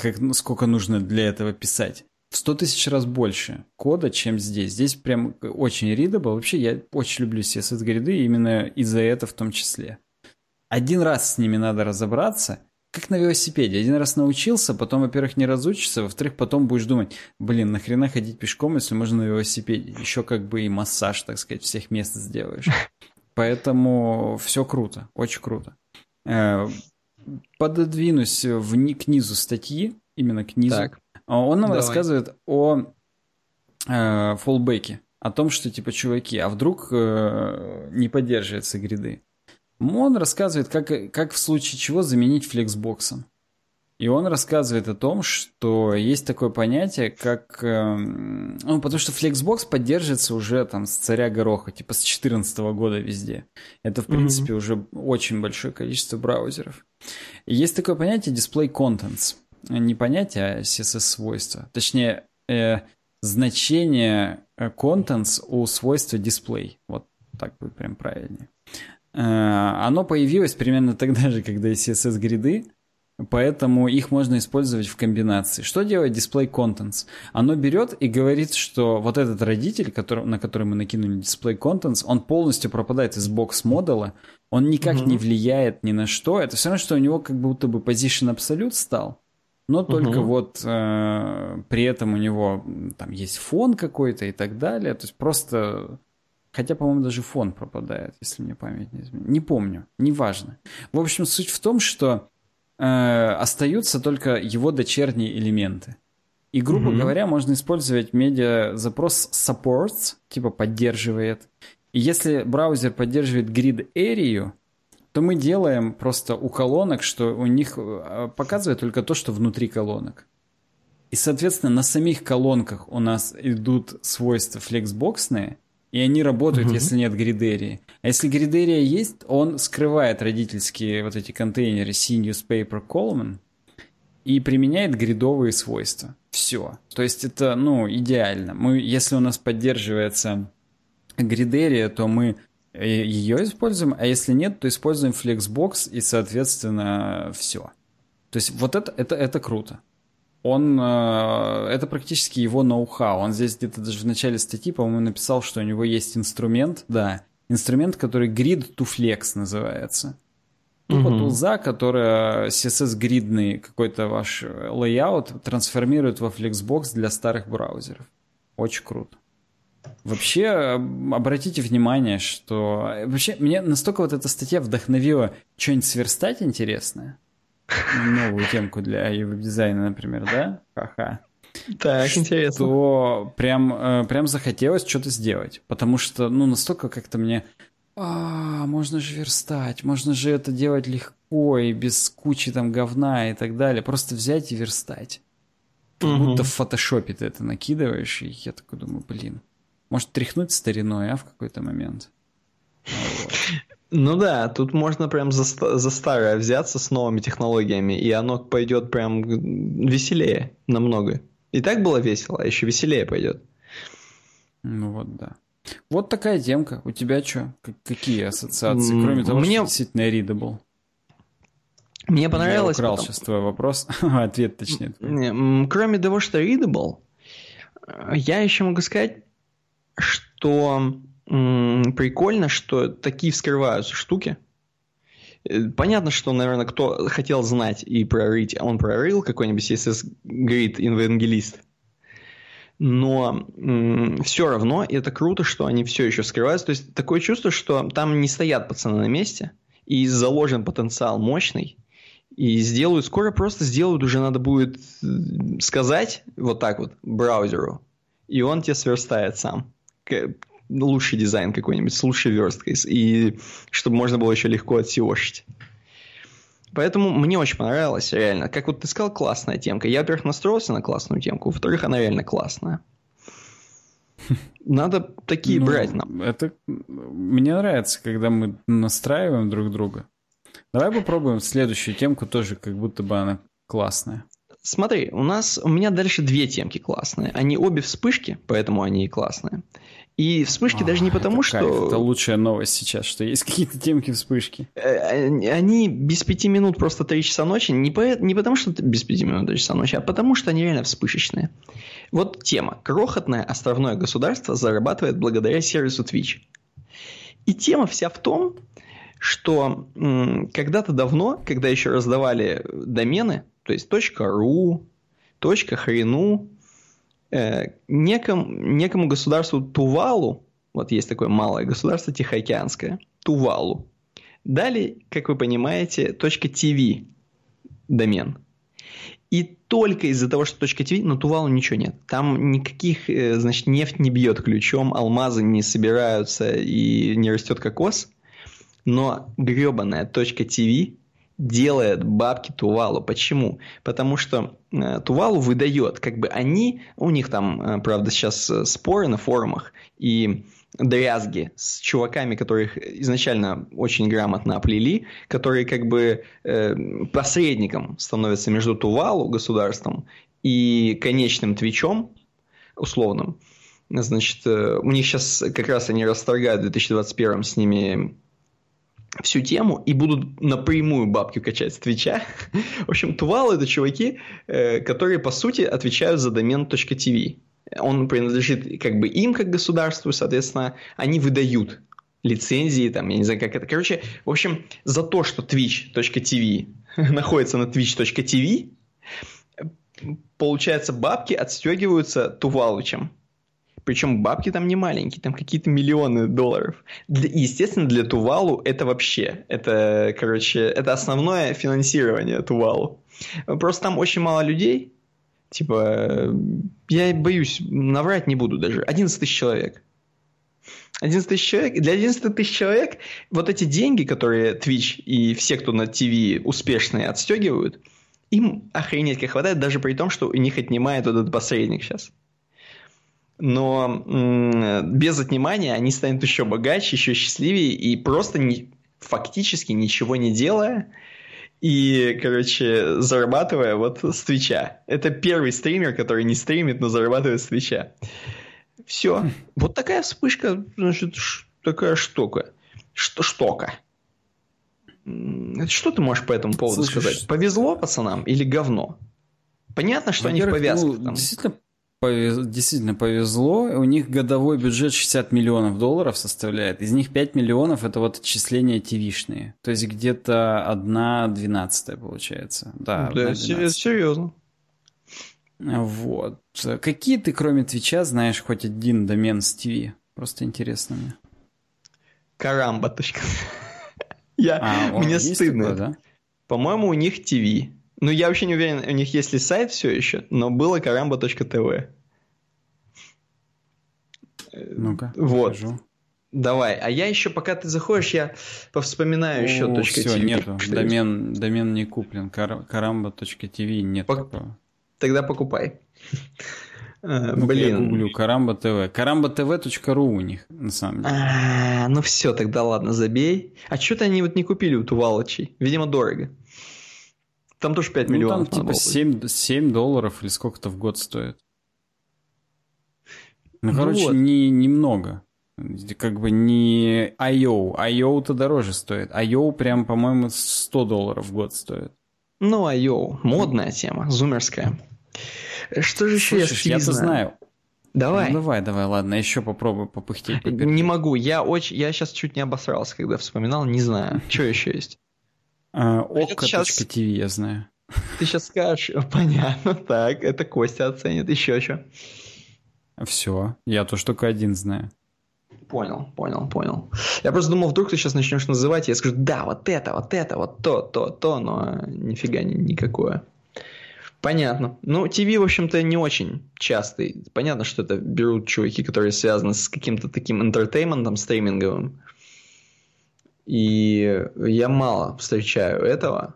[SPEAKER 2] как, ну, сколько нужно для этого писать в 100 тысяч раз больше кода, чем здесь. Здесь прям очень readable. Вообще, я очень люблю CSS-гриды именно из-за этого в том числе. Один раз с ними надо разобраться, как на велосипеде. Один раз научился, потом, во-первых, не разучишься, во-вторых, потом будешь думать, блин, нахрена ходить пешком, если можно на велосипеде. Еще как бы и массаж, так сказать, всех мест сделаешь. Поэтому все круто, очень круто. Э, пододвинусь в, к низу статьи, именно к низу. Так. А он нам Давай. рассказывает о э, фоллбеке, о том, что типа, чуваки, а вдруг э, не поддерживается гриды. Он рассказывает, как, как в случае чего заменить флексбоксом. И он рассказывает о том, что есть такое понятие, как... Э, ну, потому что Flexbox поддерживается уже там с царя гороха, типа с 2014 года везде. Это, в принципе, mm-hmm. уже очень большое количество браузеров. И есть такое понятие display contents не понятие, а CSS-свойства. Точнее, э, значение э, contents у свойства display. Вот так будет прям правильнее. Э, оно появилось примерно тогда же, когда и CSS-гриды, поэтому их можно использовать в комбинации. Что делает display contents? Оно берет и говорит, что вот этот родитель, который, на который мы накинули display contents, он полностью пропадает из бокс-модула, он никак mm-hmm. не влияет ни на что. Это все равно, что у него как будто бы position absolute стал, но только угу. вот э, при этом у него там есть фон какой-то и так далее. То есть просто... Хотя, по-моему, даже фон пропадает, если мне память не изменит. Не помню, неважно. В общем, суть в том, что э, остаются только его дочерние элементы. И, грубо mm говоря, можно использовать медиа-запрос supports, типа поддерживает. И если браузер поддерживает grid area, то мы делаем просто у колонок, что у них э, показывает только то, что внутри колонок. И, соответственно, на самих колонках у нас идут свойства флексбоксные, и они работают, uh-huh. если нет гридерии. А если гридерия есть, он скрывает родительские вот эти контейнеры C-Newspaper Column и применяет гридовые свойства. Все. То есть это, ну, идеально. Мы, если у нас поддерживается grid area, то мы ее используем, а если нет, то используем Flexbox и, соответственно, все. То есть вот это, это, это круто. Он, э, это практически его ноу-хау. Он здесь где-то даже в начале статьи, по-моему, написал, что у него есть инструмент, да, инструмент, который Grid to Flex называется. Тупо угу. тулза, которая CSS-гридный какой-то ваш layout трансформирует во Flexbox для старых браузеров. Очень круто. Вообще, обратите внимание, что... Вообще, мне настолько вот эта статья вдохновила что-нибудь сверстать интересное. Новую темку для веб-дизайна, например, да? Ха-ха.
[SPEAKER 1] Так,
[SPEAKER 2] что
[SPEAKER 1] интересно.
[SPEAKER 2] Что прям, э, прям захотелось что-то сделать. Потому что, ну, настолько как-то мне... А, можно же верстать, можно же это делать легко и без кучи там говна и так далее. Просто взять и верстать. Как угу. будто в фотошопе ты это накидываешь, и я такой думаю, блин, может, тряхнуть стариной, а, в какой-то момент.
[SPEAKER 1] Ну да, тут можно прям за, за старое взяться с новыми технологиями, и оно пойдет прям веселее намного. И так было весело, а еще веселее пойдет.
[SPEAKER 2] Ну вот да. Вот такая темка. У тебя что? Какие ассоциации? Кроме того, Мне... что действительно readable.
[SPEAKER 1] Мне понравилось.
[SPEAKER 2] Я украл потом... сейчас твой вопрос. Ответ точнее.
[SPEAKER 1] Кроме того, что readable, я еще могу сказать, что прикольно, что такие вскрываются штуки. Э, понятно, что, наверное, кто хотел знать и прорыть, он прорыл какой-нибудь CSS Grid Evangelist. Но все равно это круто, что они все еще вскрываются. То есть такое чувство, что там не стоят пацаны на месте, и заложен потенциал мощный, и сделают, скоро просто сделают, уже надо будет сказать вот так вот браузеру, и он тебе сверстает сам. Лучший дизайн какой-нибудь, с лучшей версткой, и чтобы можно было еще легко отсеошить. Поэтому мне очень понравилось, реально. Как вот ты сказал, классная темка. Я, во-первых, настроился на классную темку, во-вторых, она реально классная. Надо такие ну, брать нам.
[SPEAKER 2] Это мне нравится, когда мы настраиваем друг друга. Давай попробуем следующую темку тоже, как будто бы она классная.
[SPEAKER 1] Смотри, у нас у меня дальше две темки классные. Они обе вспышки, поэтому они и классные. И вспышки а, даже не потому, это что... Кайф,
[SPEAKER 2] это лучшая новость сейчас, что есть какие-то темки вспышки.
[SPEAKER 1] Э, они без пяти минут просто три часа ночи. Не, по... не потому, что без пяти минут три часа ночи, а потому, что они реально вспышечные. Вот тема. Крохотное островное государство зарабатывает благодаря сервису Twitch. И тема вся в том, что когда-то давно, когда еще раздавали домены, то есть .ru, .хрену, э, неком, некому государству Тувалу, вот есть такое малое государство Тихоокеанское, Тувалу, дали, как вы понимаете, .tv домен. И только из-за того, что .tv, на Тувалу ничего нет. Там никаких, э, значит, нефть не бьет ключом, алмазы не собираются и не растет кокос – но гребаная .tv делает бабки Тувалу. Почему? Потому что э, Тувалу выдает, как бы они, у них там, э, правда, сейчас э, споры на форумах и дрязги с чуваками, которых изначально очень грамотно оплели, которые как бы э, посредником становятся между Тувалу, государством, и конечным Твичом, условным. Значит, э, у них сейчас как раз они расторгают в 2021 с ними всю тему и будут напрямую бабки качать с Твича. В общем, Тувал это чуваки, э, которые, по сути, отвечают за домен .tv. Он принадлежит как бы им, как государству, соответственно, они выдают лицензии, там, я не знаю, как это. Короче, в общем, за то, что twitch.tv находится на twitch.tv, получается, бабки отстегиваются Тувалычем. Причем бабки там не маленькие, там какие-то миллионы долларов. Для, естественно, для Тувалу это вообще, это, короче, это основное финансирование Тувалу. Просто там очень мало людей. Типа, я боюсь, наврать не буду даже. 11 тысяч человек. 11 тысяч человек. Для 11 тысяч человек вот эти деньги, которые Twitch и все, кто на ТВ успешные, отстегивают, им охренеть как хватает, даже при том, что у них отнимает вот этот посредник сейчас но без отнимания они станут еще богаче, еще счастливее и просто не, фактически ничего не делая и, короче, зарабатывая вот с Твича. Это первый стример, который не стримит, но зарабатывает с Твича. Все. Вот такая вспышка, значит, такая штука. Что штука. Что ты можешь по этому поводу Слушай, сказать? Повезло пацанам или говно? Понятно, что они в повязках. Ну,
[SPEAKER 2] там. Действительно повез... действительно повезло. У них годовой бюджет 60 миллионов долларов составляет. Из них 5 миллионов это вот отчисления ТВшные. То есть где-то одна двенадцатая получается. Да,
[SPEAKER 1] да это серьезно.
[SPEAKER 2] Вот. Какие ты, кроме Твича, знаешь хоть один домен с ТВ? Просто интересно мне.
[SPEAKER 1] Карамба. Я, а, мне стыдно. Такое, да? По-моему, у них ТВ. Ну, я вообще не уверен, у них есть ли сайт все еще, но было karamba.tv.
[SPEAKER 2] Ну-ка,
[SPEAKER 1] вот. Покажу. Давай, а я еще, пока ты заходишь, я повспоминаю еще
[SPEAKER 2] О, точка все, нету, домен, домен не куплен, karamba.tv нет Пок... такого.
[SPEAKER 1] Тогда покупай. Э,
[SPEAKER 2] Ну,
[SPEAKER 1] Блин.
[SPEAKER 2] Я гуглю Карамба ТВ. Карамба-тв.ру у них, на самом деле.
[SPEAKER 1] А, ну все, тогда ладно, забей. А что-то они вот не купили у Тувалычей. Видимо, дорого. Там тоже 5
[SPEAKER 2] Ну, там
[SPEAKER 1] миллионов. надо
[SPEAKER 2] типа
[SPEAKER 1] было бы.
[SPEAKER 2] 7, 7 долларов или сколько-то в год стоит. Ну,
[SPEAKER 1] Ну
[SPEAKER 2] короче,
[SPEAKER 1] вот.
[SPEAKER 2] не, немного. Как бы не IO. IO-то дороже стоит. IO прям, по-моему, 100 долларов в год стоит.
[SPEAKER 1] Ну, йоу, модная тема, зумерская. Что же еще
[SPEAKER 2] Слышишь,
[SPEAKER 1] я
[SPEAKER 2] я-то знаю.
[SPEAKER 1] Давай.
[SPEAKER 2] Ну, давай, давай, ладно, еще попробуй попыхтеть. поперчить.
[SPEAKER 1] Не могу, я очень, я сейчас чуть не обосрался, когда вспоминал, не знаю, что еще есть.
[SPEAKER 2] А,
[SPEAKER 1] щас-
[SPEAKER 2] Окко.тв я знаю.
[SPEAKER 1] Ты сейчас скажешь, понятно, так, это Костя оценит, еще что?
[SPEAKER 2] Все, я тоже только один знаю.
[SPEAKER 1] Понял, понял, понял. Я просто думал, вдруг ты сейчас начнешь называть, и я скажу, да, вот это, вот это, вот то, то, то, но нифига ни- никакое. Понятно. Ну, ТВ, в общем-то, не очень частый. Понятно, что это берут чуваки, которые связаны с каким-то таким интертейментом стриминговым. И я мало встречаю этого.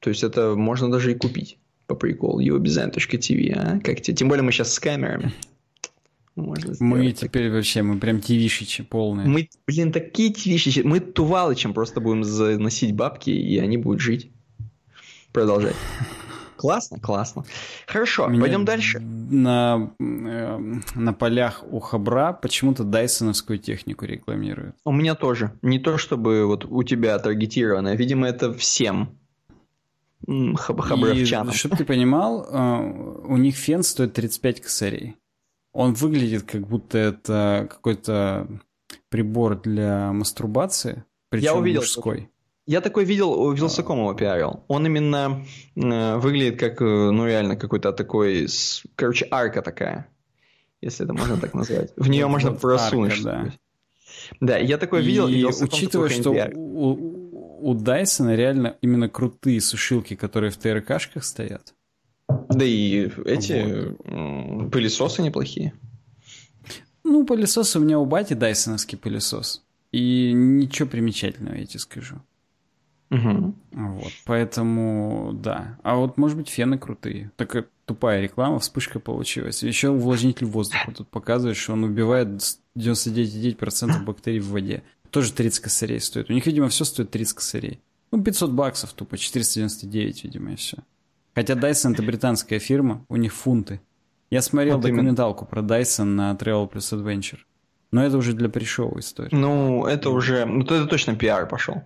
[SPEAKER 1] То есть это можно даже и купить по приколу. uobdesign.tv, а? Как тебе? Тем более мы сейчас с камерами. Можно
[SPEAKER 2] Мы
[SPEAKER 1] так.
[SPEAKER 2] теперь вообще, мы прям тивишичи полные.
[SPEAKER 1] Мы, блин, такие вещи. Мы Тувалычем просто будем заносить бабки, и они будут жить. Продолжай. Классно, классно. Хорошо,
[SPEAKER 2] Меня
[SPEAKER 1] пойдем дальше.
[SPEAKER 2] На, э, на полях у Хабра почему-то дайсоновскую технику рекламируют.
[SPEAKER 1] У меня тоже. Не то, чтобы вот у тебя таргетированное. Видимо, это всем хаб- хабаровчанам.
[SPEAKER 2] чтобы ты понимал, э, у них фен стоит 35 косарей. Он выглядит, как будто это какой-то прибор для мастурбации, причем
[SPEAKER 1] увидел
[SPEAKER 2] мужской.
[SPEAKER 1] Я такой видел, у Вилсакомова пиарил. Он именно э, выглядит как, э, ну реально, какой-то такой, короче, арка такая. Если это можно так назвать. В нее
[SPEAKER 2] Вот-
[SPEAKER 1] можно
[SPEAKER 2] вот
[SPEAKER 1] просунуть что-нибудь. Да, я такой видел, и
[SPEAKER 2] учитывая, что у, у Дайсона реально именно крутые сушилки, которые в ТРКшках стоят.
[SPEAKER 1] Да и эти м, пылесосы неплохие.
[SPEAKER 2] Ну, пылесос у меня у бати дайсоновский пылесос. И ничего примечательного, я тебе скажу.
[SPEAKER 1] Мгм.
[SPEAKER 2] Вот, поэтому, да. А вот, может быть, фены крутые. Такая тупая реклама, вспышка получилась. Еще увлажнитель воздуха тут показывает, что он убивает с 99,9% бактерий в воде. Тоже 30 косарей стоит. У них, видимо, все стоит 30 косарей. Ну, 500 баксов тупо, 499, видимо, и все. Хотя Dyson это британская фирма, у них фунты. Я смотрел
[SPEAKER 1] Вот именно.
[SPEAKER 2] документалку про Dyson на Travel Plus Adventure. Но это уже для пришоу история.
[SPEAKER 1] Ну, это уже... Ну, это точно пиар пошел.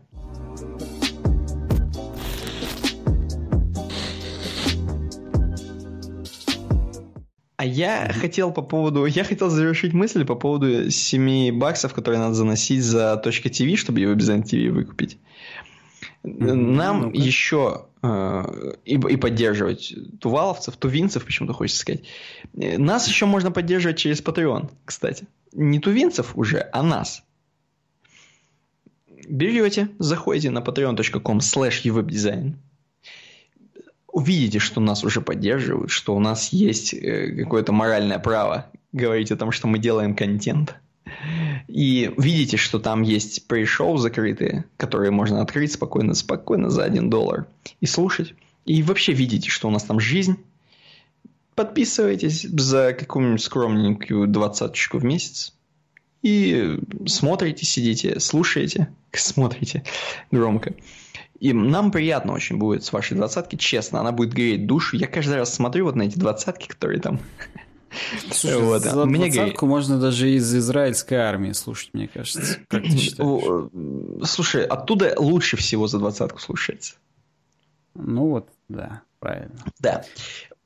[SPEAKER 1] Я хотел по поводу... Я хотел завершить мысль по поводу 7 баксов, которые надо заносить за .tv, чтобы его без ТВ выкупить. Нам
[SPEAKER 2] Ну-ка.
[SPEAKER 1] еще э, и, и поддерживать туваловцев, тувинцев, почему-то хочется сказать. Нас еще можно поддерживать через Patreon, кстати. Не тувинцев уже, а нас. Берете, заходите на patreon.com slash evwebdesign. Увидите, что нас уже поддерживают, что у нас есть э, какое-то моральное право говорить о том, что мы делаем контент. И видите, что там есть пришоу закрытые, которые можно открыть спокойно, спокойно за 1 доллар и слушать. И вообще видите, что у нас там жизнь. Подписывайтесь за какую-нибудь скромненькую двадцаточку в месяц. И смотрите, сидите, слушаете, смотрите громко. И нам приятно очень будет с вашей двадцатки, честно, она будет греть душу. Я каждый раз смотрю вот на эти двадцатки, которые там
[SPEAKER 2] Слушай,
[SPEAKER 1] Вот,
[SPEAKER 2] за
[SPEAKER 1] мне
[SPEAKER 2] двадцатку можно даже из израильской армии слушать, мне кажется. Как ты считаешь?
[SPEAKER 1] Слушай, оттуда лучше всего за двадцатку слушается.
[SPEAKER 2] Ну вот, да, правильно.
[SPEAKER 1] Да.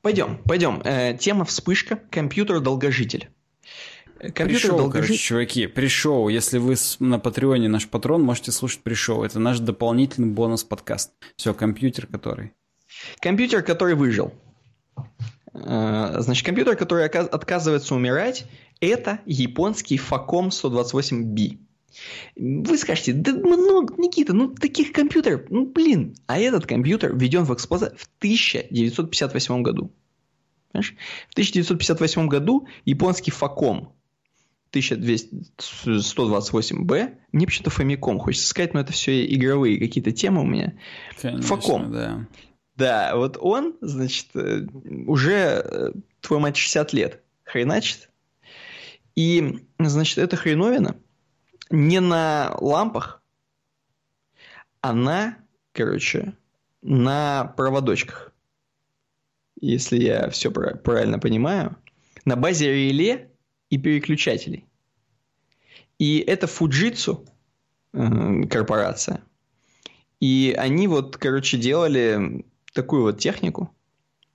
[SPEAKER 1] Пойдем, пойдем. Э, тема вспышка. Компьютер-долгожитель.
[SPEAKER 2] Пришел, короче,
[SPEAKER 1] Компьютер-долгожитель.
[SPEAKER 2] чуваки, пришел. Если вы на Патреоне наш патрон, можете слушать пришел. Это наш дополнительный бонус подкаст. Все, компьютер который.
[SPEAKER 1] Компьютер, который выжил. Э, Значит, компьютер, который отказывается умирать, это японский Facom 128B. Вы скажете, да много, Никита, ну таких компьютеров, ну блин. А этот компьютер введен в эксплуатацию в 1958 году. Понимаешь? В 1958 году японский Facom 128B, мне почему-то Famicom хочется сказать, но это все игровые какие-то темы у меня.
[SPEAKER 2] Конечно,
[SPEAKER 1] Facom.
[SPEAKER 2] да.
[SPEAKER 1] Да, вот он, значит, э, уже, э, твою мать, 60 лет. хреначит. И, значит, эта хреновина не на лампах, а на, короче, на проводочках. Если я все правильно понимаю. На базе реле и переключателей. И это Fujitsu э, корпорация. И они вот, короче, делали такую вот технику,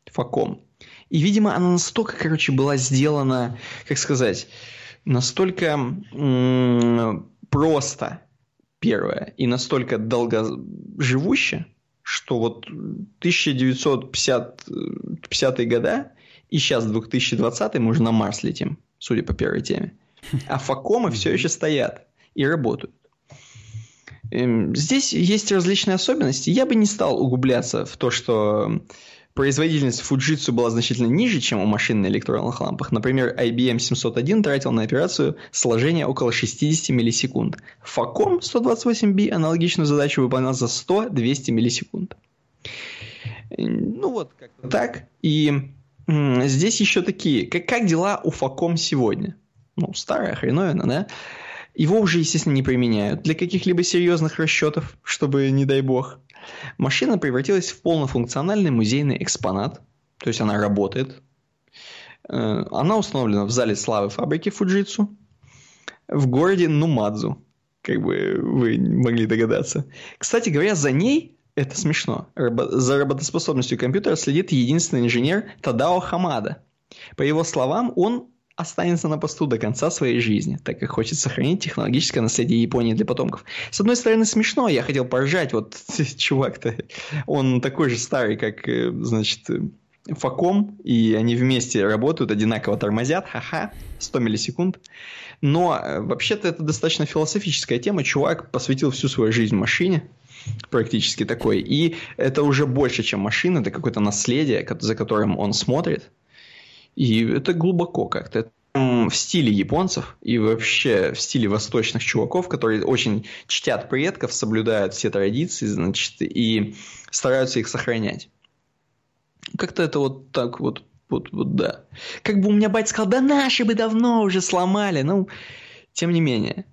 [SPEAKER 1] факом. И, видимо, она настолько, короче, была сделана, как сказать, настолько м- просто, первое, и настолько долгоживуще, что вот 1950 50 года и сейчас 2020 мы уже на Марс летим, судя по первой теме. А факомы все еще стоят и работают. Эм, здесь есть различные особенности. Я бы не стал углубляться в то, что производительность Fujitsu была значительно ниже, чем у машин на электронных лампах. Например, IBM 701 тратил на операцию сложения около 60 миллисекунд. Facom 128B аналогичную задачу выполнял за 100-200 миллисекунд. Ну вот, как-то так. И здесь еще такие. Как, как дела у Facom сегодня? Ну, старая хреновина, да? Его уже, естественно, не применяют для каких-либо серьезных расчетов, чтобы, не дай бог. Машина превратилась в полнофункциональный музейный экспонат, то есть она работает. Э, она установлена в зале славы фабрики Fujitsu в городе Нумадзу, как бы вы могли догадаться. Кстати говоря, за ней, это смешно, за работоспособностью компьютера следит единственный инженер Тадао Хамада. По его словам, он останется на посту до конца своей жизни, так как хочет сохранить технологическое наследие Японии для потомков. С одной стороны, смешно, я хотел поржать, вот чувак-то, он такой же старый, как, э, значит, Факом, и они вместе работают, одинаково тормозят, ха-ха, 100 миллисекунд. Но э, вообще-то это достаточно философическая тема. Чувак посвятил всю свою жизнь машине, практически такой. И это уже больше, чем машина, это какое-то наследие, за которым он смотрит. И это глубоко как-то. В стиле японцев и вообще в стиле восточных чуваков, которые очень чтят предков, соблюдают все традиции, значит, и стараются их сохранять. Как-то это вот так вот, вот, вот, да. Как бы у меня батя сказал, да наши бы давно уже сломали. Ну, тем не менее.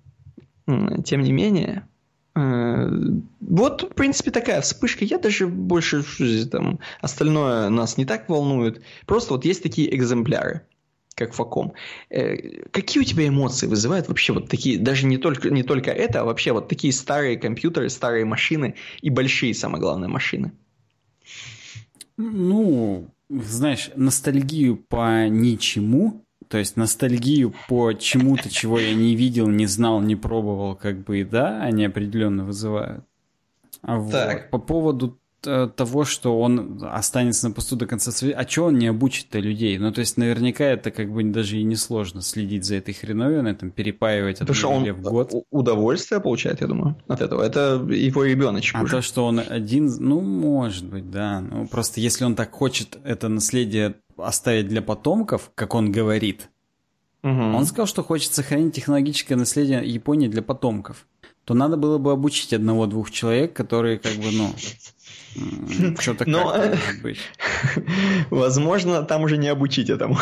[SPEAKER 1] Тем не менее, вот, в принципе, такая вспышка. Я даже больше там остальное нас не так волнует. Просто вот есть такие экземпляры, как Факом. Э, какие у тебя эмоции вызывают вообще вот такие, даже не только, не только это, а вообще вот такие старые компьютеры, старые машины и большие, самое главное, машины?
[SPEAKER 2] Ну, знаешь, ностальгию по ничему то есть ностальгию по чему-то, чего я не видел, не знал, не пробовал, как бы, да, они определенно вызывают. А вот. Так. По поводу того, что он останется на посту до конца своей... А что он не обучит-то людей? Ну, то есть, наверняка это как бы даже и не сложно следить за этой хреновиной, там, перепаивать
[SPEAKER 1] Потому что он в год. удовольствие получает, я думаю, от этого. Это его ребеночек
[SPEAKER 2] А уже. то, что он один... Ну, может быть, да. Ну, просто если он так хочет это наследие оставить для потомков, как он говорит, угу. он сказал, что хочет сохранить технологическое наследие Японии для потомков то надо было бы обучить одного-двух человек, которые как бы, ну, что-то Но... может быть.
[SPEAKER 1] Возможно, там уже не обучить этому.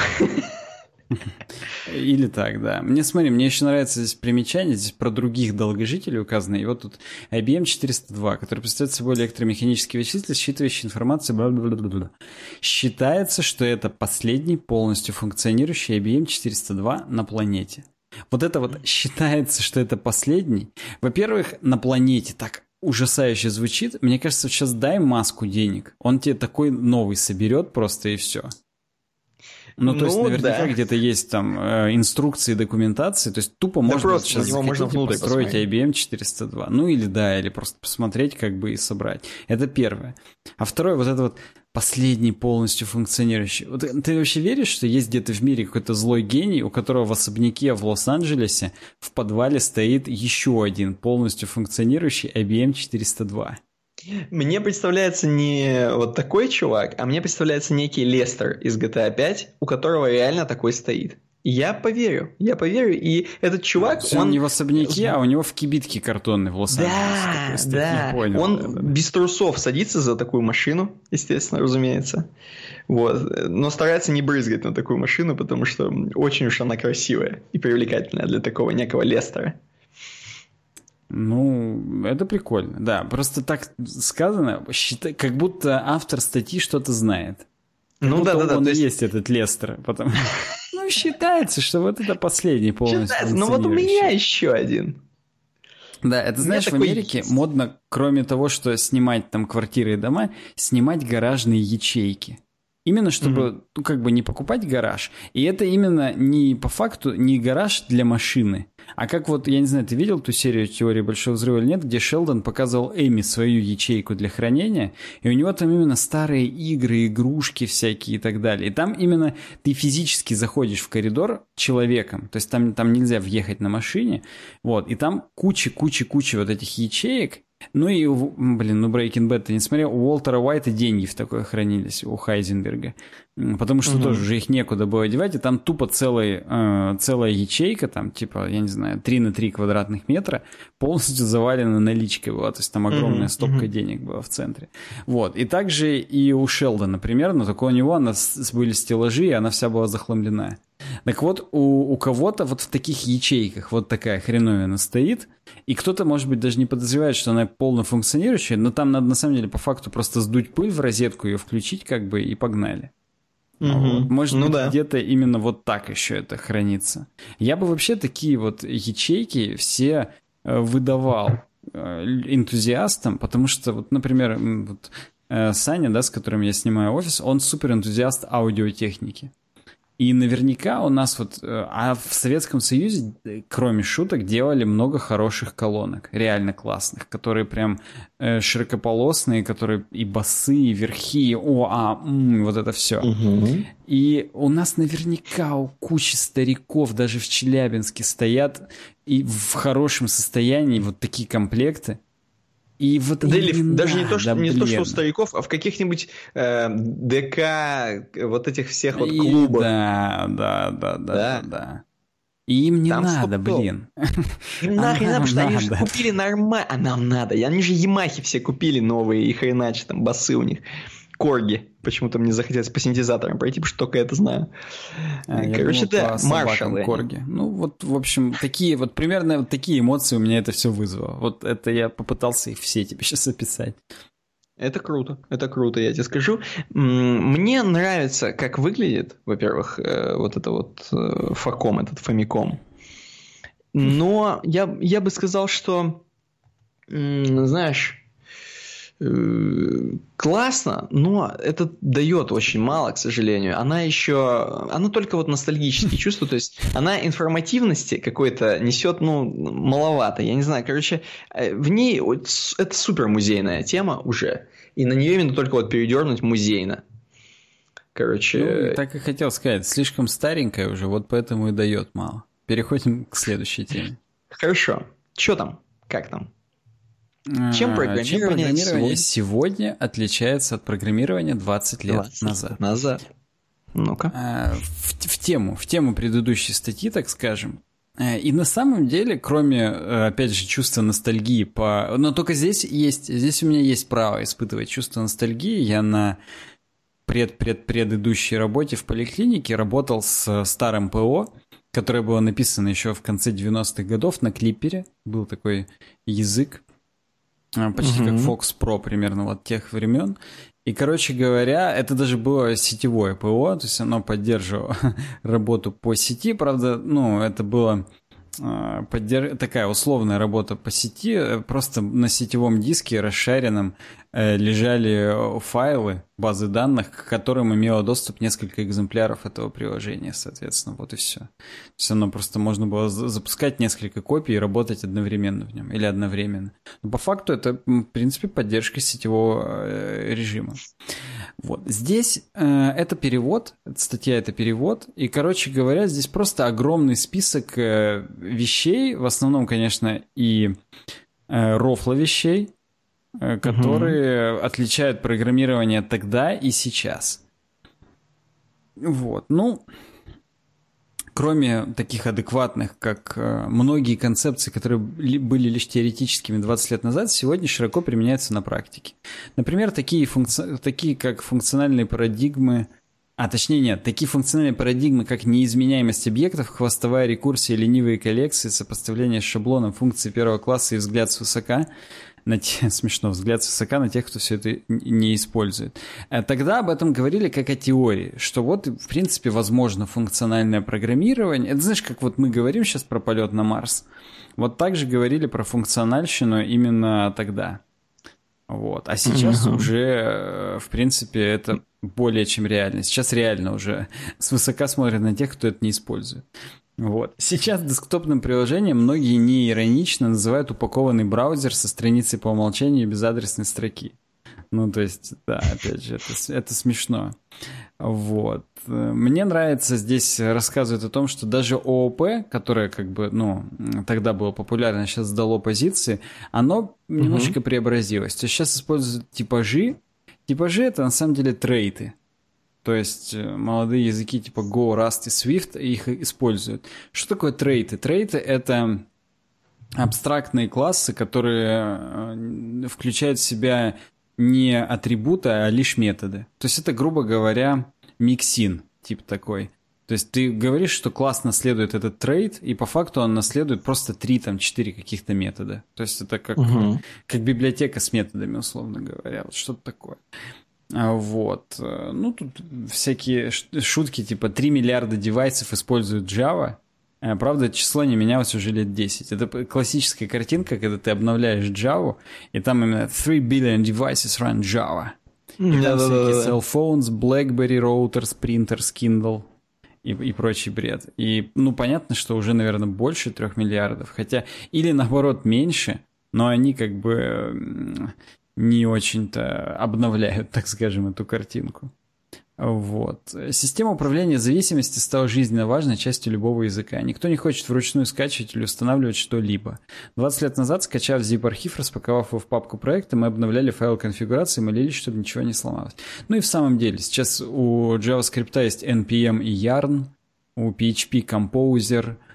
[SPEAKER 2] Или так, да. Мне, смотри, мне еще нравится здесь примечание, здесь про других долгожителей указано. И вот тут IBM 402, который представляет собой электромеханический вычислитель, считывающий информацию, бла -бла -бла -бла. Считается, что это последний полностью функционирующий IBM 402 на планете. Вот это вот считается, что это последний. Во-первых, на планете так ужасающе звучит. Мне кажется, сейчас дай маску денег. Он тебе такой новый соберет просто и все. Ну, то ну, есть, наверняка да. где-то есть там э, инструкции, документации, то есть тупо да можно просто сейчас него можно внутрь построить посмотреть. IBM 402. Ну, или да, или просто посмотреть, как бы и собрать. Это первое. А второе, вот это вот последний полностью функционирующий. Вот ты вообще веришь, что есть где-то в мире какой-то злой гений, у которого в особняке в Лос-Анджелесе в подвале стоит еще один полностью функционирующий IBM 402?
[SPEAKER 1] Мне представляется не вот такой чувак, а мне представляется некий Лестер из GTA 5, у которого реально такой стоит. Я поверю, я поверю. И этот чувак,
[SPEAKER 2] он... он не в особняке, а у него в кибитке картонной в Лос-Анджелесе.
[SPEAKER 1] Да, да. Понял, он да, да. без трусов садится за такую машину, естественно, разумеется. Вот. Но старается не брызгать на такую машину, потому что очень уж она красивая и привлекательная для такого некого Лестера.
[SPEAKER 2] Ну, это прикольно, да. Просто так сказано, как будто автор статьи что-то знает. Ну да, да, да. Он есть... есть этот Лестер, потому ну считается, что вот это последний полностью. Считается,
[SPEAKER 1] но вот у меня еще один.
[SPEAKER 2] Да, это знаешь, в Америке есть. модно, кроме того, что снимать там квартиры и дома, снимать гаражные ячейки. Именно чтобы, mm-hmm. ну, как бы не покупать гараж. И это именно не по факту не гараж для машины. А как вот, я не знаю, ты видел ту серию теории Большого Взрыва или нет, где Шелдон показывал Эми свою ячейку для хранения, и у него там именно старые игры, игрушки всякие и так далее. И там именно ты физически заходишь в коридор человеком, то есть там, там нельзя въехать на машине, вот, и там куча-куча-куча вот этих ячеек, ну и, блин, ну Breaking Bad ты не смотрел, у Уолтера Уайта деньги в такое хранились, у Хайзенберга. Потому что угу. тоже уже их некуда было одевать, и там тупо целый, э, целая ячейка, там типа, я не знаю, 3 на 3 квадратных метра, полностью завалена наличкой была, то есть там огромная угу. стопка угу. денег была в центре. Вот, и также и у Шелдона, например, но только у него она, были стеллажи, и она вся была захламленная. Так вот, у, у кого-то вот в таких ячейках вот такая хреновина стоит, и кто-то, может быть, даже не подозревает, что она полно функционирующая, но там надо на самом деле по факту просто сдуть пыль в розетку, ее включить как бы и погнали. Угу. Может ну быть, да. где-то именно вот так еще это хранится. Я бы вообще такие вот ячейки все э, выдавал э, энтузиастам, потому что, вот, например, вот, э, Саня, да, с которым я снимаю офис, он супер энтузиаст аудиотехники. И наверняка у нас вот... Э, а в Советском Союзе, кроме шуток, делали много хороших колонок, реально классных, которые прям э, широкополосные, которые и басы, и верхи, и о, а, м, вот это все. Угу. И у нас наверняка у кучи стариков даже в Челябинске стоят и в хорошем состоянии вот такие комплекты. И вот
[SPEAKER 1] да или даже не то, что, не то, что у стариков, а в каких-нибудь э, ДК, вот этих всех вот клубах.
[SPEAKER 2] И, да, да, да, да, да, да. И им не Там надо, блин.
[SPEAKER 1] Им нахрен надо, потому что они же купили нормально. А нам надо. Они же Ямахи все купили новые, и хреначе там басы у них корги. Почему-то мне захотелось по синтезаторам пройти, потому что только это знаю.
[SPEAKER 2] А, Короче, да, маршалы. корги. Ну, вот, в общем, такие вот примерно вот такие эмоции у меня это все вызвало. Вот это я попытался их все тебе сейчас описать.
[SPEAKER 1] Это круто, это круто, я тебе скажу. Мне нравится, как выглядит, во-первых, э, вот это вот э, факом, этот фамиком. Но я, я бы сказал, что, знаешь, классно, но это дает очень мало, к сожалению. Она еще, она только вот ностальгические чувства, то есть она информативности какой-то несет, ну, маловато, я не знаю, короче, э, в ней это супер музейная тема уже, и на нее именно только вот передернуть музейно. Короче...
[SPEAKER 2] Ну, так и хотел сказать, слишком старенькая уже, вот поэтому и дает мало. Переходим к следующей теме.
[SPEAKER 1] Хорошо. Что там? Как там?
[SPEAKER 2] Чем программирование, Чем программирование сегодня? сегодня отличается от программирования 20 лет 20 назад?
[SPEAKER 1] Назад. Ну-ка.
[SPEAKER 2] А, в, в тему, в тему предыдущей статьи, так скажем. Э, и на самом деле, кроме, э, опять же, чувства ностальгии по... Но только здесь есть, здесь у меня есть право испытывать чувство ностальгии. Я на пред-пред-предыдущей работе в поликлинике работал с старым ПО, которое было написано еще в конце 90-х годов на клипере. Был такой язык. А, почти угу. как Fox Pro примерно вот тех времен. И, короче говоря, это даже было сетевое ПО, то есть оно поддерживало работу по сети, правда, ну, это было а, поддерж... такая условная работа по сети, э, просто на сетевом диске расшаренном э, лежали файлы, базы данных, к которым имело доступ несколько экземпляров этого приложения, соответственно, вот и все. То есть оно просто можно было запускать несколько копий и работать одновременно в нем, или одновременно. Но по факту это, в принципе, поддержка сетевого э, режима. Вот. Здесь э, это перевод, статья это перевод, и, короче говоря, здесь просто огромный список э, вещей, в основном, конечно, и э, рофла вещей, э, которые угу. отличают программирование тогда и сейчас. Вот, ну, кроме таких адекватных, как э, многие концепции, которые были лишь теоретическими 20 лет назад, сегодня широко применяются на практике. Например, такие, функци... такие как функциональные парадигмы, а точнее нет, такие функциональные парадигмы, как неизменяемость объектов, хвостовая рекурсия, ленивые коллекции, сопоставление с шаблоном функции первого класса и взгляд свысока – на те, смешно, взгляд высока на тех, кто все это не использует. Э, тогда об этом говорили как о теории, что вот, в принципе, возможно функциональное программирование. Это знаешь, как вот мы говорим сейчас про полет на Марс. Вот так же говорили про функциональщину именно тогда. Вот. А сейчас uh-huh. уже, э, в принципе, это более чем реально. Сейчас реально уже свысока смотрят на тех, кто это не использует. Вот. Сейчас десктопным приложением многие не иронично называют упакованный браузер со страницей по умолчанию без адресной строки. Ну, то есть, да, опять же, это, это смешно. Вот. Мне нравится здесь рассказывать о том, что даже ООП, которое как бы, ну, тогда было популярно, сейчас сдало позиции, оно угу. немножечко преобразилось. То есть сейчас используют типажи. Типажи — это на самом деле трейты. То есть э, молодые языки типа Go, Rust и Swift их используют. Что такое трейты? Трейты — это абстрактные классы, которые э, включают в себя не атрибуты, а лишь методы. То есть это, грубо говоря, миксин, тип такой. То есть ты говоришь, что класс наследует этот трейд, и по факту он наследует просто три, там, четыре каких-то метода. То есть это как, угу. как библиотека с методами, условно говоря. Вот что-то такое. А, вот. Ну, тут всякие шутки, типа 3 миллиарда девайсов используют Java. А, правда, число не менялось уже лет 10. Это классическая картинка, когда ты обновляешь Java, и там именно 3 billion devices run Java. И там да, всякие да, да, cell phones, BlackBerry, routers, printers, Kindle и, и прочий бред. И, ну, понятно, что уже, наверное, больше трех миллиардов. Хотя, или наоборот, меньше, но они как бы не очень-то обновляют, так скажем, эту картинку. Вот. Система управления зависимости стала жизненно важной частью любого языка. Никто не хочет вручную скачивать или устанавливать что-либо. 20 лет назад, скачав zip-архив, распаковав его в папку проекта, мы обновляли файл конфигурации и молились, чтобы ничего не сломалось. Ну и в самом деле, сейчас у JavaScript есть NPM и Yarn, у PHP Composer –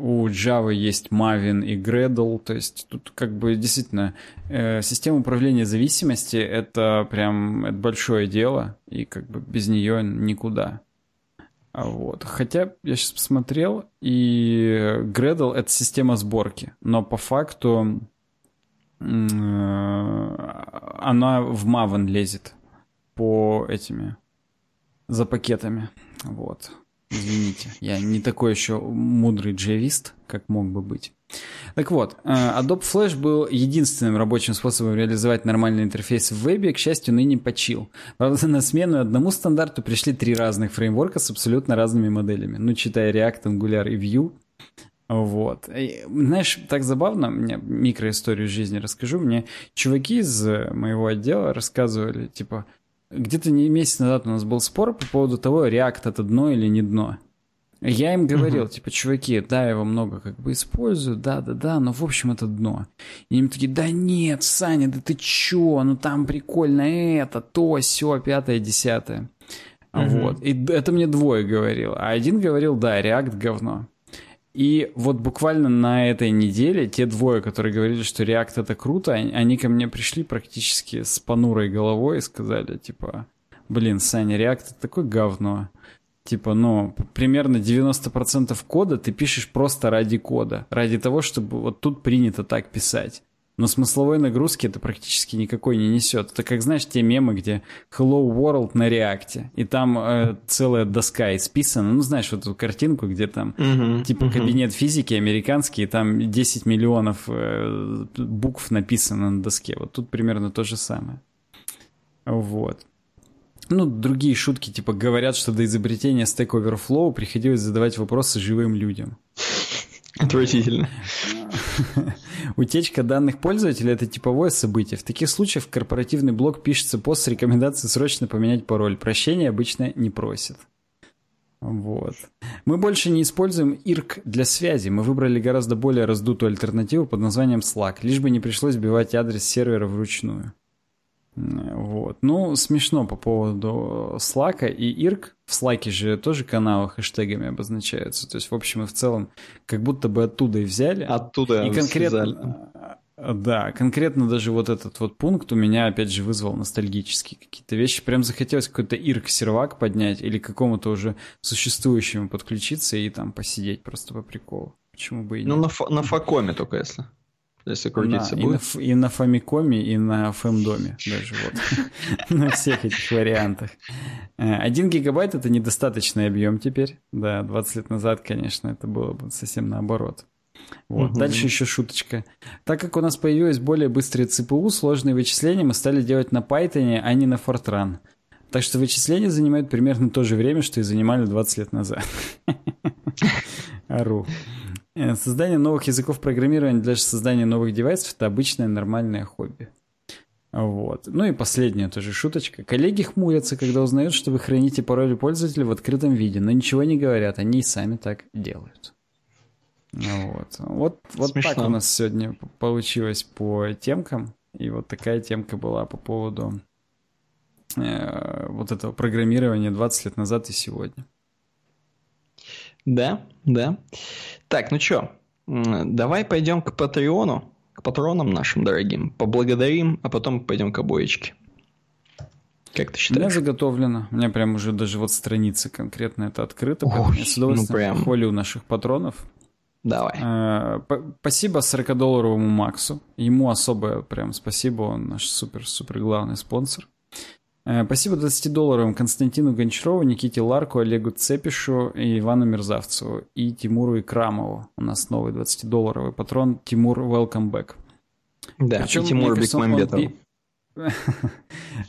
[SPEAKER 2] у Java есть Maven и Gradle, то есть тут как бы действительно э, система управления зависимости это прям это большое дело, и как бы без нее никуда. А вот. Хотя я сейчас посмотрел, и Gradle это система сборки, но по факту э, она в Maven лезет по этими за пакетами. Вот. Извините, я не такой еще мудрый джавист, как мог бы быть. Так вот, э, Adobe Flash был единственным рабочим способом реализовать нормальный интерфейс в вебе, к счастью, ныне почил. Правда, на смену одному стандарту пришли три разных фреймворка с абсолютно разными моделями. Ну, читая React, Angular и Vue. Вот. И, знаешь, так забавно, мне микроисторию жизни расскажу. Мне чуваки из моего отдела рассказывали, типа, где-то месяц назад у нас был спор по поводу того, React это дно или не дно. Я им говорил, uh-huh. типа, чуваки, да, я его много как бы использую, да-да-да, но в общем это дно. И они такие, да нет, Саня, да ты чё, ну там прикольно это, то, все, пятое, десятое. Uh-huh. Вот. И это мне двое говорил. А один говорил, да, React говно. И вот буквально на этой неделе те двое, которые говорили, что React это круто, они ко мне пришли практически с понурой головой и сказали, типа, блин, Саня, React это такое говно. Типа, ну, примерно 90% кода ты пишешь просто ради кода, ради того, чтобы вот тут принято так писать но смысловой нагрузки это практически никакой не несет. Это как, знаешь, те мемы, где Hello World на реакте, и там э, целая доска исписана, ну, знаешь, вот эту картинку, где там uh-huh, типа uh-huh. кабинет физики американский, и там 10 миллионов э, букв написано на доске. Вот тут примерно то же самое. Вот. Ну, другие шутки, типа, говорят, что до изобретения Stack Overflow приходилось задавать вопросы живым людям.
[SPEAKER 1] Отвратительно.
[SPEAKER 2] Утечка данных пользователя – это типовое событие. В таких случаях в корпоративный блог пишется пост с рекомендацией срочно поменять пароль. Прощения обычно не просят. Вот. Мы больше не используем IRC для связи. Мы выбрали гораздо более раздутую альтернативу под названием Slack, лишь бы не пришлось вбивать адрес сервера вручную. Вот. Ну, смешно по поводу Слака и Ирк. В Слаке же тоже каналы хэштегами обозначаются. То есть, в общем и в целом, как будто бы оттуда и взяли.
[SPEAKER 1] Оттуда
[SPEAKER 2] и конкретно, Да, конкретно даже вот этот вот пункт у меня, опять же, вызвал ностальгические какие-то вещи. Прям захотелось какой-то Ирк-сервак поднять или к какому-то уже существующему подключиться и там посидеть просто по приколу. Почему бы и
[SPEAKER 1] ну, нет? Ну, на, на Факоме только если. Если крутиться
[SPEAKER 2] на,
[SPEAKER 1] будет.
[SPEAKER 2] И на, и на Фамикоме, и на Фэмдоме даже вот. На всех этих вариантах. Э, один гигабайт — это недостаточный объем теперь. Да, 20 лет назад, конечно, это было бы совсем наоборот. Вот. Угу. Дальше еще шуточка. Так как у нас появилась более быстрая ЦПУ, сложные вычисления мы стали делать на Python, а не на Fortran. Так что вычисления занимают примерно то же время, что и занимали 20 лет назад. Ару. Э, создание новых языков программирования для создания новых девайсов – это обычное нормальное хобби. Вот. Ну и последняя тоже шуточка. Коллеги хмурятся, когда узнают, что вы храните пароли пользователя в открытом виде, но ничего не говорят, они и сами так делают. Вот, вот, вот так у нас сегодня получилось по темкам. И вот такая темка была по поводу э, вот этого программирования 20 лет назад и сегодня.
[SPEAKER 1] Да, да. Так, ну что, давай пойдем к Патреону, к патронам нашим дорогим, поблагодарим, а потом пойдем к обоечке. Как ты считаешь? У
[SPEAKER 2] меня заготовлено. У меня прям уже даже вот страница конкретно это открыта. Ой, я с удовольствием ну прям... наших патронов.
[SPEAKER 1] Давай.
[SPEAKER 2] Э, спасибо 40-долларовому Максу. Ему особое прям спасибо. Он наш супер-супер главный спонсор. Э, спасибо 20-долларовым Константину Гончарову, Никите Ларку, Олегу Цепишу, и Ивану Мерзавцеву и Тимуру Икрамову. У нас новый 20-долларовый патрон. Тимур, welcome back.
[SPEAKER 1] Да, Причем, и Тимур Бекмамбетов.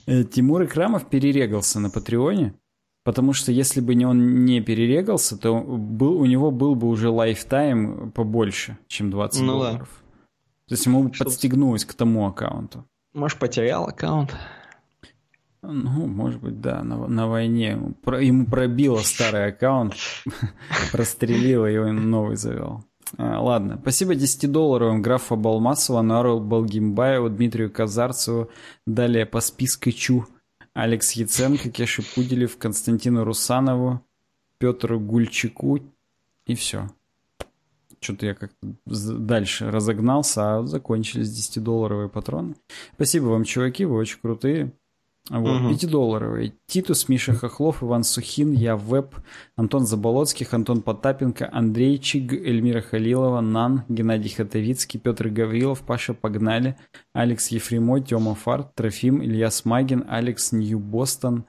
[SPEAKER 2] Э, Тимур Икрамов перерегался на Патреоне, потому что если бы не он не перерегался, то был, у него был бы уже лайфтайм побольше, чем 20 ну, долларов. Да. То есть ему подстегнулось к тому аккаунту.
[SPEAKER 1] Может, потерял аккаунт?
[SPEAKER 2] Ну, может быть, да, на, на войне. Ему пробило старый аккаунт, прострелило, и он новый завел. А, ладно, спасибо 10-долларовым графу Балмасову, Нару Балгимбаеву, Дмитрию Казарцеву, далее по спискачу Алекс Яценко, Кеше Пуделев, Константину Русанову, Петру Гульчику и все. Что-то я как-то дальше разогнался, а закончились 10-долларовые патроны. Спасибо вам, чуваки, вы очень крутые. Вот, угу. 5-долларовые. Титус, Миша Хохлов, Иван Сухин, Я Веб, Антон Заболоцких, Антон Потапенко, Андрей Чиг, Эльмира Халилова, Нан, Геннадий Хатовицкий, Петр Гаврилов, Паша Погнали, Алекс Ефремой, Тёма Фарт, Трофим, Илья Смагин, Алекс Нью-Бостон,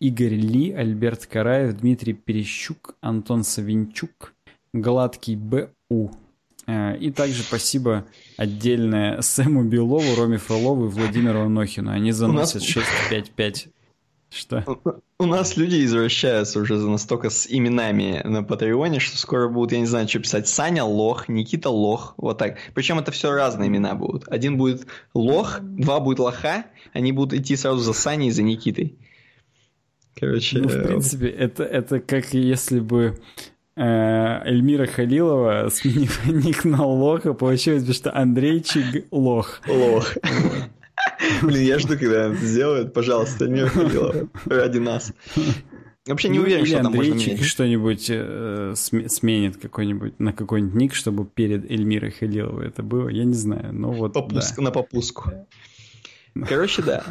[SPEAKER 2] Игорь Ли, Альберт Караев, Дмитрий Перещук, Антон Савинчук, Гладкий Б.У. Э, и также спасибо отдельное Сэму Белову, Роме Фролову и Владимиру Анохину. Они заносят нас... 655. Что?
[SPEAKER 1] У нас люди извращаются уже настолько с именами на Патреоне, что скоро будут, я не знаю, что писать. Саня Лох, Никита Лох, вот так. Причем это все разные имена будут. Один будет Лох, два будет Лоха, они будут идти сразу за Саней и за Никитой.
[SPEAKER 2] Короче... Ну, в э, принципе, это, это как если бы Эльмира Халилова, сменив ник на Лоха, получилось бы, что Андрейчик Лох.
[SPEAKER 1] Лох. Блин, я жду, когда это сделают. Пожалуйста, Эльмира Халилова. Ради нас. Вообще не ну, уверен, что там можно менять.
[SPEAKER 2] что-нибудь э, сменит какой-нибудь на какой-нибудь ник, чтобы перед Эльмирой Халиловой это было. Я не знаю, но вот
[SPEAKER 1] Попуск,
[SPEAKER 2] да.
[SPEAKER 1] На попуску. Короче, да.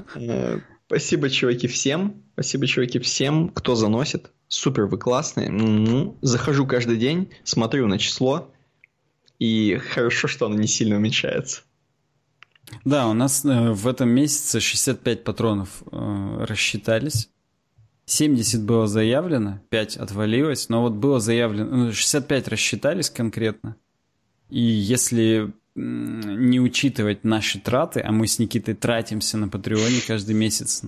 [SPEAKER 1] Спасибо, чуваки, всем. Спасибо, чуваки, всем, кто заносит супер вы классные. Ну, захожу каждый день, смотрю на число, и хорошо, что оно не сильно уменьшается.
[SPEAKER 2] Да, у нас э, в этом месяце 65 патронов э, рассчитались. 70 было заявлено, 5 отвалилось, но вот было заявлено, 65 ну, рассчитались конкретно. И если не учитывать наши траты, а мы с Никитой тратимся на Патреоне каждый месяц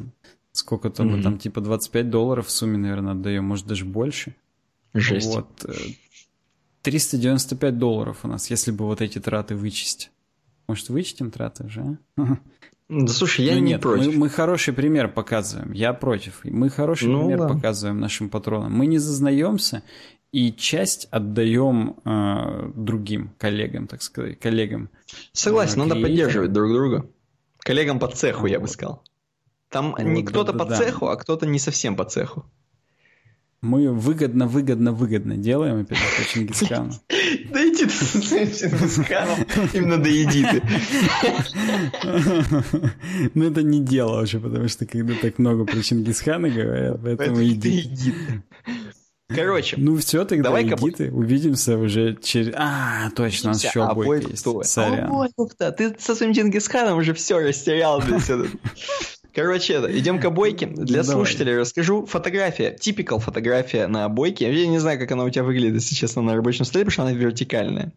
[SPEAKER 2] Сколько-то mm-hmm. мы там типа 25 долларов в сумме, наверное, отдаем, может даже больше.
[SPEAKER 1] Жесть.
[SPEAKER 2] Вот. 395 э, долларов у нас, если бы вот эти траты вычесть. Может, вычтем траты уже,
[SPEAKER 1] а? Да слушай, я ну, не нет, против.
[SPEAKER 2] Мы, мы хороший пример показываем. Я против. Мы хороший ну, пример да. показываем нашим патронам. Мы не зазнаемся и часть отдаем э, другим коллегам, так сказать, коллегам.
[SPEAKER 1] Согласен, э, надо поддерживать друг друга. Коллегам по цеху, я бы сказал. Там вот, не кто-то да, по да, цеху, а кто-то не совсем по цеху.
[SPEAKER 2] Мы выгодно, выгодно, выгодно делаем опять по Чингисхану.
[SPEAKER 1] Да иди ты с Чингисханом, именно доеди ты.
[SPEAKER 2] Ну это не дело уже, потому что когда так много про Чингисхана говорят, поэтому иди.
[SPEAKER 1] Короче.
[SPEAKER 2] Ну все, тогда давай иди ты. Увидимся уже через... А, точно, у нас еще а обойка есть. Сорян.
[SPEAKER 1] Ты со своим Чингисханом уже все растерял. Короче, это, идем к обойке. Для ну, слушателей давай. расскажу. Фотография, типикал фотография на обойке. Я не знаю, как она у тебя выглядит, если честно, на рабочем столе, потому что она вертикальная.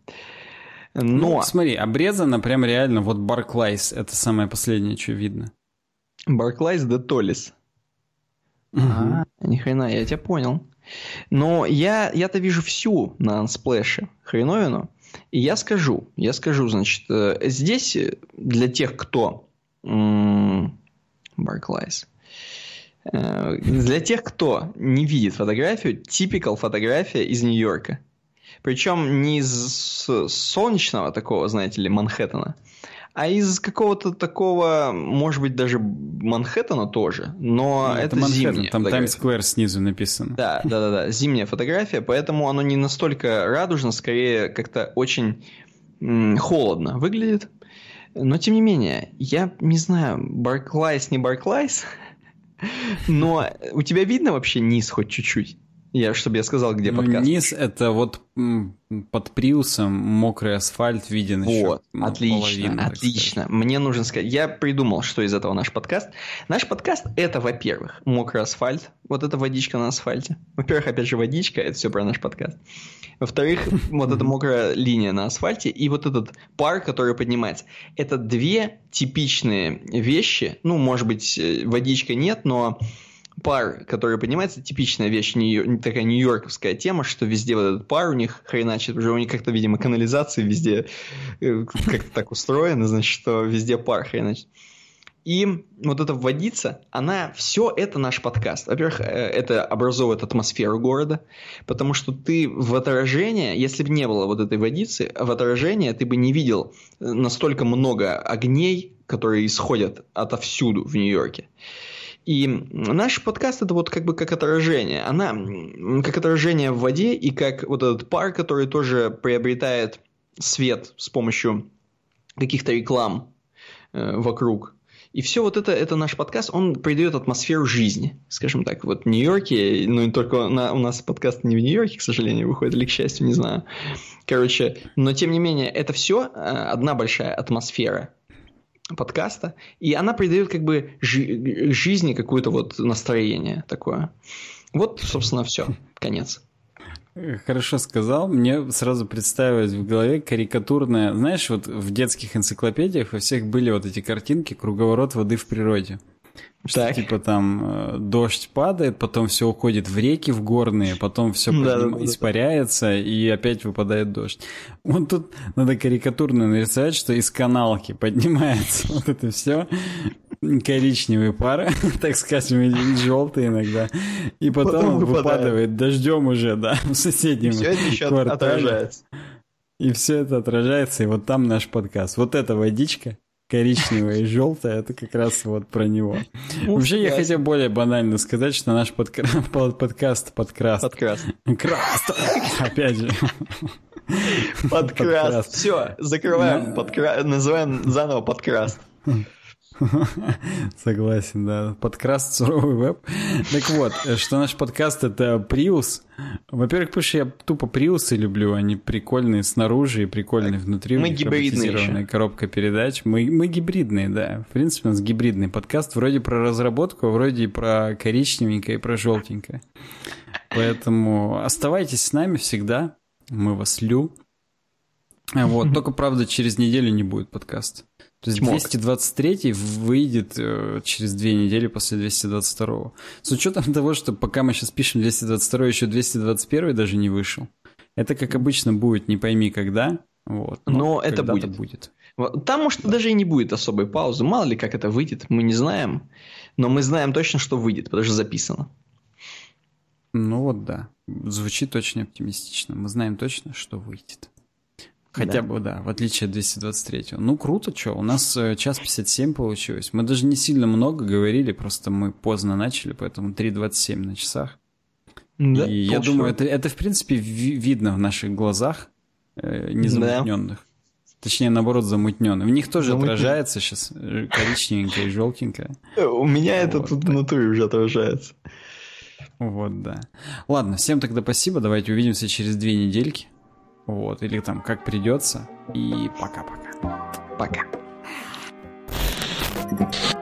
[SPEAKER 2] Но... Ну, смотри, обрезано прям реально вот Барклайс. Это самое последнее, что видно.
[SPEAKER 1] Барклайс де Толис. Угу. А, ни хрена, я тебя понял. Но я, я-то вижу всю на Unsplash хреновину. И я скажу, я скажу, значит, э, здесь для тех, кто... Барклайс. Э, для тех, кто не видит фотографию, типикал фотография из Нью-Йорка. Причем не из солнечного такого, знаете ли, Манхэттена, а из какого-то такого, может быть, даже Манхэттена тоже, но ну, это, это зимняя
[SPEAKER 2] Там Таймс-сквер снизу написано.
[SPEAKER 1] Да, да, да, да, зимняя фотография, поэтому оно не настолько радужно, скорее как-то очень холодно выглядит. Но, тем не менее, я не знаю, Барклайс, не Барклайс, но у тебя видно вообще низ хоть чуть-чуть? Я, чтобы я сказал, где ну, подкаст.
[SPEAKER 2] Низ это вот под Приусом мокрый асфальт виден
[SPEAKER 1] вот, еще. отлично, половину, отлично. Мне нужно сказать, я придумал, что из этого наш подкаст. Наш подкаст это, во-первых, мокрый асфальт, вот эта водичка на асфальте. Во-первых, опять же, водичка, это все про наш подкаст. Во-вторых, вот эта мокрая линия на асфальте и вот этот пар, который поднимается. Это две типичные вещи. Ну, может быть, э, водичка нет, но пар, который поднимается, типичная вещь, не, такая нью-йорковская тема, что везде вот этот пар у них хреначит, уже у них как-то, видимо, канализации везде э, как-то так устроено, значит, что везде пар хреначит. И вот эта водица, она, все это наш подкаст. Во-первых, э, это образовывает атмосферу города, потому что ты в отражение, если бы не было вот этой водицы, в отражение ты бы не видел настолько много огней, которые исходят отовсюду в Нью-Йорке. И наш подкаст это вот как бы как отражение. Она как отражение в воде и как вот этот пар, который тоже приобретает свет с помощью каких-то реклам э, вокруг. И все вот это, это наш подкаст, он придает атмосферу жизни, скажем так. Вот в Нью-Йорке, ну и только на, у нас подкаст не в Нью-Йорке, к сожалению, выходит, или к счастью, не знаю. Короче, но тем не менее, это все э, одна большая атмосфера подкаста, и она придает как бы жи- жизни какое-то вот настроение такое. Вот, собственно, все. Конец.
[SPEAKER 2] Хорошо сказал. Мне сразу представилось в голове карикатурное... Знаешь, вот в детских энциклопедиях у всех были вот эти картинки «Круговорот воды в природе». Что так. типа там э, дождь падает, потом все уходит в реки, в горные, потом все да, да, испаряется да. и опять выпадает дождь. Вот тут надо карикатурно нарисовать, что из каналки поднимается вот это все, коричневые пары, так скажем, или желтые иногда, и потом, потом выпадает дождем уже, да, в соседнем и все это еще квартале. отражается. И все это отражается, и вот там наш подкаст. Вот эта водичка, коричневое и желтое, это как раз вот про него. Вообще, я хотел более банально сказать, что наш подка... подкаст подкраст.
[SPEAKER 1] Подкраст.
[SPEAKER 2] Краст. Опять же.
[SPEAKER 1] Подкраст. Все, закрываем, называем заново подкраст.
[SPEAKER 2] Согласен, да. Подкаст «Суровый веб». Так вот, что наш подкаст — это Prius. Во-первых, потому что я тупо Приусы люблю. Они прикольные снаружи и прикольные внутри.
[SPEAKER 1] Мы гибридные еще.
[SPEAKER 2] коробка передач. Мы, мы гибридные, да. В принципе, у нас гибридный подкаст. Вроде про разработку, вроде и про коричневенькое, и про желтенькое. Поэтому оставайтесь с нами всегда. Мы вас лю. Вот, только, правда, через неделю не будет подкаста. То есть 223 выйдет э, через две недели после 222. С учетом того, что пока мы сейчас пишем 222, еще 221 даже не вышел. Это, как обычно, будет не пойми когда. Вот,
[SPEAKER 1] но, но это будет. будет. Там, может, да. даже и не будет особой паузы. Мало ли, как это выйдет, мы не знаем. Но мы знаем точно, что выйдет, потому что записано.
[SPEAKER 2] Ну вот да. Звучит очень оптимистично. Мы знаем точно, что выйдет. Хотя да. бы, да, в отличие от 223. Ну, круто, что. У нас э, час 57 получилось. Мы даже не сильно много говорили, просто мы поздно начали, поэтому 3.27 на часах. Да, И я думаю, это, это, в принципе, ви- видно в наших глазах, э, незамутненных. Да. Точнее, наоборот, замутненных. В них тоже Замутнен... отражается сейчас э, коричневенькое и желтенькое.
[SPEAKER 1] У меня вот. это тут внутри уже отражается.
[SPEAKER 2] Вот, да. Ладно, всем тогда спасибо. Давайте увидимся через две недельки. Вот, или там как придется. И пока-пока.
[SPEAKER 1] Пока. -пока. пока.